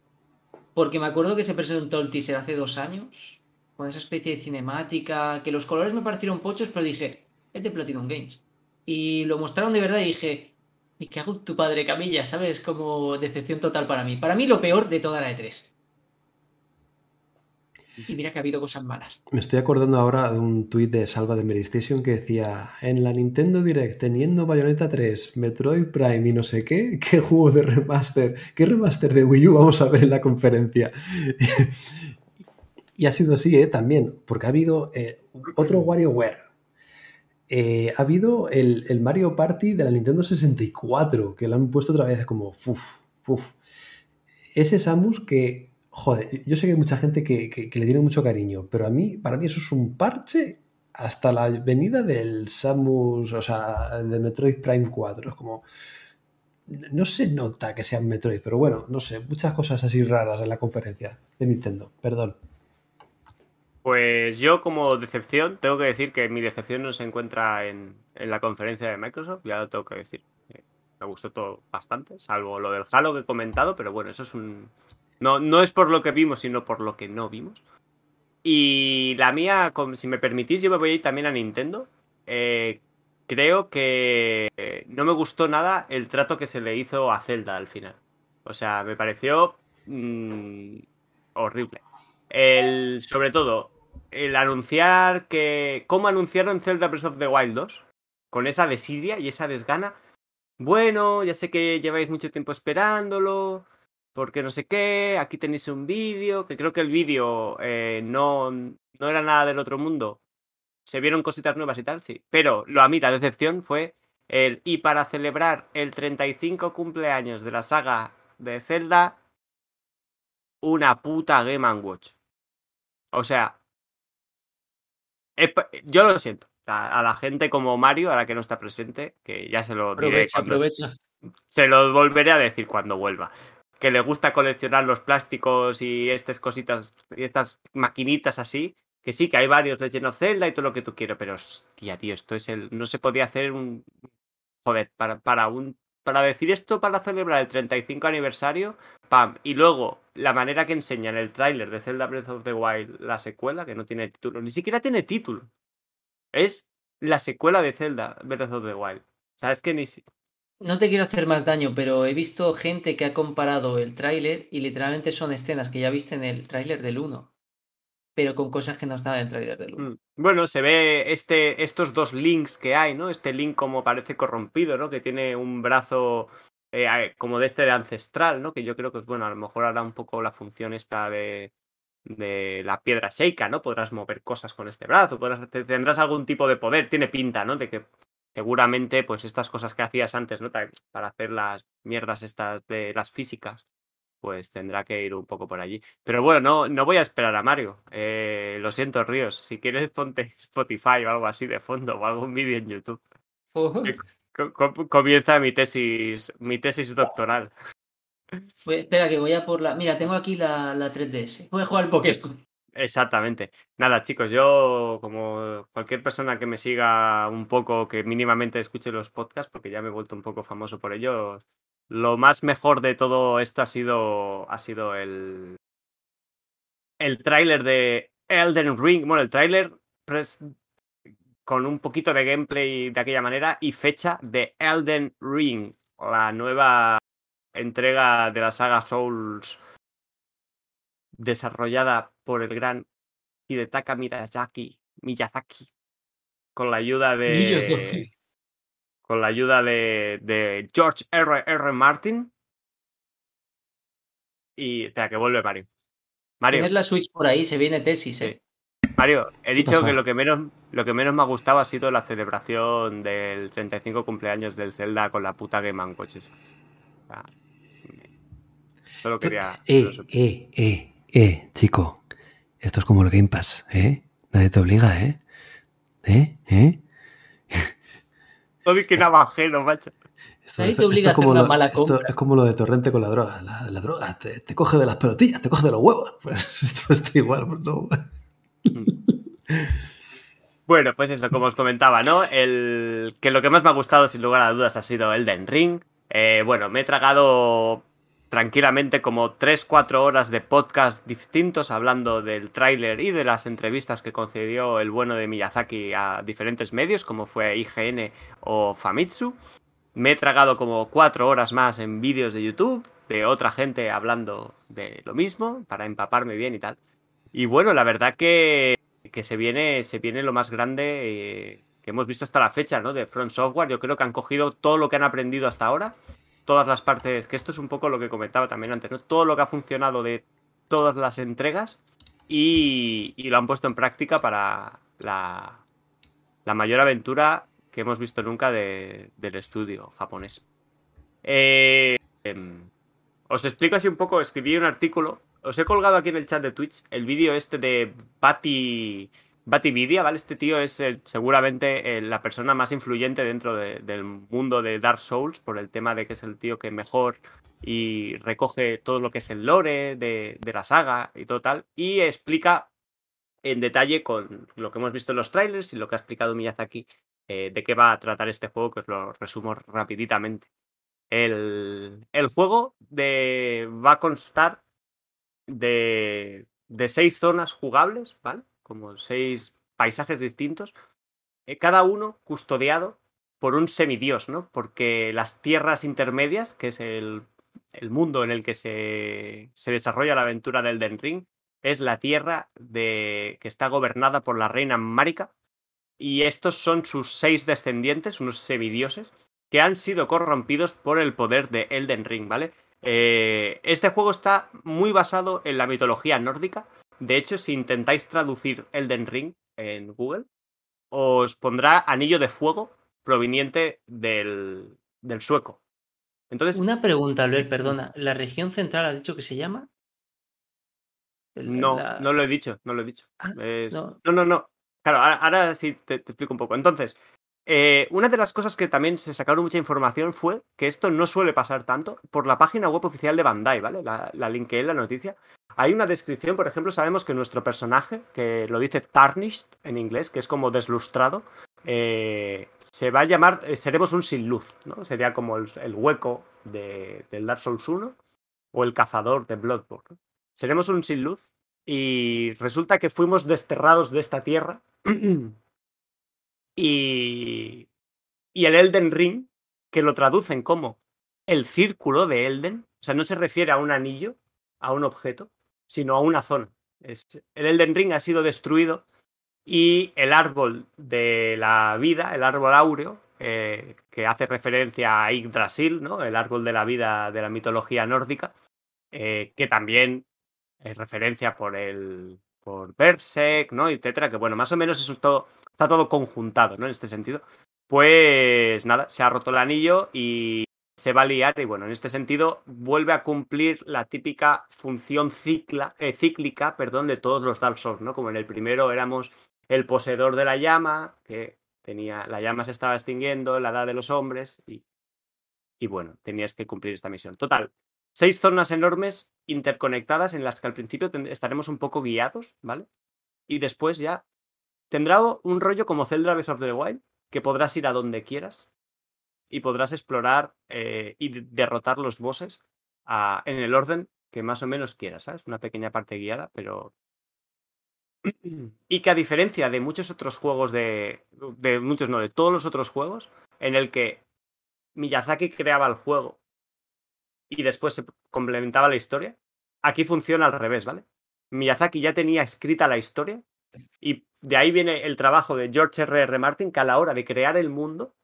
Porque me acuerdo que se presentó el teaser hace dos años, con esa especie de cinemática, que los colores me parecieron pochos, pero dije, es de Platinum Games. Y lo mostraron de verdad y dije, y que hago tu padre Camilla, ¿sabes? Como decepción total para mí. Para mí lo peor de toda la E3. Y mira que ha habido cosas malas. Me estoy acordando ahora de un tuit de Salva de Mary Station que decía, en la Nintendo Direct, teniendo Bayonetta 3, Metroid Prime y no sé qué, ¿qué juego de remaster, qué remaster de Wii U vamos a ver en la conferencia? y ha sido así, ¿eh? También, porque ha habido eh, otro WarioWare, eh, ha habido el, el, Mario Party de la Nintendo 64, que lo han puesto otra vez como, uff, uff. Ese Samus que, joder, yo sé que hay mucha gente que, que, le tiene mucho cariño, pero a mí, para mí eso es un parche hasta la venida del Samus, o sea, de Metroid Prime 4. Es como, no se nota que sea Metroid, pero bueno, no sé, muchas cosas así raras en la conferencia de Nintendo, perdón. Pues yo como decepción tengo que decir que mi decepción no se encuentra en, en la conferencia de Microsoft, ya lo tengo que decir. Me gustó todo bastante, salvo lo del Halo que he comentado, pero bueno, eso es un... No, no es por lo que vimos, sino por lo que no vimos. Y la mía, si me permitís, yo me voy a ir también a Nintendo. Eh, creo que no me gustó nada el trato que se le hizo a Zelda al final. O sea, me pareció mmm, horrible. El, sobre todo, el anunciar que. ¿Cómo anunciaron Zelda Breath of the Wild 2? Con esa desidia y esa desgana. Bueno, ya sé que lleváis mucho tiempo esperándolo. Porque no sé qué. Aquí tenéis un vídeo. Que creo que el vídeo eh, no, no era nada del otro mundo se vieron cositas nuevas y tal, sí. Pero lo a mí la decepción fue el y para celebrar el 35 cumpleaños de la saga de Zelda, una puta Game Watch. O sea, yo lo siento. A, la gente como Mario, a la que no está presente, que ya se lo diré aprovecha, aprovecha. Se lo volveré a decir cuando vuelva. Que le gusta coleccionar los plásticos y estas cositas y estas maquinitas así, que sí, que hay varios Legend of Zelda y todo lo que tú quieras, pero hostia, tío, esto es el. No se podía hacer un. Joder, para, para un. Para decir esto, para celebrar el 35 aniversario, pam. Y luego, la manera que enseñan el tráiler de Zelda Breath of the Wild, la secuela, que no tiene título, ni siquiera tiene título. Es la secuela de Zelda Breath of the Wild. O que ni. No te quiero hacer más daño, pero he visto gente que ha comparado el tráiler y literalmente son escenas que ya viste en el tráiler del 1 pero con cosas que no estaban en el trailer de Luna. Bueno, se ve este, estos dos links que hay, ¿no? Este link como parece corrompido, ¿no? Que tiene un brazo eh, como de este de ancestral, ¿no? Que yo creo que, bueno, a lo mejor hará un poco la función esta de, de la piedra Sheikah, ¿no? Podrás mover cosas con este brazo, tendrás algún tipo de poder, tiene pinta, ¿no? De que seguramente, pues estas cosas que hacías antes, ¿no? Para hacer las mierdas estas de las físicas, pues tendrá que ir un poco por allí. Pero bueno, no, no voy a esperar a Mario. Eh, lo siento, Ríos. Si quieres, ponte Spotify o algo así de fondo o algún vídeo en YouTube. Comienza mi tesis, mi tesis doctoral. Pues, espera, que voy a por la. Mira, tengo aquí la, la 3DS. Voy a jugar al Pokémon. Exactamente. Nada, chicos, yo, como cualquier persona que me siga un poco, que mínimamente escuche los podcasts, porque ya me he vuelto un poco famoso por ellos, lo más mejor de todo esto ha sido, ha sido el, el tráiler de Elden Ring. Bueno, el tráiler con un poquito de gameplay de aquella manera y fecha de Elden Ring, la nueva entrega de la saga Souls desarrollada por el gran Hidetaka Miyazaki, Miyazaki con la ayuda de Miyazaki con la ayuda de, de George R. R. Martin. Y espera, que vuelve Mario. Mario. Tienes la Switch por ahí, se viene tesis, ¿eh? Mario, he dicho que lo que, menos, lo que menos me ha gustado ha sido la celebración del 35 cumpleaños del Zelda con la puta Game Watch. O sea, solo quería. Eh, eh, eh, eh, chico. Esto es como el Game Pass, ¿eh? Nadie te obliga, ¿eh? ¿Eh? ¿Eh? Todo que navajero, macho. Esto, Nadie te obliga a hacer una lo, mala compra. es como lo de Torrente con la droga. La, la droga te, te, coge de las pelotillas, te coge de los huevos. Pues esto está igual, pues no. Bueno, pues eso, como os comentaba, ¿no? El que lo que más me ha gustado, sin lugar a dudas, ha sido Elden Ring. Eh, bueno, me he tragado tranquilamente como 3-4 horas de podcast distintos hablando del tráiler y de las entrevistas que concedió el bueno de Miyazaki a diferentes medios como fue IGN o Famitsu. Me he tragado como 4 horas más en vídeos de YouTube de otra gente hablando de lo mismo para empaparme bien y tal. Y bueno, la verdad que, que se, viene, se viene lo más grande eh, que hemos visto hasta la fecha, ¿no? De Front Software. Yo creo que han cogido todo lo que han aprendido hasta ahora todas las partes, que esto es un poco lo que comentaba también antes, ¿no? Todo lo que ha funcionado de todas las entregas y, lo han puesto en práctica para la, mayor aventura que hemos visto nunca de- del estudio japonés. Eh, em, os explico así un poco, escribí un artículo, os he colgado aquí en el chat de Twitch el vídeo este de Bati, Batividia, ¿vale? Este tío es seguramente eh, la persona más influyente dentro de- del mundo de Dark Souls por el tema de que es el tío que mejor y recoge todo lo que es el lore de, la saga y todo tal, y explica en detalle con lo que hemos visto en los trailers y lo que ha explicado Miyazaki eh, de qué va a tratar este juego, que os lo resumo rapiditamente. El, juego va a constar de, de seis zonas jugables, ¿vale? Como seis paisajes distintos, eh, cada uno custodiado por un semidios, ¿no? Porque las tierras intermedias, que es el, el mundo en el que se, se desarrolla la aventura del Den Ring, es la tierra de, que está gobernada por la reina Marika. Y estos son sus seis descendientes, unos semidioses, que han sido corrompidos por el poder de Elden Ring, ¿vale? Eh, este juego está muy basado en la mitología nórdica. De hecho, si intentáis traducir Elden Ring en Google, os pondrá anillo de fuego proveniente del, del sueco. Entonces, Una pregunta, Albert, perdona. ¿La región central has dicho que se llama? El- no, la- no lo he dicho, no lo he dicho. Ah, Es- no. No, no, no. Claro, ahora, ahora sí te, te explico un poco. Entonces, eh, una de las cosas que también se sacaron mucha información fue que esto no suele pasar tanto por la página web oficial de Bandai, ¿vale? La, la linké en la noticia. Hay una descripción, por ejemplo, sabemos que nuestro personaje, que lo dice tarnished en inglés, que es como deslustrado, eh, se va a llamar, eh, seremos un sin luz, ¿no? Sería como el, hueco de- del Dark Souls 1 o el cazador de Bloodborne. Seremos un sin luz y resulta que fuimos desterrados de esta tierra y, y el Elden Ring, que lo traducen como el círculo de Elden, o sea, no se refiere a un anillo, a un objeto, sino a una zona. Es, el Elden Ring ha sido destruido y el árbol de la vida, el árbol áureo, eh, que hace referencia a Yggdrasil, ¿no? el árbol de la vida de la mitología nórdica, eh, que también es referencia por el por Berserk, ¿no? etcétera, que bueno, más o menos eso todo, está todo conjuntado, ¿no? En este sentido. Pues nada, se ha roto el anillo y se va a liar y bueno, en este sentido vuelve a cumplir la típica función eh, cíclica, perdón, de todos los Dark Souls, ¿no? Como en el primero éramos el poseedor de la llama, que tenía la llama se estaba extinguiendo, en la edad de los hombres y y bueno, tenías que cumplir esta misión. Total, seis zonas enormes interconectadas en las que al principio estaremos un poco guiados, ¿vale? Y después ya tendrá un rollo como Zelda Breath of the Wild, que podrás ir a donde quieras y podrás explorar eh, y de- derrotar los bosses ah, en el orden que más o menos quieras, ¿sabes? Una pequeña parte guiada, pero... Y que a diferencia de muchos otros juegos de... de muchos, no, de todos los otros juegos, en el que Miyazaki creaba el juego y después se complementaba la historia. Aquí funciona al revés, ¿vale? Miyazaki ya tenía escrita la historia y de ahí viene el trabajo de George R. R. Martin, que a la hora de crear el mundo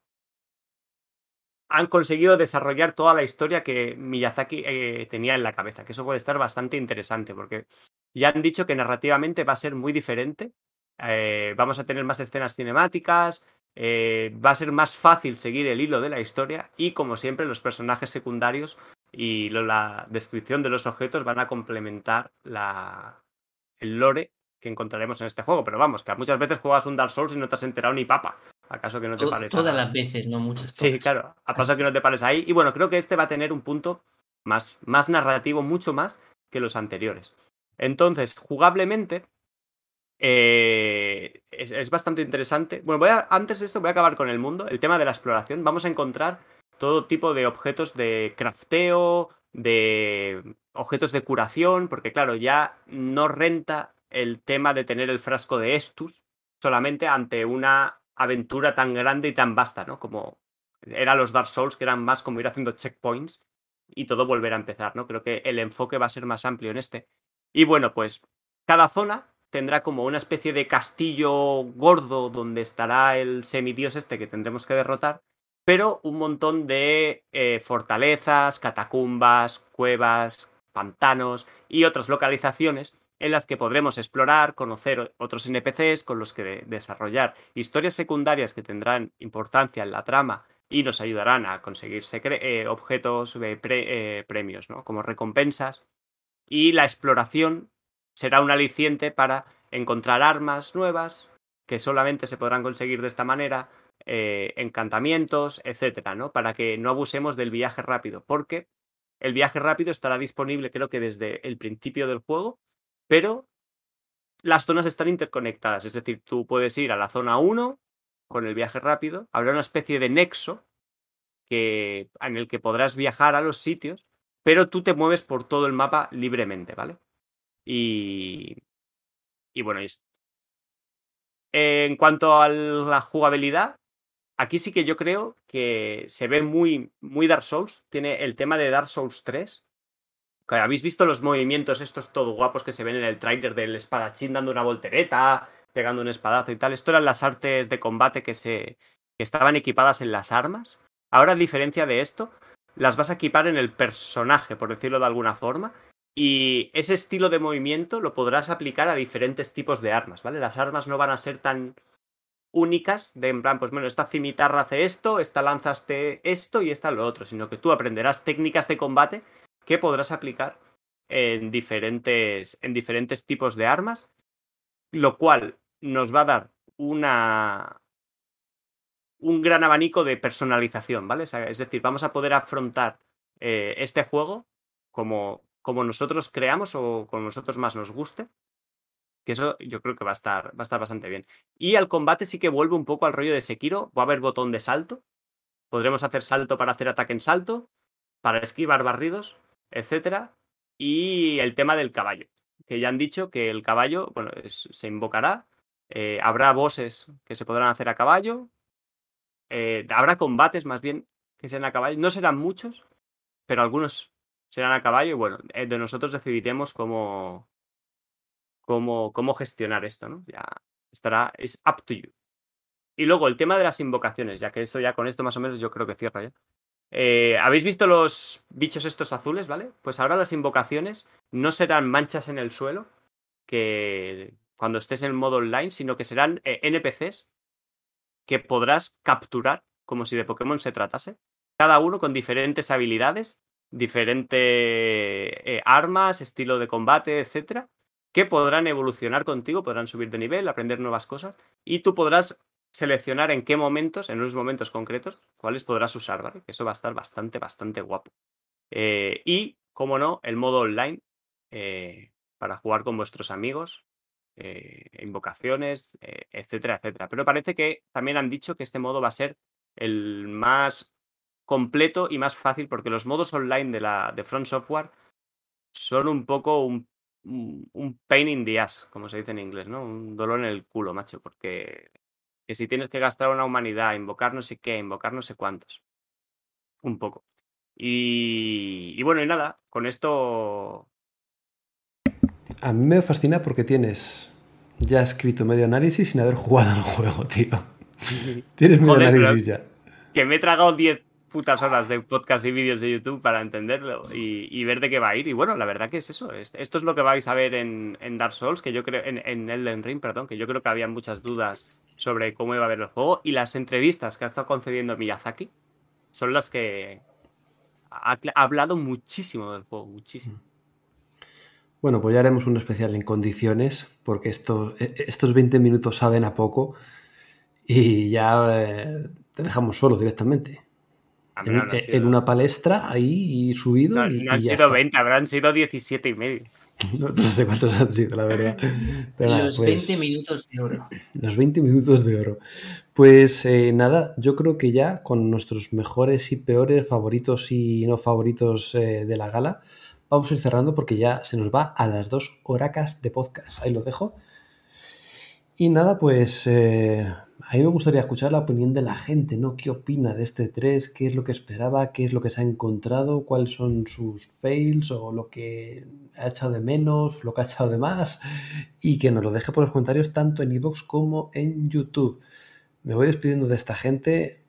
han conseguido desarrollar toda la historia que Miyazaki eh, tenía en la cabeza, que eso puede estar bastante interesante, porque ya han dicho que narrativamente va a ser muy diferente, eh, vamos a tener más escenas cinemáticas, eh, va a ser más fácil seguir el hilo de la historia y como siempre los personajes secundarios y la descripción de los objetos van a complementar la, el lore que encontraremos en este juego. Pero vamos, que muchas veces juegas un Dark Souls y no te has enterado ni papa. ¿Acaso que no te pares? Todas a- las veces, no muchas. Sí, todas. claro. A paso que no te pares ahí. Y bueno, creo que este va a tener un punto más, más narrativo, mucho más que los anteriores. Entonces, jugablemente, eh, es, es bastante interesante. Bueno, voy a, antes de esto voy a acabar con el mundo, el tema de la exploración. Vamos a encontrar todo tipo de objetos de crafteo, de objetos de curación, porque claro, ya no renta el tema de tener el frasco de Estus solamente ante una aventura tan grande y tan vasta, ¿no? Como eran los Dark Souls, que eran más como ir haciendo checkpoints y todo volver a empezar, ¿no? Creo que el enfoque va a ser más amplio en este. Y bueno, pues cada zona tendrá como una especie de castillo gordo donde estará el semidios este que tendremos que derrotar, pero un montón de eh, fortalezas, catacumbas, cuevas, pantanos y otras localizaciones en las que podremos explorar, conocer otros NPCs con los que desarrollar historias secundarias que tendrán importancia en la trama y nos ayudarán a conseguir eh, objetos, eh, eh, premios, ¿no? Como recompensas. Y la exploración será un aliciente para encontrar armas nuevas que solamente se podrán conseguir de esta manera, encantamientos, etcétera, ¿no? Para que no abusemos del viaje rápido, porque el viaje rápido estará disponible creo que desde el principio del juego, pero las zonas están interconectadas, es decir, tú puedes ir a la zona 1 con el viaje rápido, habrá una especie de nexo que, en el que podrás viajar a los sitios, pero tú te mueves por todo el mapa libremente, ¿vale? Y, y bueno, en cuanto a la jugabilidad, aquí sí que yo creo que se ve muy, muy Dark Souls. Tiene el tema de Dark Souls 3. ¿Habéis visto los movimientos estos todo guapos que se ven en el trailer del espadachín dando una voltereta, pegando un espadazo y tal? Esto eran las artes de combate que, se, que estaban equipadas en las armas. Ahora, a diferencia de esto, las vas a equipar en el personaje, por decirlo de alguna forma. Y ese estilo de movimiento lo podrás aplicar a diferentes tipos de armas, ¿vale? Las armas no van a ser tan únicas de en plan, pues bueno, esta cimitarra hace esto, esta lanza esto y esta lo otro, sino que tú aprenderás técnicas de combate que podrás aplicar en diferentes, en diferentes tipos de armas, lo cual nos va a dar una, un gran abanico de personalización, ¿vale? es decir, vamos a poder afrontar eh, este juego como, como nosotros creamos o como nosotros más nos guste. Que eso yo creo que va a estar, va a estar bastante bien. Y al combate sí que vuelve un poco al rollo de Sekiro. Va a haber botón de salto. Podremos hacer salto para hacer ataque en salto, para esquivar barridos, etc. Y el tema del caballo. Que ya han dicho que el caballo, bueno, se invocará. Eh, habrá bosses que se podrán hacer a caballo. Eh, habrá combates más bien que sean a caballo. No serán muchos, pero algunos serán a caballo y bueno, eh, de nosotros decidiremos cómo, cómo, cómo gestionar esto, ¿no? Ya estará, es up to you. Y luego el tema de las invocaciones, ya que esto ya con esto más o menos yo creo que cierra ya. Eh, ¿Habéis visto los bichos estos azules, vale? Pues ahora las invocaciones no serán manchas en el suelo, que cuando estés en modo online, sino que serán eh, NPCs que podrás capturar como si de Pokémon se tratase, cada uno con diferentes habilidades diferentes eh, armas, estilo de combate, etcétera, que podrán evolucionar contigo, podrán subir de nivel, aprender nuevas cosas y tú podrás seleccionar en qué momentos, en unos momentos concretos, cuáles podrás usar, ¿vale? Eso va a estar bastante, bastante guapo. Eh, y, como no, el modo online eh, para jugar con vuestros amigos, invocaciones, etcétera, etcétera. Pero parece que también han dicho que este modo va a ser el más completo y más fácil porque los modos online de, la, de Front Software son un poco un, un pain in the ass, como se dice en inglés, ¿no? Un dolor en el culo, macho, porque que si tienes que gastar una humanidad, invocar no sé qué, invocar no sé cuántos. Un poco. Y, y bueno, y nada, con esto... A mí me fascina porque tienes ya escrito medio análisis sin haber jugado al juego, tío. tienes medio análisis ya. Que me he tragado 10 putas horas de podcast y vídeos de YouTube para entenderlo y, ver de qué va a ir. Y bueno, la verdad que es eso. Esto es lo que vais a ver en, Dark Souls, que yo creo, en, Elden Ring, perdón, que yo creo que había muchas dudas sobre cómo iba a ver el juego. Y las entrevistas que ha estado concediendo Miyazaki son las que ha, hablado muchísimo del juego, muchísimo. Bueno, pues ya haremos un especial en condiciones, porque estos, e, estos 20 minutos saben a poco y ya eh, te dejamos solo directamente en, una palestra ahí subido. No, y, han sido 20, habrán sido 17 y medio. No, sé cuántos han sido, la verdad. los 20 pues minutos de oro. Los 20 minutos de oro. Pues eh, nada, yo creo que ya con nuestros mejores y peores favoritos y no favoritos eh, de la gala, vamos a ir cerrando porque ya se nos va a las dos horacas de podcast. Ahí lo dejo. Y nada, pues eh, a mí me gustaría escuchar la opinión de la gente, ¿no? ¿Qué opina de este 3? ¿Qué es lo que esperaba? ¿Qué es lo que se ha encontrado? ¿Cuáles son sus fails o lo que ha echado de menos, lo que ha echado de más? Y que nos lo deje por los comentarios tanto en iVoox como en YouTube. Me voy despidiendo de esta gente.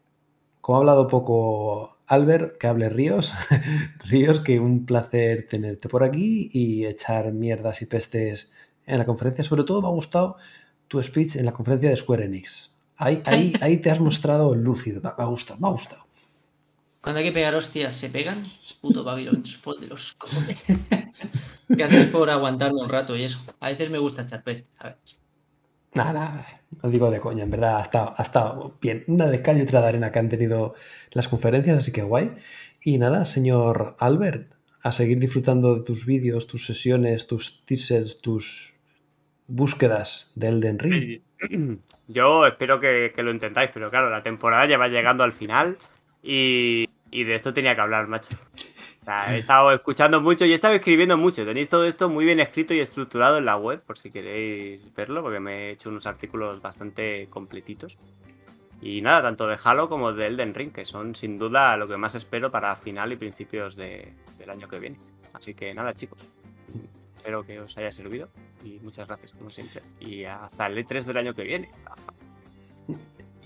Como ha hablado poco Albert, que hable Ríos. Ríos, que un placer tenerte por aquí y echar mierdas y pestes en la conferencia. Sobre todo me ha gustado tu speech en la conferencia de Square Enix. Ahí, ahí, ahí te has mostrado lúcido. Me ha gustado, me ha gustado. Cuando hay que pegar hostias, ¿se pegan? Puto Babylon Fall de los cojones. Gracias por aguantarme un rato y eso. A veces me gusta echar peste. A ver. Nada, nada, no digo de coña, en verdad ha estado, ha estado bien. Una de cal y otra de arena que han tenido las conferencias, así que guay. Y nada, señor Albert, a seguir disfrutando de tus vídeos, tus sesiones, tus teasers, tus búsquedas de Elden Ring. Yo espero que, lo intentáis, pero claro, la temporada ya va llegando al final y, y de esto tenía que hablar, macho. O sea, he estado escuchando mucho y he estado escribiendo mucho. Tenéis todo esto muy bien escrito y estructurado en la web, por si queréis verlo, porque me he hecho unos artículos bastante completitos. Y nada, tanto de Halo como de Elden Ring, que son sin duda lo que más espero para final y principios de- del año que viene. Así que nada, chicos. Espero que os haya servido y muchas gracias, como siempre. Y hasta el E3 del año que viene.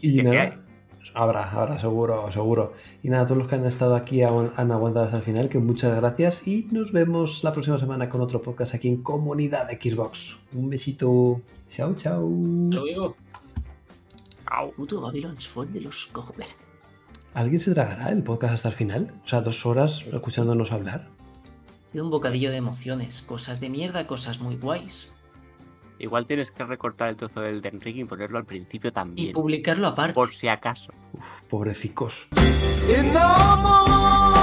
Y que nada, hay. habrá, habrá, seguro, seguro. Y nada, todos los que han estado aquí han aguantado hasta el final, que muchas gracias. Y nos vemos la próxima semana con otro podcast aquí en Comunidad Xbox. Un besito. Chao, chao. Luego, Au. puto Babylon Fall de los cojones. ¿Alguien se tragará el podcast hasta el final? O sea, dos horas escuchándonos hablar. Ha sido un bocadillo de emociones, cosas de mierda, cosas muy guays. Igual tienes que recortar el trozo del Elden Ring y ponerlo al principio Y también. publicarlo aparte. Por si acaso. Pobrecicos. In the morning.